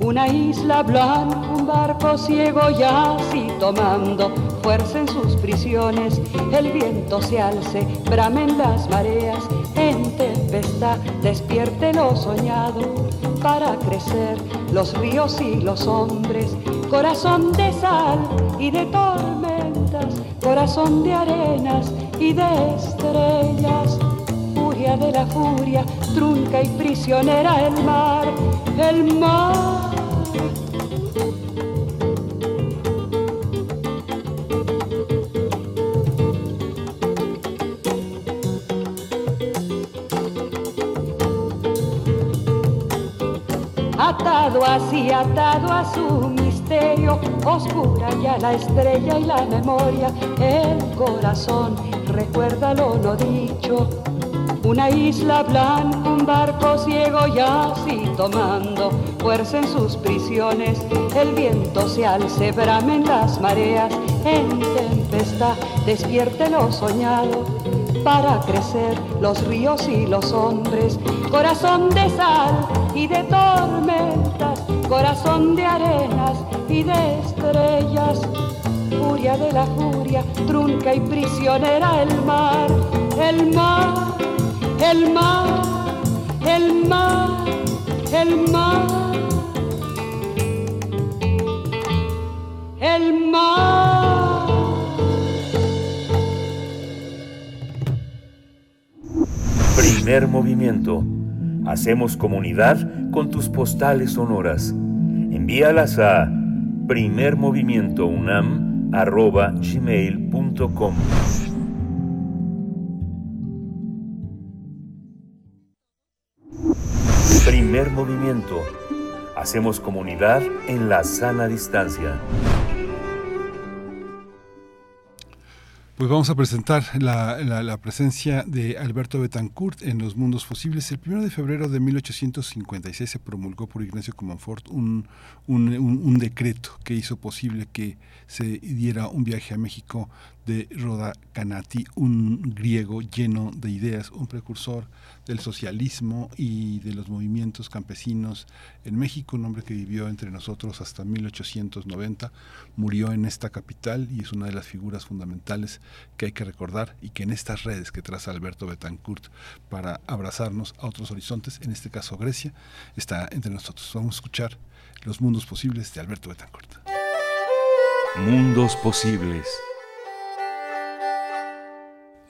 una isla blanca, barco ciego ya así tomando fuerza en sus prisiones, el viento se alce, bramen las mareas, en tempestad despierte lo soñado para crecer los ríos y los hombres, corazón de sal y de tormentas, corazón de arenas y de estrellas, furia de la furia, trunca y prisionera el mar, el mar. Atado así, atado a su misterio, oscura ya la estrella y la memoria, el corazón recuerda lo no dicho. Una isla blanca, un barco ciego y así tomando fuerza en sus prisiones, el viento se alce, bramen las mareas, en tempestad despierte lo soñado para crecer los ríos y los hombres, corazón de sal y de tormentas, corazón de arenas y de estrellas, furia de la furia, trunca y prisionera el mar, el mar, el mar, el mar, el mar, el mar. Primer movimiento Hacemos comunidad con tus postales sonoras. Envíalas a primermovimientounam.gmail.com Primer movimiento. Hacemos comunidad en la sana distancia. Pues vamos a presentar la, presencia de Alberto Betancourt en Los Mundos Posibles. El 1 de febrero de 1856 se promulgó por Ignacio Comonfort un, un, decreto que hizo posible que se diera un viaje a México de Roda Canati, un griego lleno de ideas, un precursor del socialismo y de los movimientos campesinos en México, un hombre que vivió entre nosotros hasta 1890, murió en esta capital y es una de las figuras fundamentales que hay que recordar y que en estas redes que traza Alberto Betancourt para abrazarnos a otros horizontes, en este caso Grecia, está entre nosotros. Vamos a escuchar Los Mundos Posibles de Alberto Betancourt. Mundos Posibles.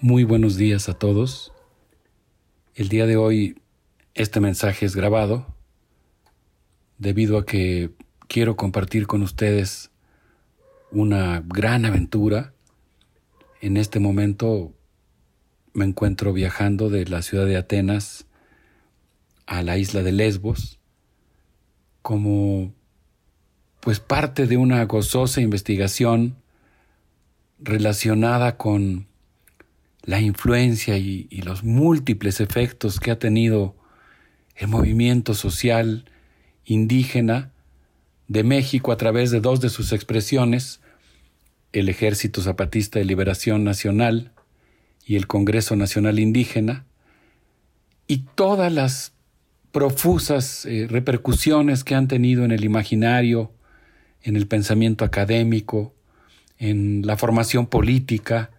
Muy buenos días a todos. El día de hoy este mensaje es grabado debido a que quiero compartir con ustedes una gran aventura. En este momento me encuentro viajando de la ciudad de Atenas a la isla de Lesbos como pues parte de una gozosa investigación relacionada con la influencia y, los múltiples efectos que ha tenido el movimiento social indígena de México a través de dos de sus expresiones, el Ejército Zapatista de Liberación Nacional y el Congreso Nacional Indígena, y todas las profusas eh, repercusiones que han tenido en el imaginario, en el pensamiento académico, en la formación política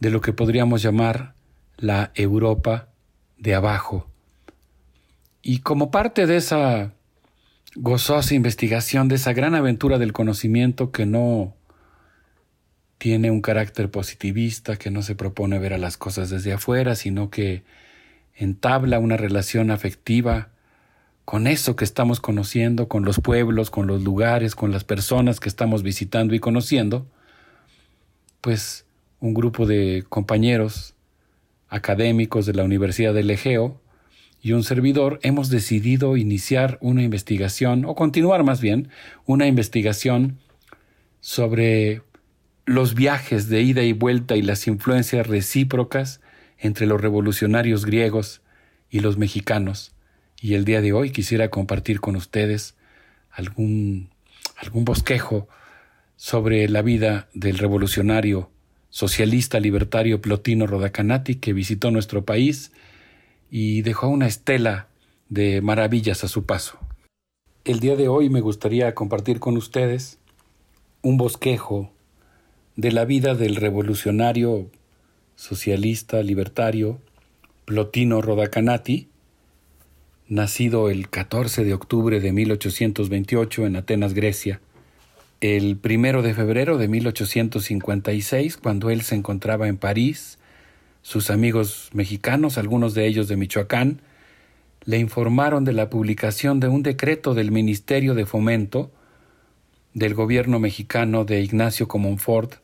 de lo que podríamos llamar la Europa de abajo. Y como parte de esa gozosa investigación, de esa gran aventura del conocimiento que no tiene un carácter positivista, que no se propone ver a las cosas desde afuera, sino que entabla una relación afectiva con eso que estamos conociendo, con los pueblos, con los lugares, con las personas que estamos visitando y conociendo, pues un grupo de compañeros académicos de la Universidad del Egeo y un servidor hemos decidido iniciar una investigación, o continuar más bien, una investigación sobre los viajes de ida y vuelta y las influencias recíprocas entre los revolucionarios griegos y los mexicanos. Y el día de hoy quisiera compartir con ustedes algún, algún bosquejo sobre la vida del revolucionario socialista libertario Plotino Rodacanati que visitó nuestro país y dejó una estela de maravillas a su paso. El día de hoy me gustaría compartir con ustedes un bosquejo de la vida del revolucionario socialista libertario Plotino Rodacanati, nacido el 14 de octubre de 1828 en Atenas, Grecia, el primero de febrero de 1856, cuando él se encontraba en París, sus amigos mexicanos, algunos de ellos de Michoacán, le informaron de la publicación de un decreto del Ministerio de Fomento del gobierno mexicano de Ignacio Comonfort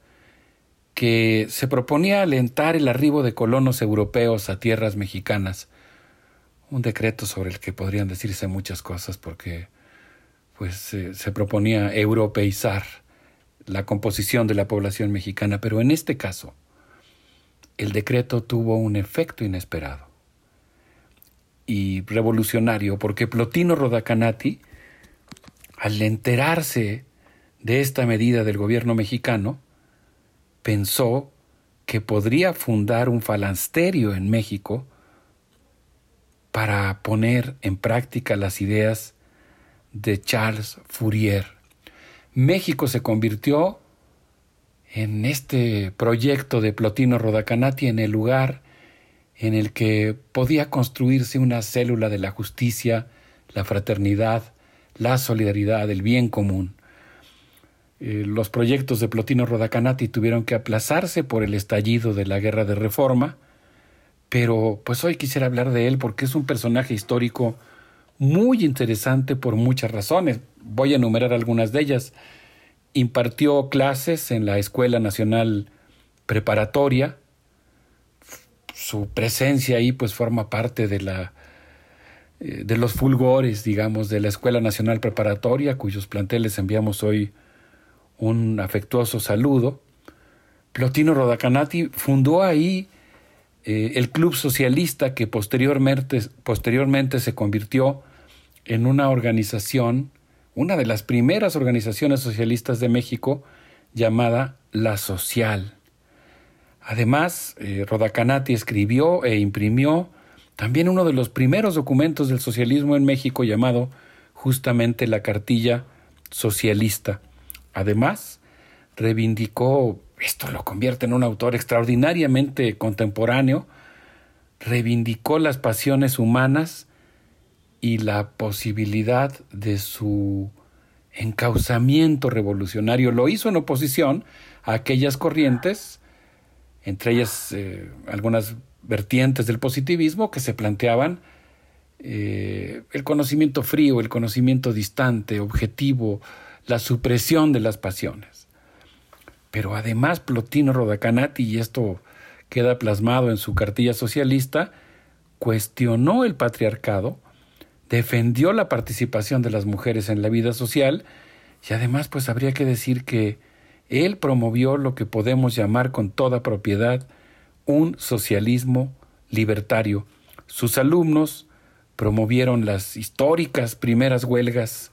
que se proponía alentar el arribo de colonos europeos a tierras mexicanas. Un decreto sobre el que podrían decirse muchas cosas porque pues se proponía europeizar la composición de la población mexicana, pero en este caso el decreto tuvo un efecto inesperado y revolucionario porque Plotino Rodacanati, al enterarse de esta medida del gobierno mexicano, pensó que podría fundar un falansterio en México para poner en práctica las ideas de Charles Fourier. México se convirtió en este proyecto de Plotino Rodacanati en el lugar en el que podía construirse una célula de la justicia, la fraternidad, la solidaridad, el bien común. Eh, los proyectos de Plotino Rodacanati tuvieron que aplazarse por el estallido de la Guerra de Reforma, pero pues hoy quisiera hablar de él porque es un personaje histórico muy interesante por muchas razones. Voy a enumerar algunas de ellas. Impartió clases en la Escuela Nacional Preparatoria. Su presencia ahí pues forma parte de la eh, de los fulgores, digamos, de la Escuela Nacional Preparatoria, cuyos planteles enviamos hoy un afectuoso saludo. Plotino Rodacanati fundó ahí eh, el Club Socialista que posteriormente, posteriormente se convirtió en una organización, una de las primeras organizaciones socialistas de México llamada La Social. Además, eh, Rodacanati escribió e imprimió también uno de los primeros documentos del socialismo en México llamado justamente la Cartilla Socialista. Además, reivindicó, esto lo convierte en un autor extraordinariamente contemporáneo, reivindicó las pasiones humanas y la posibilidad de su encauzamiento revolucionario. Lo hizo en oposición a aquellas corrientes, entre ellas eh, algunas vertientes del positivismo que se planteaban eh, el conocimiento frío, el conocimiento distante, objetivo, la supresión de las pasiones. Pero además Plotino Rodacanati, y esto queda plasmado en su cartilla socialista, cuestionó el patriarcado, defendió la participación de las mujeres en la vida social y además pues habría que decir que él promovió lo que podemos llamar con toda propiedad un socialismo libertario. Sus alumnos promovieron las históricas primeras huelgas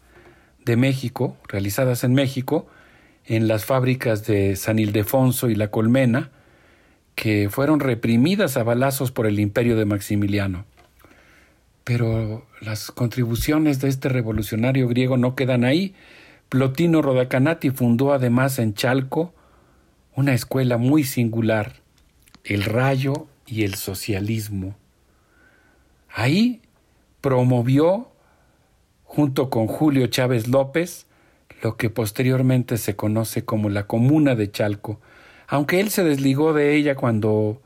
de México, realizadas en México, en las fábricas de San Ildefonso y La Colmena, que fueron reprimidas a balazos por el imperio de Maximiliano. Pero las contribuciones de este revolucionario griego no quedan ahí. Plotino Rodacanati fundó además en Chalco una escuela muy singular, el Rayo y el Socialismo. Ahí promovió, junto con Julio Chávez López, lo que posteriormente se conoce como la Comuna de Chalco, aunque él se desligó de ella cuando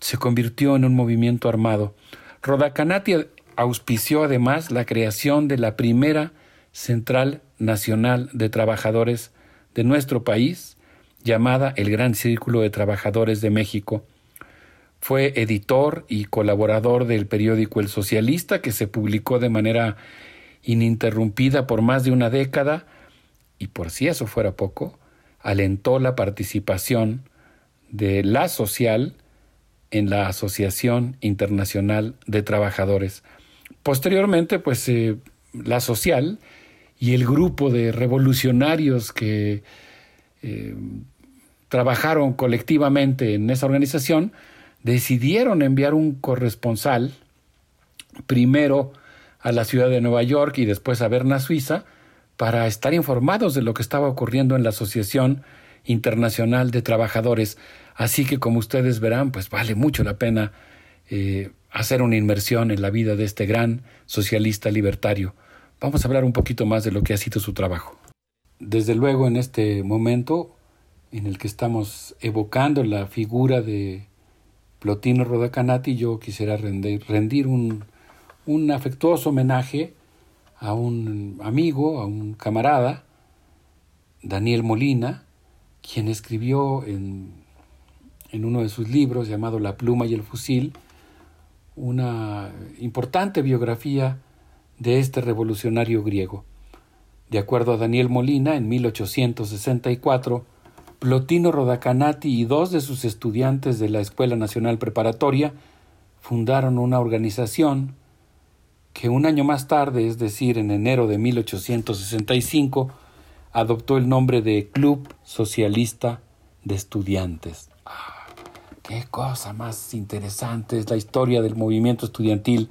se convirtió en un movimiento armado. Rodacanati auspició además la creación de la primera Central Nacional de Trabajadores de nuestro país, llamada el Gran Círculo de Trabajadores de México. Fue editor y colaborador del periódico El Socialista, que se publicó de manera ininterrumpida por más de una década, y por si eso fuera poco, alentó la participación de la social en la Asociación Internacional de Trabajadores. Posteriormente, pues eh, la social y el grupo de revolucionarios que eh, trabajaron colectivamente en esa organización decidieron enviar un corresponsal primero a la ciudad de Nueva York y después a Berna, Suiza, para estar informados de lo que estaba ocurriendo en la Asociación Internacional de Trabajadores. Así que como ustedes verán, pues vale mucho la pena eh, hacer una inmersión en la vida de este gran socialista libertario. Vamos a hablar un poquito más de lo que ha sido su trabajo. Desde luego, en este momento en el que estamos evocando la figura de Plotino Rodacanati, yo quisiera rendir, un, un afectuoso homenaje a un amigo, a un camarada, Daniel Molina, quien escribió en, en, uno de sus libros llamado La pluma y el fusil una importante biografía de este revolucionario griego. De acuerdo a Daniel Molina, en 1864, Plotino Rodacanati y dos de sus estudiantes de la Escuela Nacional Preparatoria fundaron una organización que un año más tarde, es decir, en enero de 1865, adoptó el nombre de Club Socialista de Estudiantes. Ah, qué cosa más interesante es la historia del movimiento estudiantil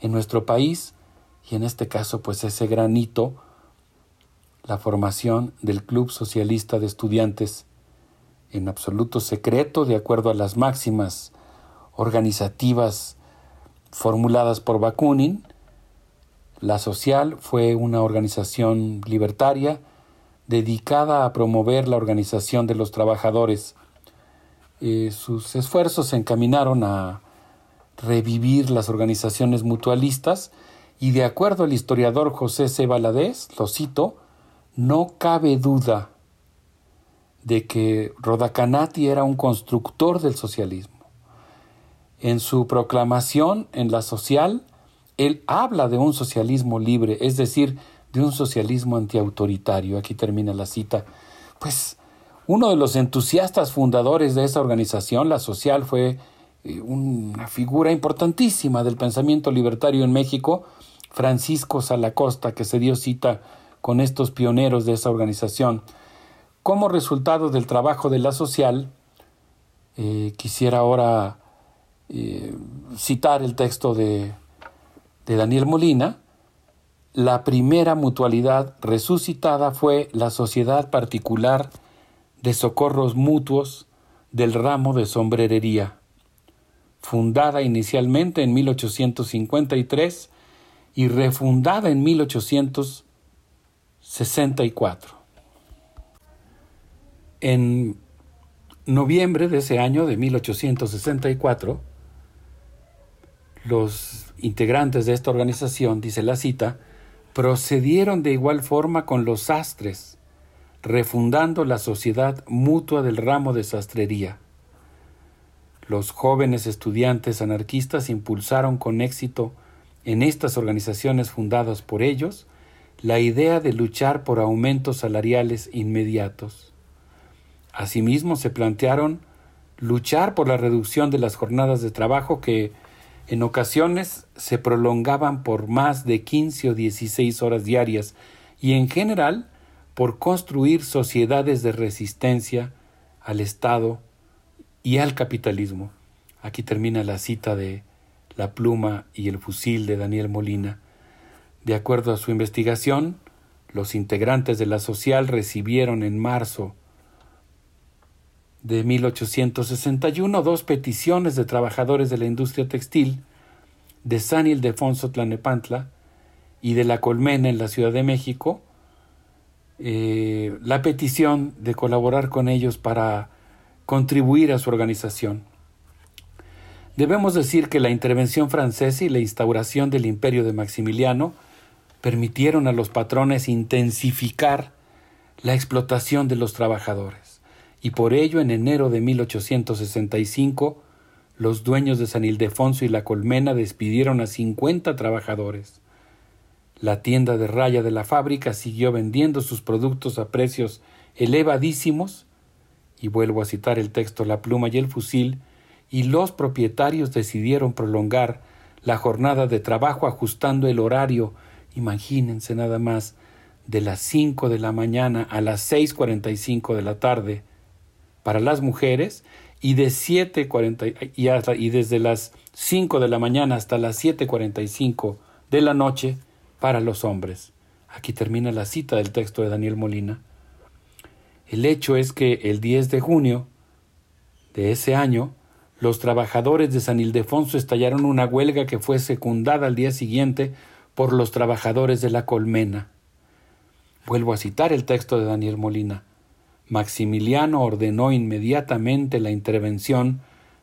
en nuestro país y en este caso pues ese gran hito, la formación del Club Socialista de Estudiantes en absoluto secreto, de acuerdo a las máximas organizativas formuladas por Bakunin. La Social fue una organización libertaria dedicada a promover la organización de los trabajadores. Eh, sus esfuerzos se encaminaron a revivir las organizaciones mutualistas y de acuerdo al historiador José C. Valadez, lo cito, no cabe duda de que Rodacanati era un constructor del socialismo. En su proclamación en la social, él habla de un socialismo libre, es decir, de un socialismo antiautoritario. Aquí termina la cita. Pues uno de los entusiastas fundadores de esa organización, la social, fue eh, una figura importantísima del pensamiento libertario en México, Francisco Salacosta, que se dio cita con estos pioneros de esa organización. Como resultado del trabajo de la social, eh, quisiera ahora eh, citar el texto de, de Daniel Molina, la primera mutualidad resucitada fue la Sociedad Particular de Socorros Mutuos del ramo de sombrerería, fundada inicialmente en 1853 y refundada en 1864. En noviembre de ese año, de 1864, los integrantes de esta organización, dice la cita, procedieron de igual forma con los sastres, refundando la sociedad mutua del ramo de sastrería. los jóvenes estudiantes anarquistas impulsaron con éxito en estas organizaciones fundadas por ellos la idea de luchar por aumentos salariales inmediatos. Asimismo se plantearon luchar por la reducción de las jornadas de trabajo que en ocasiones se prolongaban por más de 15 o 16 horas diarias y en general por construir sociedades de resistencia al Estado y al capitalismo. Aquí termina la cita de La pluma y el fusil de Daniel Molina. De acuerdo a su investigación, los integrantes de la social recibieron en marzo de 1861 dos peticiones de trabajadores de la industria textil de San Ildefonso Tlanepantla y de La Colmena en la Ciudad de México, eh, la petición de colaborar con ellos para contribuir a su organización. Debemos decir que la intervención francesa y la instauración del imperio de Maximiliano permitieron a los patrones intensificar la explotación de los trabajadores, y por ello en enero de 1865 los dueños de San Ildefonso y La Colmena despidieron a 50 trabajadores. La tienda de raya de la fábrica siguió vendiendo sus productos a precios elevadísimos, y vuelvo a citar el texto La pluma y el fusil, y los propietarios decidieron prolongar la jornada de trabajo ajustando el horario, imagínense nada más, de las 5 de la mañana a las 6.45 de la tarde para las mujeres y de 7.40 y, y desde las 5 de la mañana hasta las 7.45 de la noche para los hombres. Aquí termina la cita del texto de Daniel Molina. El hecho es que el 10 de junio de ese año, los trabajadores de San Ildefonso estallaron una huelga que fue secundada al día siguiente por los trabajadores de la colmena. Vuelvo a citar el texto de Daniel Molina. Maximiliano ordenó inmediatamente la intervención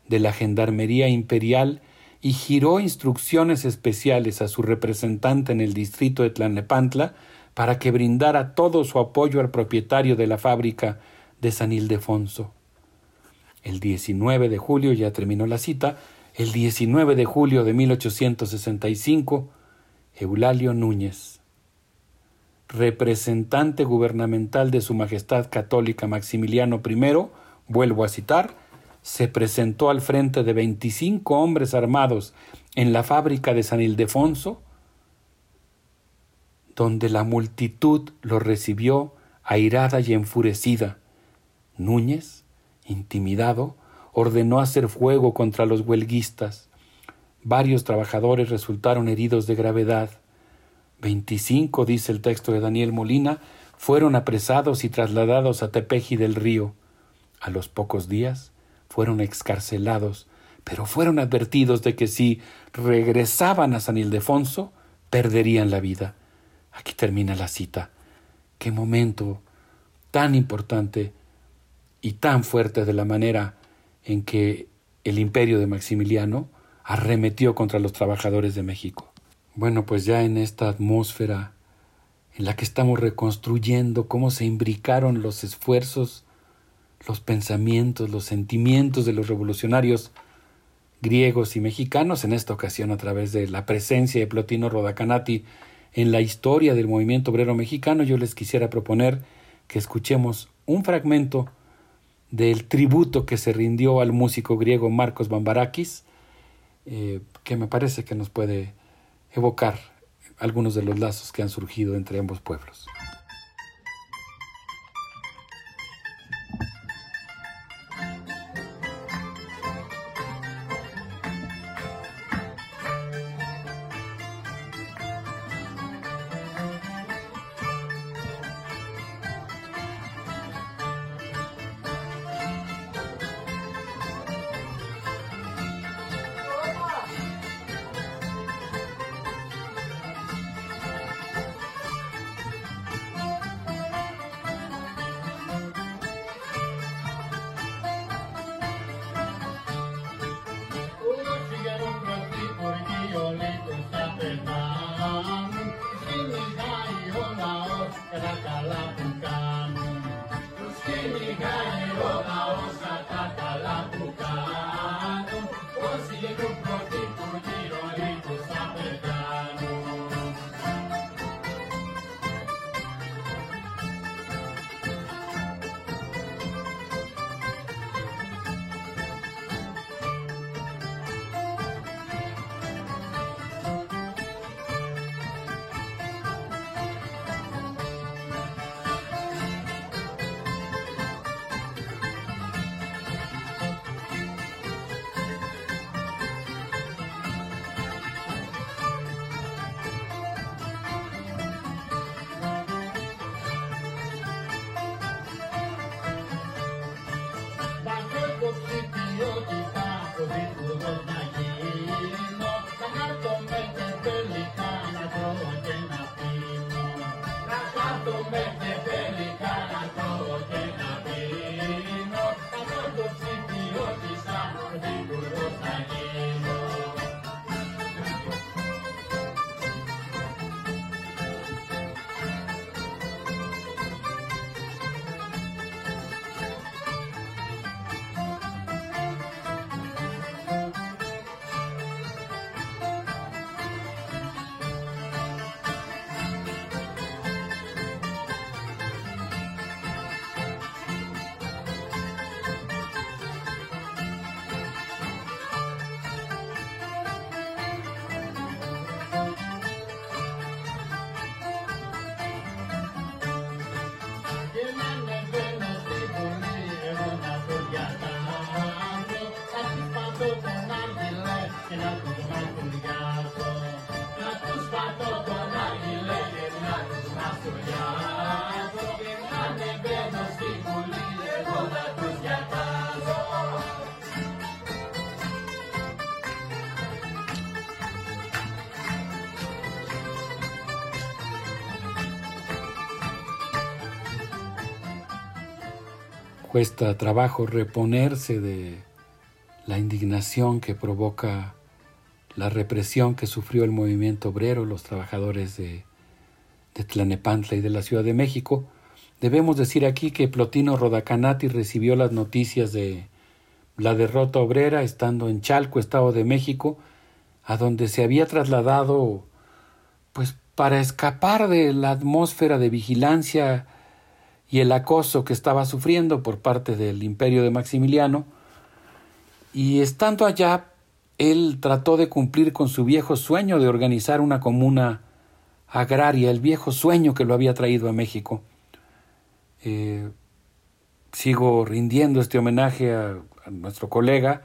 de la Gendarmería Imperial y giró instrucciones especiales a su representante en el distrito de Tlanepantla para que brindara todo su apoyo al propietario de la fábrica de San Ildefonso. El 19 de julio, ya terminó la cita, el 19 de julio de 1865, Eulalio Núñez, representante gubernamental de Su Majestad Católica Maximiliano I, vuelvo a citar, se presentó al frente de 25 hombres armados en la fábrica de San Ildefonso, donde la multitud lo recibió airada y enfurecida. Núñez, intimidado, ordenó hacer fuego contra los huelguistas. Varios trabajadores resultaron heridos de gravedad. Veinticinco, dice el texto de Daniel Molina, fueron apresados y trasladados a Tepeji del Río. A los pocos días, fueron excarcelados, pero fueron advertidos de que si regresaban a San Ildefonso, perderían la vida. Aquí termina la cita. Qué momento tan importante y tan fuerte de la manera en que el imperio de Maximiliano arremetió contra los trabajadores de México. Bueno, pues ya en esta atmósfera en la que estamos reconstruyendo cómo se imbricaron los esfuerzos los pensamientos, los sentimientos de los revolucionarios griegos y mexicanos, en esta ocasión a través de la presencia de Plotino Rodacanati en la historia del movimiento obrero mexicano, yo les quisiera proponer que escuchemos un fragmento del tributo que se rindió al músico griego Marcos Bambarakis, eh, que me parece que nos puede evocar algunos de los lazos que han surgido entre ambos pueblos. Cuesta trabajo reponerse de la indignación que provoca la represión que sufrió el movimiento obrero, los trabajadores de, de Tlanepantla y de la Ciudad de México. Debemos decir aquí que Plotino Rodacanati recibió las noticias de la derrota obrera estando en Chalco, Estado de México, a donde se había trasladado pues para escapar de la atmósfera de vigilancia y el acoso que estaba sufriendo por parte del imperio de Maximiliano, y estando allá, él trató de cumplir con su viejo sueño de organizar una comuna agraria, el viejo sueño que lo había traído a México. Eh, sigo rindiendo este homenaje a, a, nuestro colega,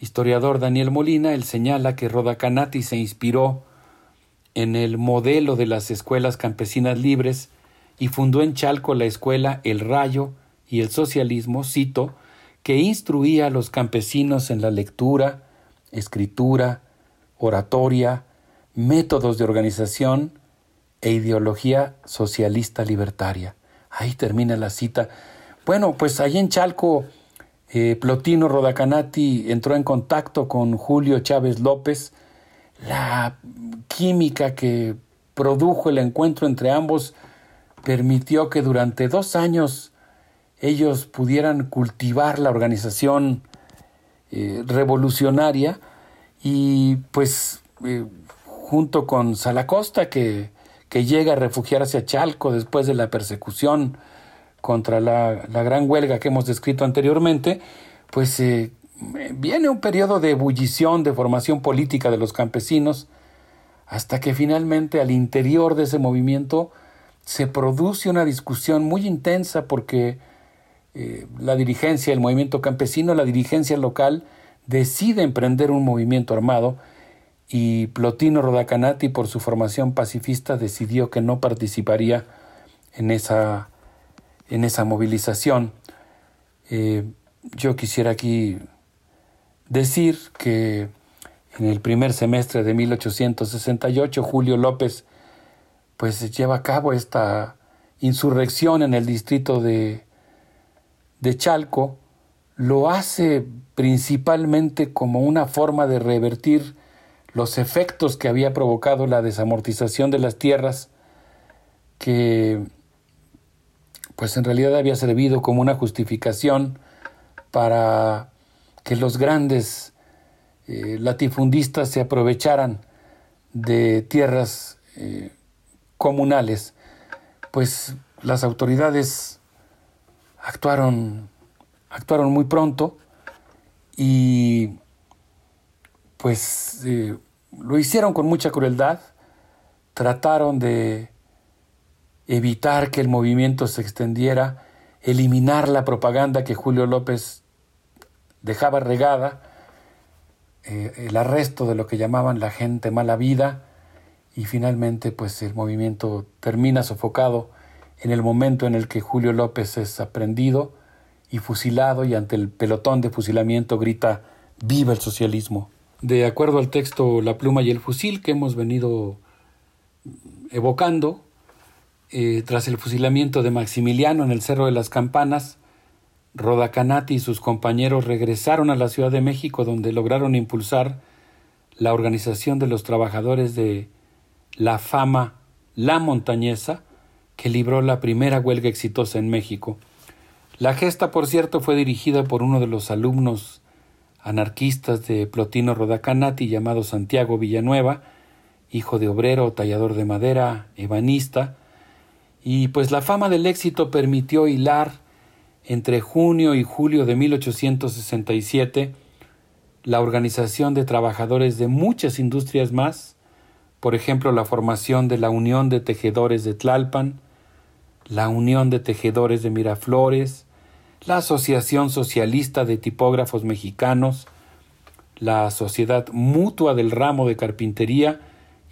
historiador Daniel Molina, él señala que Rodacanati se inspiró en el modelo de las escuelas campesinas libres y fundó en Chalco la escuela El Rayo y el Socialismo, cito, que instruía a los campesinos en la lectura, escritura, oratoria, métodos de organización e ideología socialista libertaria. Ahí termina la cita. Bueno, pues ahí en Chalco, eh, Plotino Rodacanati entró en contacto con Julio Chávez López. La química que produjo el encuentro entre ambos permitió que durante dos años ellos pudieran cultivar la organización eh, revolucionaria y pues eh, junto con Salacosta que, que, llega a refugiarse a Chalco después de la persecución contra la, la gran huelga que hemos descrito anteriormente, pues eh, viene un periodo de ebullición, de formación política de los campesinos, hasta que finalmente al interior de ese movimiento se produce una discusión muy intensa porque eh, la dirigencia, el movimiento campesino, la dirigencia local decide emprender un movimiento armado y Plotino Rodacanati, por su formación pacifista, decidió que no participaría en esa, en esa movilización. Eh, yo quisiera aquí decir que en el primer semestre de 1868, Julio López pues lleva a cabo esta insurrección en el distrito de, de Chalco, lo hace principalmente como una forma de revertir los efectos que había provocado la desamortización de las tierras, que pues en realidad había servido como una justificación para que los grandes eh, latifundistas se aprovecharan de tierras eh, comunales, pues las autoridades actuaron, actuaron muy pronto y pues eh, lo hicieron con mucha crueldad, trataron de evitar que el movimiento se extendiera, eliminar la propaganda que Julio López dejaba regada, eh, el arresto de lo que llamaban la gente mala vida, y finalmente pues el movimiento termina sofocado en el momento en el que Julio López es aprendido y fusilado y ante el pelotón de fusilamiento grita ¡Viva el socialismo! De acuerdo al texto La pluma y el fusil que hemos venido evocando, eh, tras el fusilamiento de Maximiliano en el Cerro de las Campanas, Rodacanati y sus compañeros regresaron a la Ciudad de México donde lograron impulsar la organización de los trabajadores de la fama La Montañesa, que libró la primera huelga exitosa en México. La gesta, por cierto, fue dirigida por uno de los alumnos anarquistas de Plotino Rodacanati llamado Santiago Villanueva, hijo de obrero, tallador de madera, ebanista, y pues la fama del éxito permitió hilar entre junio y julio de 1867 la organización de trabajadores de muchas industrias más, por ejemplo la formación de la Unión de Tejedores de Tlalpan, la Unión de Tejedores de Miraflores, la Asociación Socialista de Tipógrafos Mexicanos, la Sociedad Mutua del Ramo de Carpintería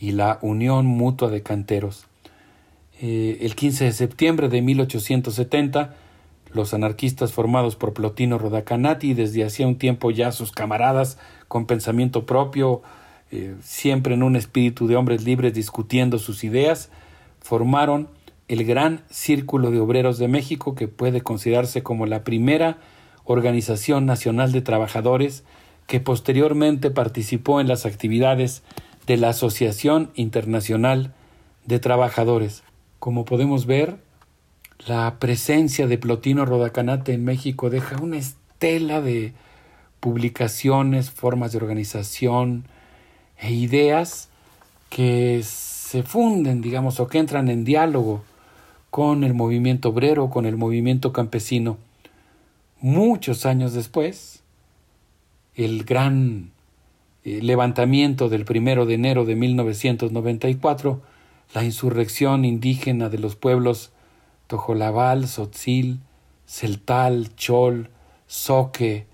y la Unión Mutua de Canteros. Eh, el 15 de septiembre de 1870, los anarquistas formados por Plotino Rodacanati y desde hacía un tiempo ya sus camaradas con pensamiento propio, eh, siempre en un espíritu de hombres libres discutiendo sus ideas, formaron el Gran Círculo de Obreros de México, que puede considerarse como la primera organización nacional de trabajadores que posteriormente participó en las actividades de la Asociación Internacional de Trabajadores. Como podemos ver, la presencia de Plotino Rodacanate en México deja una estela de publicaciones, formas de organización e ideas que se funden, digamos, o que entran en diálogo con el movimiento obrero, con el movimiento campesino. Muchos años después, el gran eh, levantamiento del primero de enero de 1994, la insurrección indígena de los pueblos Tojolabal, Sotzil, Celtal, Chol, Soque,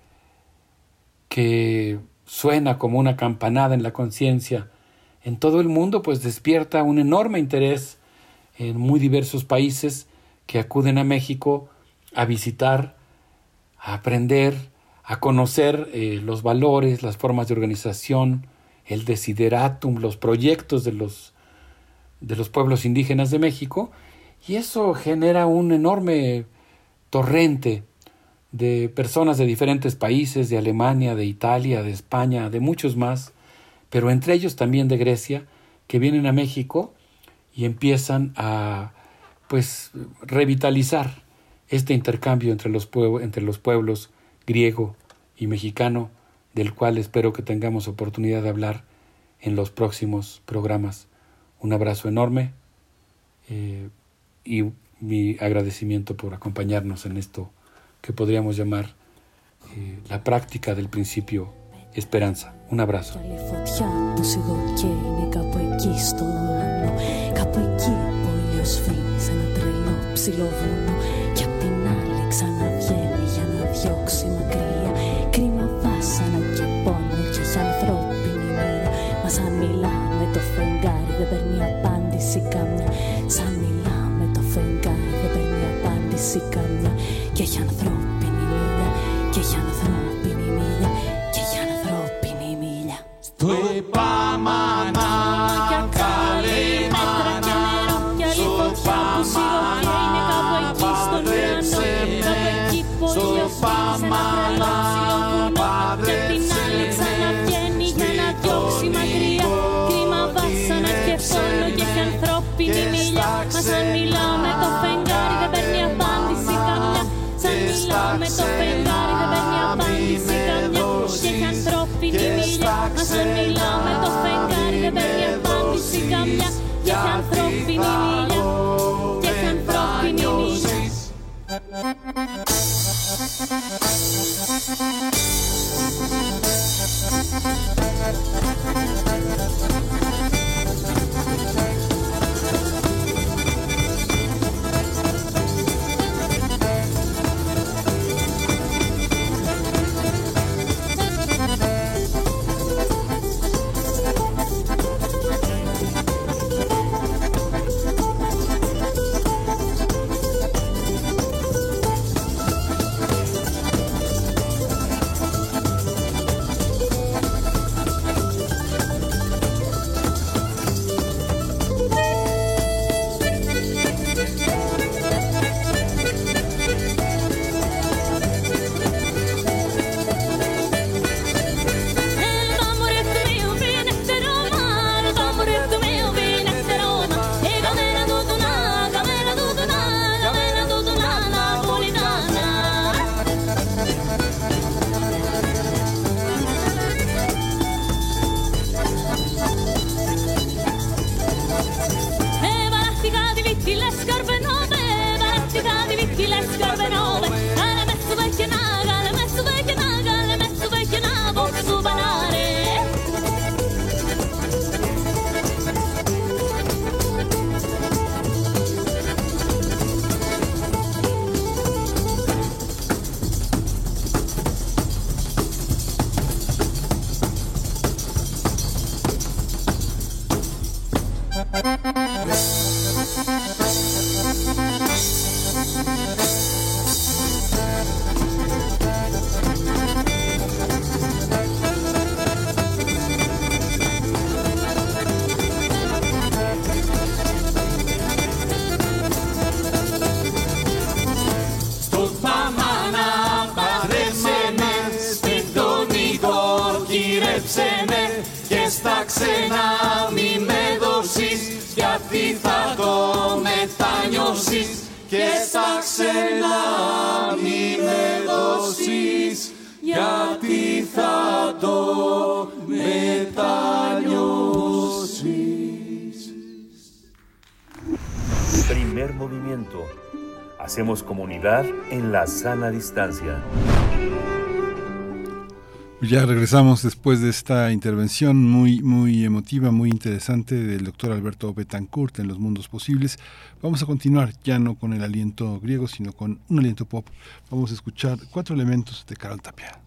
que suena como una campanada en la conciencia. En todo el mundo, pues despierta un enorme interés en muy diversos países que acuden a México a visitar, a aprender, a conocer eh, los valores, las formas de organización, el desideratum, los proyectos de los, de los pueblos indígenas de México, y eso genera un enorme torrente de personas de diferentes países, de Alemania, de Italia, de España, de muchos más, pero entre ellos también de Grecia, que vienen a México y empiezan a pues revitalizar este intercambio entre los, entre los pueblos griego y mexicano, del cual espero que tengamos oportunidad de hablar en los próximos programas. Un abrazo enorme eh, y mi agradecimiento por acompañarnos en esto que podríamos llamar eh, la práctica del principio esperanza. Un abrazo. Κάπου εκεί ο ήλιος φύγει σε La sana distancia. Ya regresamos después de esta intervención muy, muy emotiva, muy interesante del doctor Alberto Betancourt en Los Mundos Posibles. Vamos a continuar ya no con el aliento griego, sino con un aliento pop. Vamos a escuchar cuatro elementos de Carol Tapia.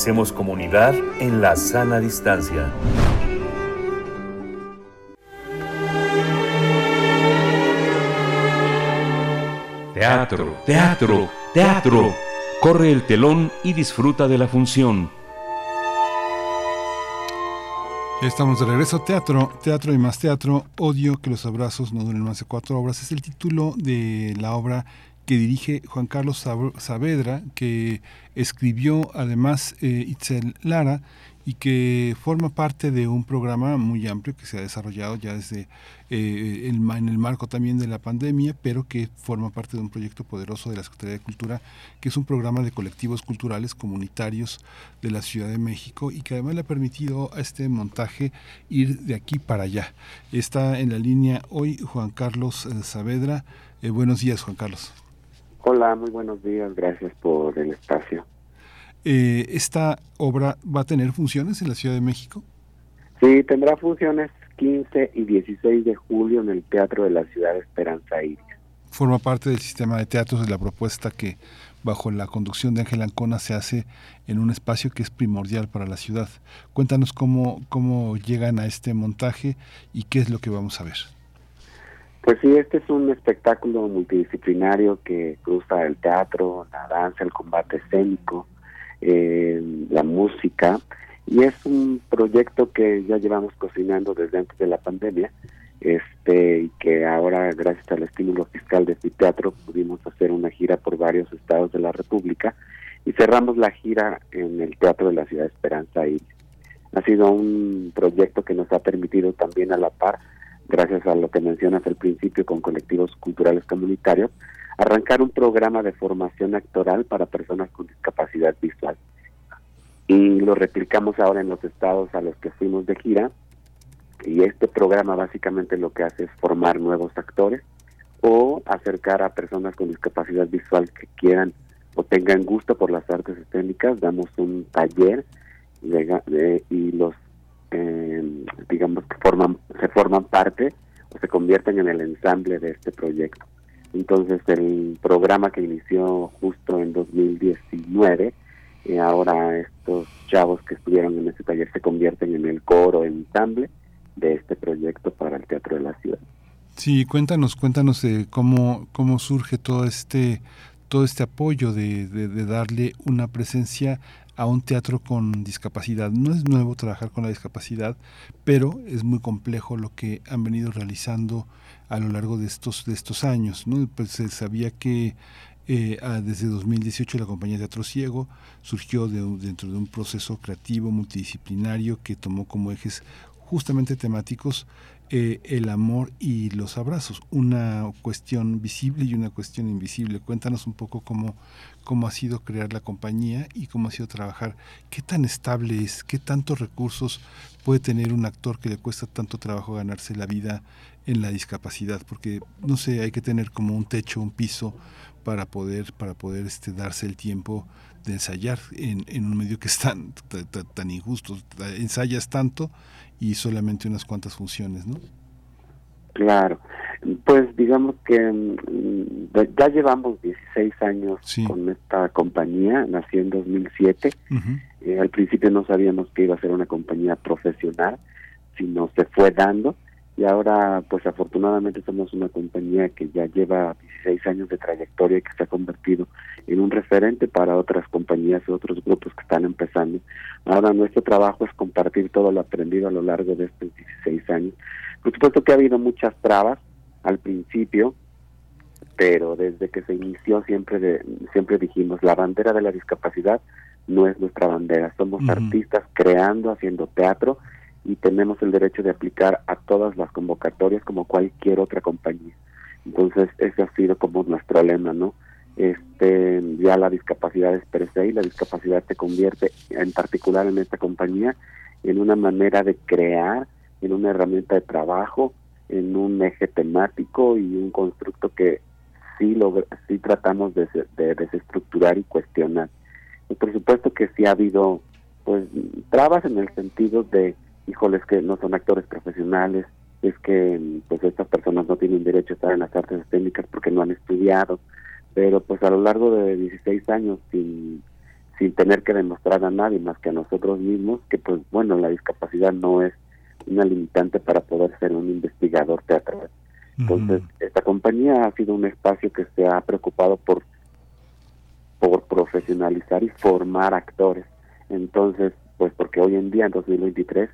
Hacemos comunidad en la sana distancia. Teatro, teatro, teatro. Corre el telón y disfruta de la función. Ya estamos de regreso. Teatro, teatro y más teatro. Odio que los abrazos no duren más de cuatro obras. Es el título de la obra que dirige Juan Carlos Saavedra, que escribió además eh, Itzel Lara y que forma parte de un programa muy amplio que se ha desarrollado ya desde eh, el, en el marco también de la pandemia, pero que forma parte de un proyecto poderoso de la Secretaría de Cultura, que es un programa de colectivos culturales comunitarios de la Ciudad de México y que además le ha permitido a este montaje ir de aquí para allá. Está en la línea hoy Juan Carlos eh, Saavedra. buenos días, Juan Carlos. Hola, muy buenos días, gracias por el espacio. Eh, ¿Esta obra va a tener funciones en la Ciudad de México? Sí, tendrá funciones 15 y 16 de julio en el Teatro de la Ciudad de Esperanza Iris. Forma parte del sistema de teatros de la propuesta que bajo la conducción de Ángel Ancona se hace en un espacio que es primordial para la ciudad. Cuéntanos cómo, cómo llegan a este montaje y qué es lo que vamos a ver. Pues sí, este es un espectáculo multidisciplinario que cruza el teatro, la danza, el combate escénico, eh, la música, y es un proyecto que ya llevamos cocinando desde antes de la pandemia, este y que ahora gracias al estímulo fiscal de este teatro pudimos hacer una gira por varios estados de la República y cerramos la gira en el Teatro de la Ciudad de Esperanza y ha sido un proyecto que nos ha permitido también a la par gracias a lo que mencionas al principio con colectivos culturales comunitarios, arrancar un programa de formación actoral para personas con discapacidad visual. Y lo replicamos ahora en los estados a los que fuimos de gira. Y este programa básicamente lo que hace es formar nuevos actores o acercar a personas con discapacidad visual que quieran o tengan gusto por las artes escénicas. Damos un taller y los eh, digamos que forman se forman parte o se convierten en el ensamble de este proyecto. Entonces el programa que inició justo en 2019, y eh, ahora estos chavos que estuvieron en ese taller se convierten en el coro ensamble de este proyecto para el Teatro de la Ciudad. Sí, cuéntanos, cuéntanos de cómo, cómo surge todo este, todo este apoyo de, de darle una presencia a un teatro con discapacidad. No es nuevo trabajar con la discapacidad, pero es muy complejo lo que han venido realizando a lo largo de estos, de estos años. ¿no? Pues se sabía que eh, desde 2018 la compañía Teatro Ciego surgió dentro de un proceso creativo multidisciplinario que tomó como ejes justamente temáticos eh, el amor y los abrazos, una cuestión visible y una cuestión invisible. Cuéntanos un poco cómo, cómo ha sido crear la compañía y cómo ha sido trabajar, qué tan estable es, qué tantos recursos puede tener un actor que le cuesta tanto trabajo ganarse la vida en la discapacidad, porque no sé, hay que tener como un techo, un piso para poder, para poder este, darse el tiempo de ensayar en, un medio que es tan, tan injusto. Ensayas tanto y solamente unas cuantas funciones, ¿no? Claro, pues digamos que mm, ya llevamos 16 años con esta compañía, nació en 2007, eh, al principio no sabíamos que iba a ser una compañía profesional, sino se fue dando y ahora pues afortunadamente somos una compañía que ya lleva 16 años de trayectoria y que se ha convertido en un referente para otras compañías y otros grupos que están empezando. Ahora nuestro trabajo es compartir todo lo aprendido a lo largo de estos 16 años. Por supuesto que ha habido muchas trabas al principio, pero desde que se inició siempre de, siempre dijimos la bandera de la discapacidad no es nuestra bandera, somos artistas creando, haciendo teatro y tenemos el derecho de aplicar a todas las convocatorias como cualquier otra compañía. Entonces, ese ha sido como nuestro lema, ¿no? Este, ya la discapacidad es per se y la discapacidad se convierte, en particular en esta compañía, en una manera de crear, en una herramienta de trabajo, en un eje temático y un constructo que sí, lo, sí tratamos de, de desestructurar y cuestionar. Y por supuesto que sí ha habido pues trabas en el sentido de híjoles que no son actores profesionales, es que pues estas personas no tienen derecho a estar en las artes escénicas porque no han estudiado, pero pues a lo largo de 16 años sin, sin tener que demostrar a nadie más que a nosotros mismos que pues bueno, la discapacidad no es una limitante para poder ser un investigador teatral. Entonces, esta compañía ha sido un espacio que se ha preocupado por por profesionalizar y formar actores. Entonces, pues porque hoy en día, en 2023,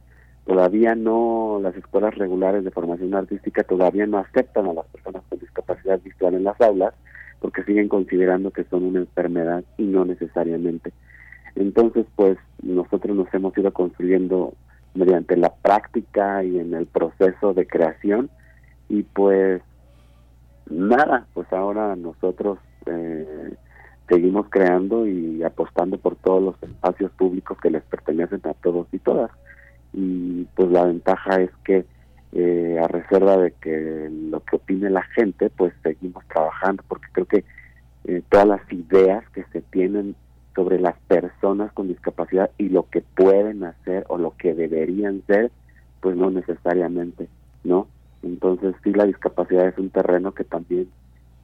todavía no, las escuelas regulares de formación artística todavía no aceptan a las personas con discapacidad visual en las aulas porque siguen considerando que son una enfermedad y no necesariamente. Entonces, pues nosotros nos hemos ido construyendo mediante la práctica y en el proceso de creación y pues nada, pues ahora nosotros eh, seguimos creando y apostando por todos los espacios públicos que les pertenecen a todos y todas y pues la ventaja es que eh, a reserva de que lo que opine la gente, pues seguimos trabajando, porque creo que eh, todas las ideas que se tienen sobre las personas con discapacidad y lo que pueden hacer o lo que deberían ser, pues no necesariamente, ¿no? Entonces sí la discapacidad es un terreno que también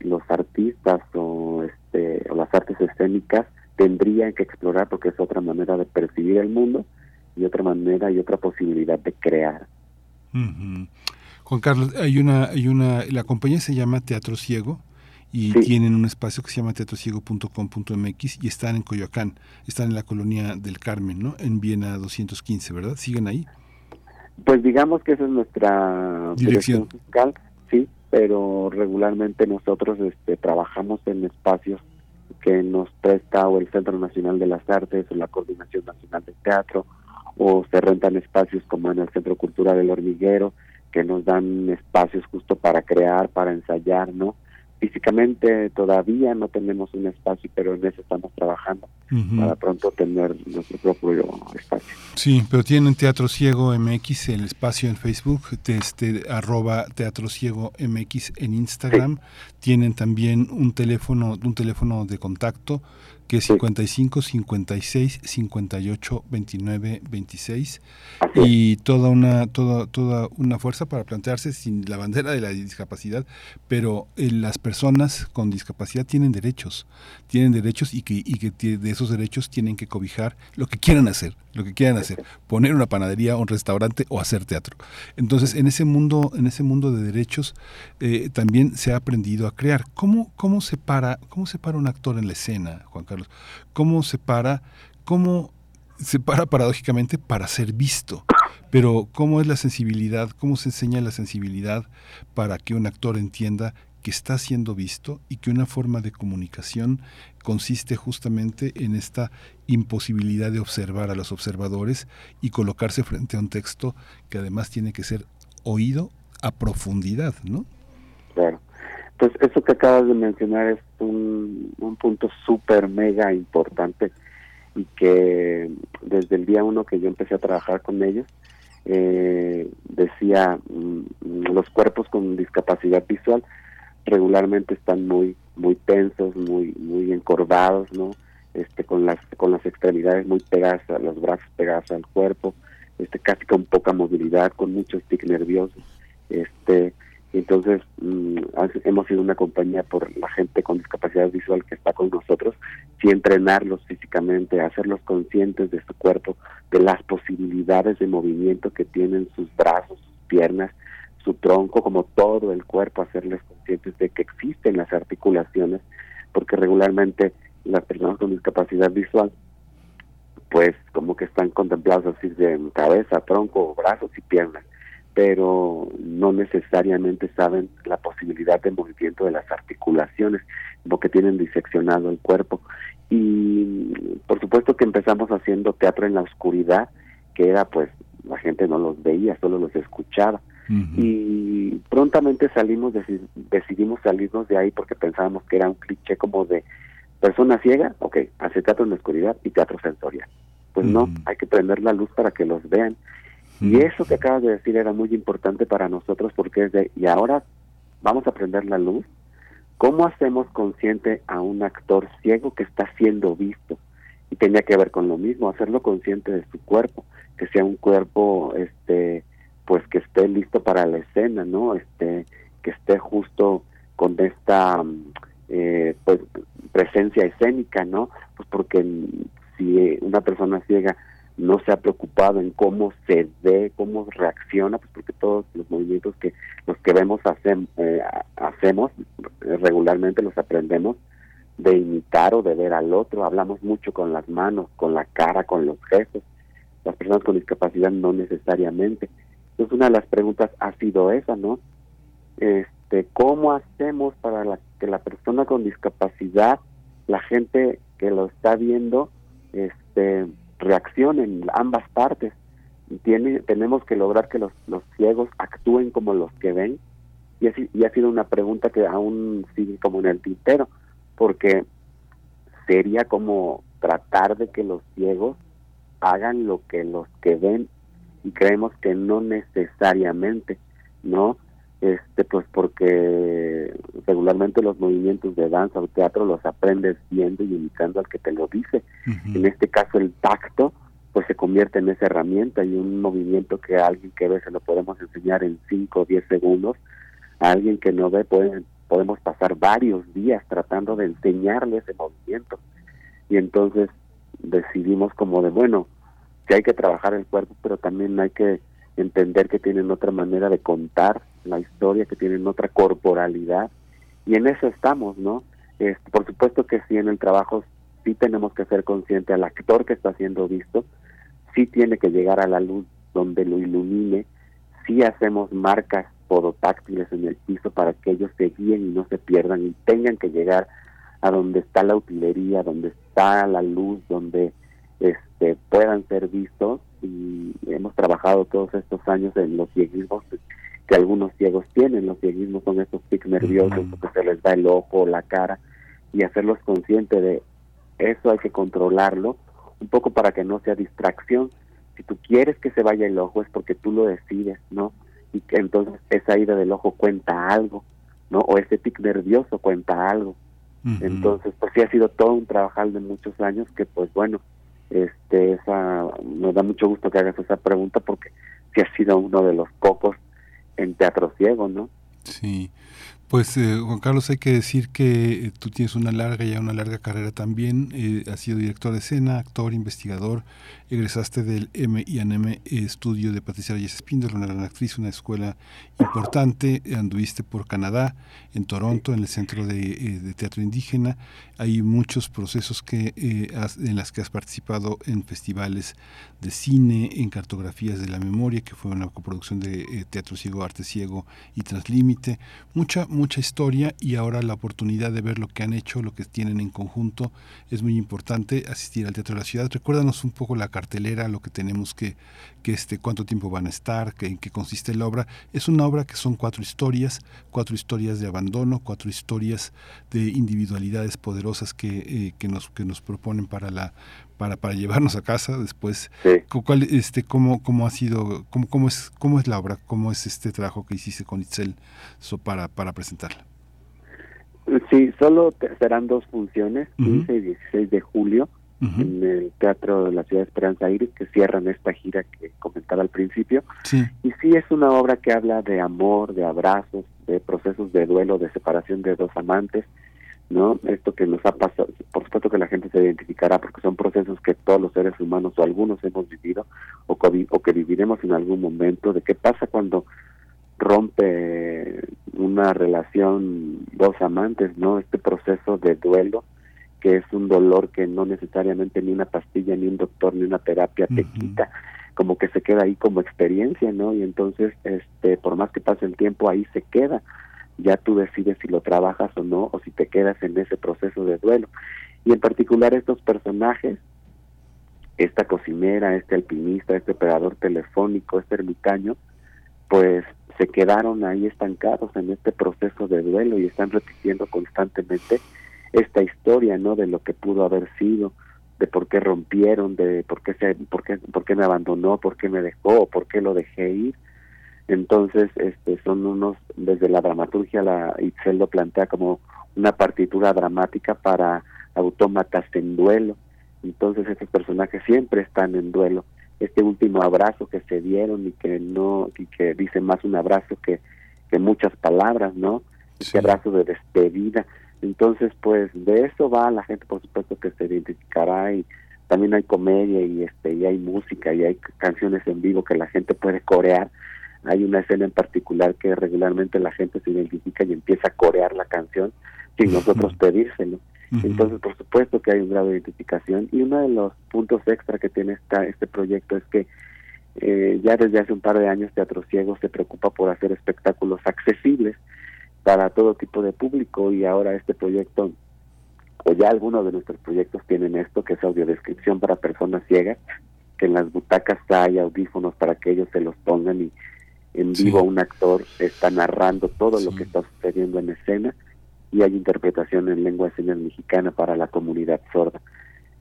los artistas o este o las las artes escénicas tendrían que explorar porque es otra manera de percibir el mundo y otra manera y otra posibilidad de crear. Juan Carlos, hay una, hay una, la compañía se llama Teatro Ciego y tienen un espacio que se llama teatrociego.com.mx y están en Coyoacán, están en la colonia del Carmen, ¿no? En Viena 215, ¿verdad? ¿Siguen ahí? Pues digamos que esa es nuestra dirección, fiscal, sí, pero regularmente nosotros este, trabajamos en espacios que nos presta o el Centro Nacional de las Artes o la Coordinación Nacional de Teatro o se rentan espacios como en el Centro Cultural del Hormiguero que nos dan espacios justo para crear, para ensayar, ¿no? Físicamente todavía no tenemos un espacio, pero en eso estamos trabajando para pronto tener nuestro propio espacio. Sí, pero tienen Teatro Ciego MX, el espacio en Facebook, este, arroba Teatro Ciego MX en Instagram. Tienen también un teléfono, un teléfono de contacto que es 55 56 58 29 26 y toda una toda toda una fuerza para plantearse sin la bandera de la discapacidad pero eh, las personas con discapacidad tienen derechos tienen derechos y que y que de esos derechos tienen que cobijar lo que quieran hacer lo que quieran hacer poner una panadería un restaurante o hacer teatro. Entonces en ese mundo en ese mundo de derechos eh, también se ha aprendido a crear. Cómo cómo se para cómo se para un actor en la escena Juan Carlos cómo se para, cómo se para paradójicamente para ser visto. Pero cómo es la sensibilidad, cómo se enseña la sensibilidad para que un actor entienda que está siendo visto y que una forma de comunicación consiste justamente en esta imposibilidad de observar a los observadores y colocarse frente a un texto que además tiene que ser oído a profundidad, ¿no? Claro. Pues eso que acabas de mencionar es un, punto súper mega importante y que desde el día uno que yo empecé a trabajar con ellos, eh, decía, mm, los cuerpos con discapacidad visual regularmente están muy muy tensos, muy muy encorvados, ¿no? Este con las con las extremidades muy pegadas, los brazos pegados al cuerpo, este casi con poca movilidad, con mucho tic nervioso. Este entonces, mm, hemos sido una compañía por la gente con discapacidad visual que está con nosotros, sí entrenarlos físicamente, hacerlos conscientes de su cuerpo, de las posibilidades de movimiento que tienen sus brazos, sus piernas, su tronco, como todo el cuerpo, hacerles conscientes de que existen las articulaciones, porque regularmente las personas con discapacidad visual, pues como que están contemplados así de cabeza, tronco, brazos y piernas pero no necesariamente saben la posibilidad de movimiento de las articulaciones, porque tienen diseccionado el cuerpo. Y por supuesto que empezamos haciendo teatro en la oscuridad, que era pues la gente no los veía, solo los escuchaba. Y prontamente salimos, decidimos salirnos de ahí porque pensábamos que era un cliché como de persona ciega, ok, hace teatro en la oscuridad y teatro sensorial. Pues no, hay que prender la luz para que los vean y eso que acabas de decir era muy importante para nosotros porque es de, y ahora vamos a prender la luz, ¿cómo hacemos consciente a un actor ciego que está siendo visto? Y tenía que ver con lo mismo, hacerlo consciente de su cuerpo, que sea un cuerpo, este, pues que esté listo para la escena, ¿no? Este, que esté justo con esta, eh, pues, presencia escénica, ¿no? Pues porque si una persona ciega no se ha preocupado en cómo se ve, cómo reacciona, pues porque todos los movimientos que los que vemos eh, hacemos eh, regularmente los aprendemos de imitar o de ver al otro, hablamos mucho con las manos, con la cara, con los gestos. Las personas con discapacidad no necesariamente. Entonces una de las preguntas ha sido esa, ¿no? Este, ¿cómo hacemos para que la persona con discapacidad, la gente que lo está viendo, este reacción en ambas partes. Tiene, tenemos que lograr que los, los ciegos actúen como los que ven y, así, y ha sido una pregunta que aún sigue como en el tintero, porque sería como tratar de que los ciegos hagan lo que los que ven y creemos que no necesariamente, ¿no? Este pues porque regularmente los movimientos de danza o teatro los aprendes viendo y imitando al que te lo dice. En este caso el tacto pues se convierte en esa herramienta y un movimiento que a alguien que ve se lo podemos enseñar en 5 o 10 segundos, a alguien que no ve puede podemos pasar varios días tratando de enseñarle ese movimiento. Y entonces decidimos como de, bueno, que hay que trabajar el cuerpo, pero también hay que entender que tienen otra manera de contar la historia, que tienen otra corporalidad. Y en eso estamos, ¿no? Este, por supuesto que sí, en el trabajo sí tenemos que ser consciente al actor que está siendo visto, sí tiene que llegar a la luz donde lo ilumine, sí hacemos marcas podotáctiles en el piso para que ellos se guíen y no se pierdan y tengan que llegar a donde está la utilería, donde está la luz, donde este, puedan ser vistos y hemos trabajado todos estos años en los cieguismos que algunos ciegos tienen, los cieguismos son estos tics nerviosos porque se les da el ojo, la cara y hacerlos conscientes de eso hay que controlarlo un poco para que no sea distracción. Si tú quieres que se vaya el ojo es porque tú lo decides, ¿no? Y que entonces esa ida del ojo cuenta algo, ¿no? O ese tic nervioso cuenta algo. Entonces, pues sí ha sido todo un trabajar de muchos años que pues bueno, este esa nos da mucho gusto que hagas esa pregunta porque sí ha sido uno de los pocos en teatro ciego, ¿no? Sí. Pues eh, Juan Carlos, hay que decir que eh, tú tienes una larga, ya una larga carrera también, eh, has sido director de escena, actor, investigador, egresaste del M&M Estudio de Patricia Reyes Espíndola, una gran actriz, una escuela importante, anduviste por Canadá, en Toronto, en el Centro de, Teatro Indígena, hay muchos procesos que en las que has participado en festivales de cine, en cartografías de la memoria, que fue una coproducción de Teatro Ciego, Arte Ciego y Translímite, mucha historia y ahora la oportunidad de ver lo que han hecho, lo que tienen en conjunto. Es muy importante asistir al Teatro de la Ciudad. Recuérdanos un poco la cartelera, lo que tenemos que, que este, cuánto tiempo van a estar, en qué consiste la obra. Es una obra que son cuatro historias, cuatro historias de abandono, cuatro historias de individualidades poderosas que, eh, que, nos, que nos proponen para la para, para llevarnos a casa después. ¿Cuál, este, cómo, cómo ha sido, cómo, cómo, es, cómo es la obra, cómo es este trabajo que hiciste con Itzel so, para, para presentarla? Sí, solo serán dos funciones, 15 y 16 de julio, en el Teatro de la Ciudad de Esperanza Iris, que cierran esta gira que comentaba al principio. Y sí es una obra que habla de amor, de abrazos, de procesos de duelo, de separación de dos amantes, ¿no? Esto que nos ha pasado, por supuesto que la gente se identificará porque son procesos que todos los seres humanos o algunos hemos vivido o, o que viviremos en algún momento, de qué pasa cuando rompe una relación dos amantes, ¿no? Este proceso de duelo que es un dolor que no necesariamente ni una pastilla, ni un doctor, ni una terapia te quita, como que se queda ahí como experiencia, ¿no? Y entonces, este, por más que pase el tiempo, ahí se queda ya tú decides si lo trabajas o no, o si te quedas en ese proceso de duelo. Y en particular estos personajes, esta cocinera, este alpinista, este operador telefónico, este ermitaño, pues se quedaron ahí estancados en este proceso de duelo y están repitiendo constantemente esta historia, ¿no? De lo que pudo haber sido, de por qué rompieron, de por qué se, por qué, por qué me abandonó, por qué me dejó, por qué lo dejé ir entonces, este, son unos, desde la dramaturgia, la Itzel lo plantea como una partitura dramática para autómatas en duelo. Entonces, estos personajes siempre están en duelo. Este último abrazo que se dieron y que no, y que dice más un abrazo que, que muchas palabras, ¿no? Este abrazo de despedida. Entonces, pues de eso va la gente, por supuesto, que se identificará y también hay comedia y este y hay música y hay canciones en vivo que la gente puede corear hay una escena en particular que regularmente la gente se identifica y empieza a corear la canción sin nosotros pedírselo. Entonces, por supuesto que hay un grado de identificación y uno de los puntos extra que tiene esta, este proyecto es que eh, ya desde hace un par de años Teatro Ciego se preocupa por hacer espectáculos accesibles para todo tipo de público y ahora este proyecto o ya algunos de nuestros proyectos tienen esto que es audiodescripción para personas ciegas que en las butacas hay audífonos para que ellos se los pongan y en vivo un actor está narrando todo lo que está sucediendo en escena y hay interpretación en lengua de señas mexicana para la comunidad sorda.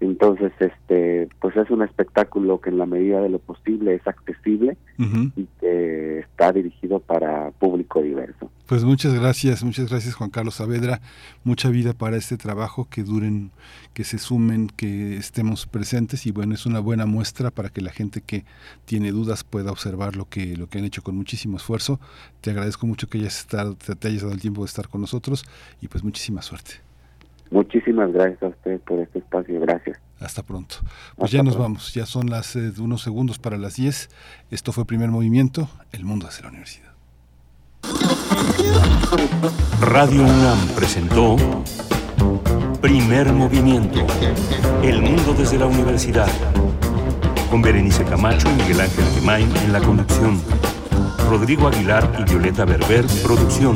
Entonces, este, pues es un espectáculo que en la medida de lo posible es accesible y que está dirigido para público diverso. Pues muchas gracias, muchas gracias Juan Carlos Saavedra, mucha vida para este trabajo, que duren, que se sumen, que estemos presentes y bueno, es una buena muestra para que la gente que tiene dudas pueda observar lo que, lo que han hecho con muchísimo esfuerzo. Te agradezco mucho que hayas estado, te hayas dado el tiempo de estar con nosotros y pues muchísima suerte. Muchísimas gracias a usted por este espacio, gracias. Hasta pronto. Pues ya nos vamos, ya son las eh, unos segundos para las 10. Esto fue Primer Movimiento, El Mundo desde la Universidad. Radio UNAM presentó Primer Movimiento, El Mundo desde la Universidad. Con Berenice Camacho y Miguel Ángel Gemain en la conducción. Rodrigo Aguilar y Violeta Berber, producción.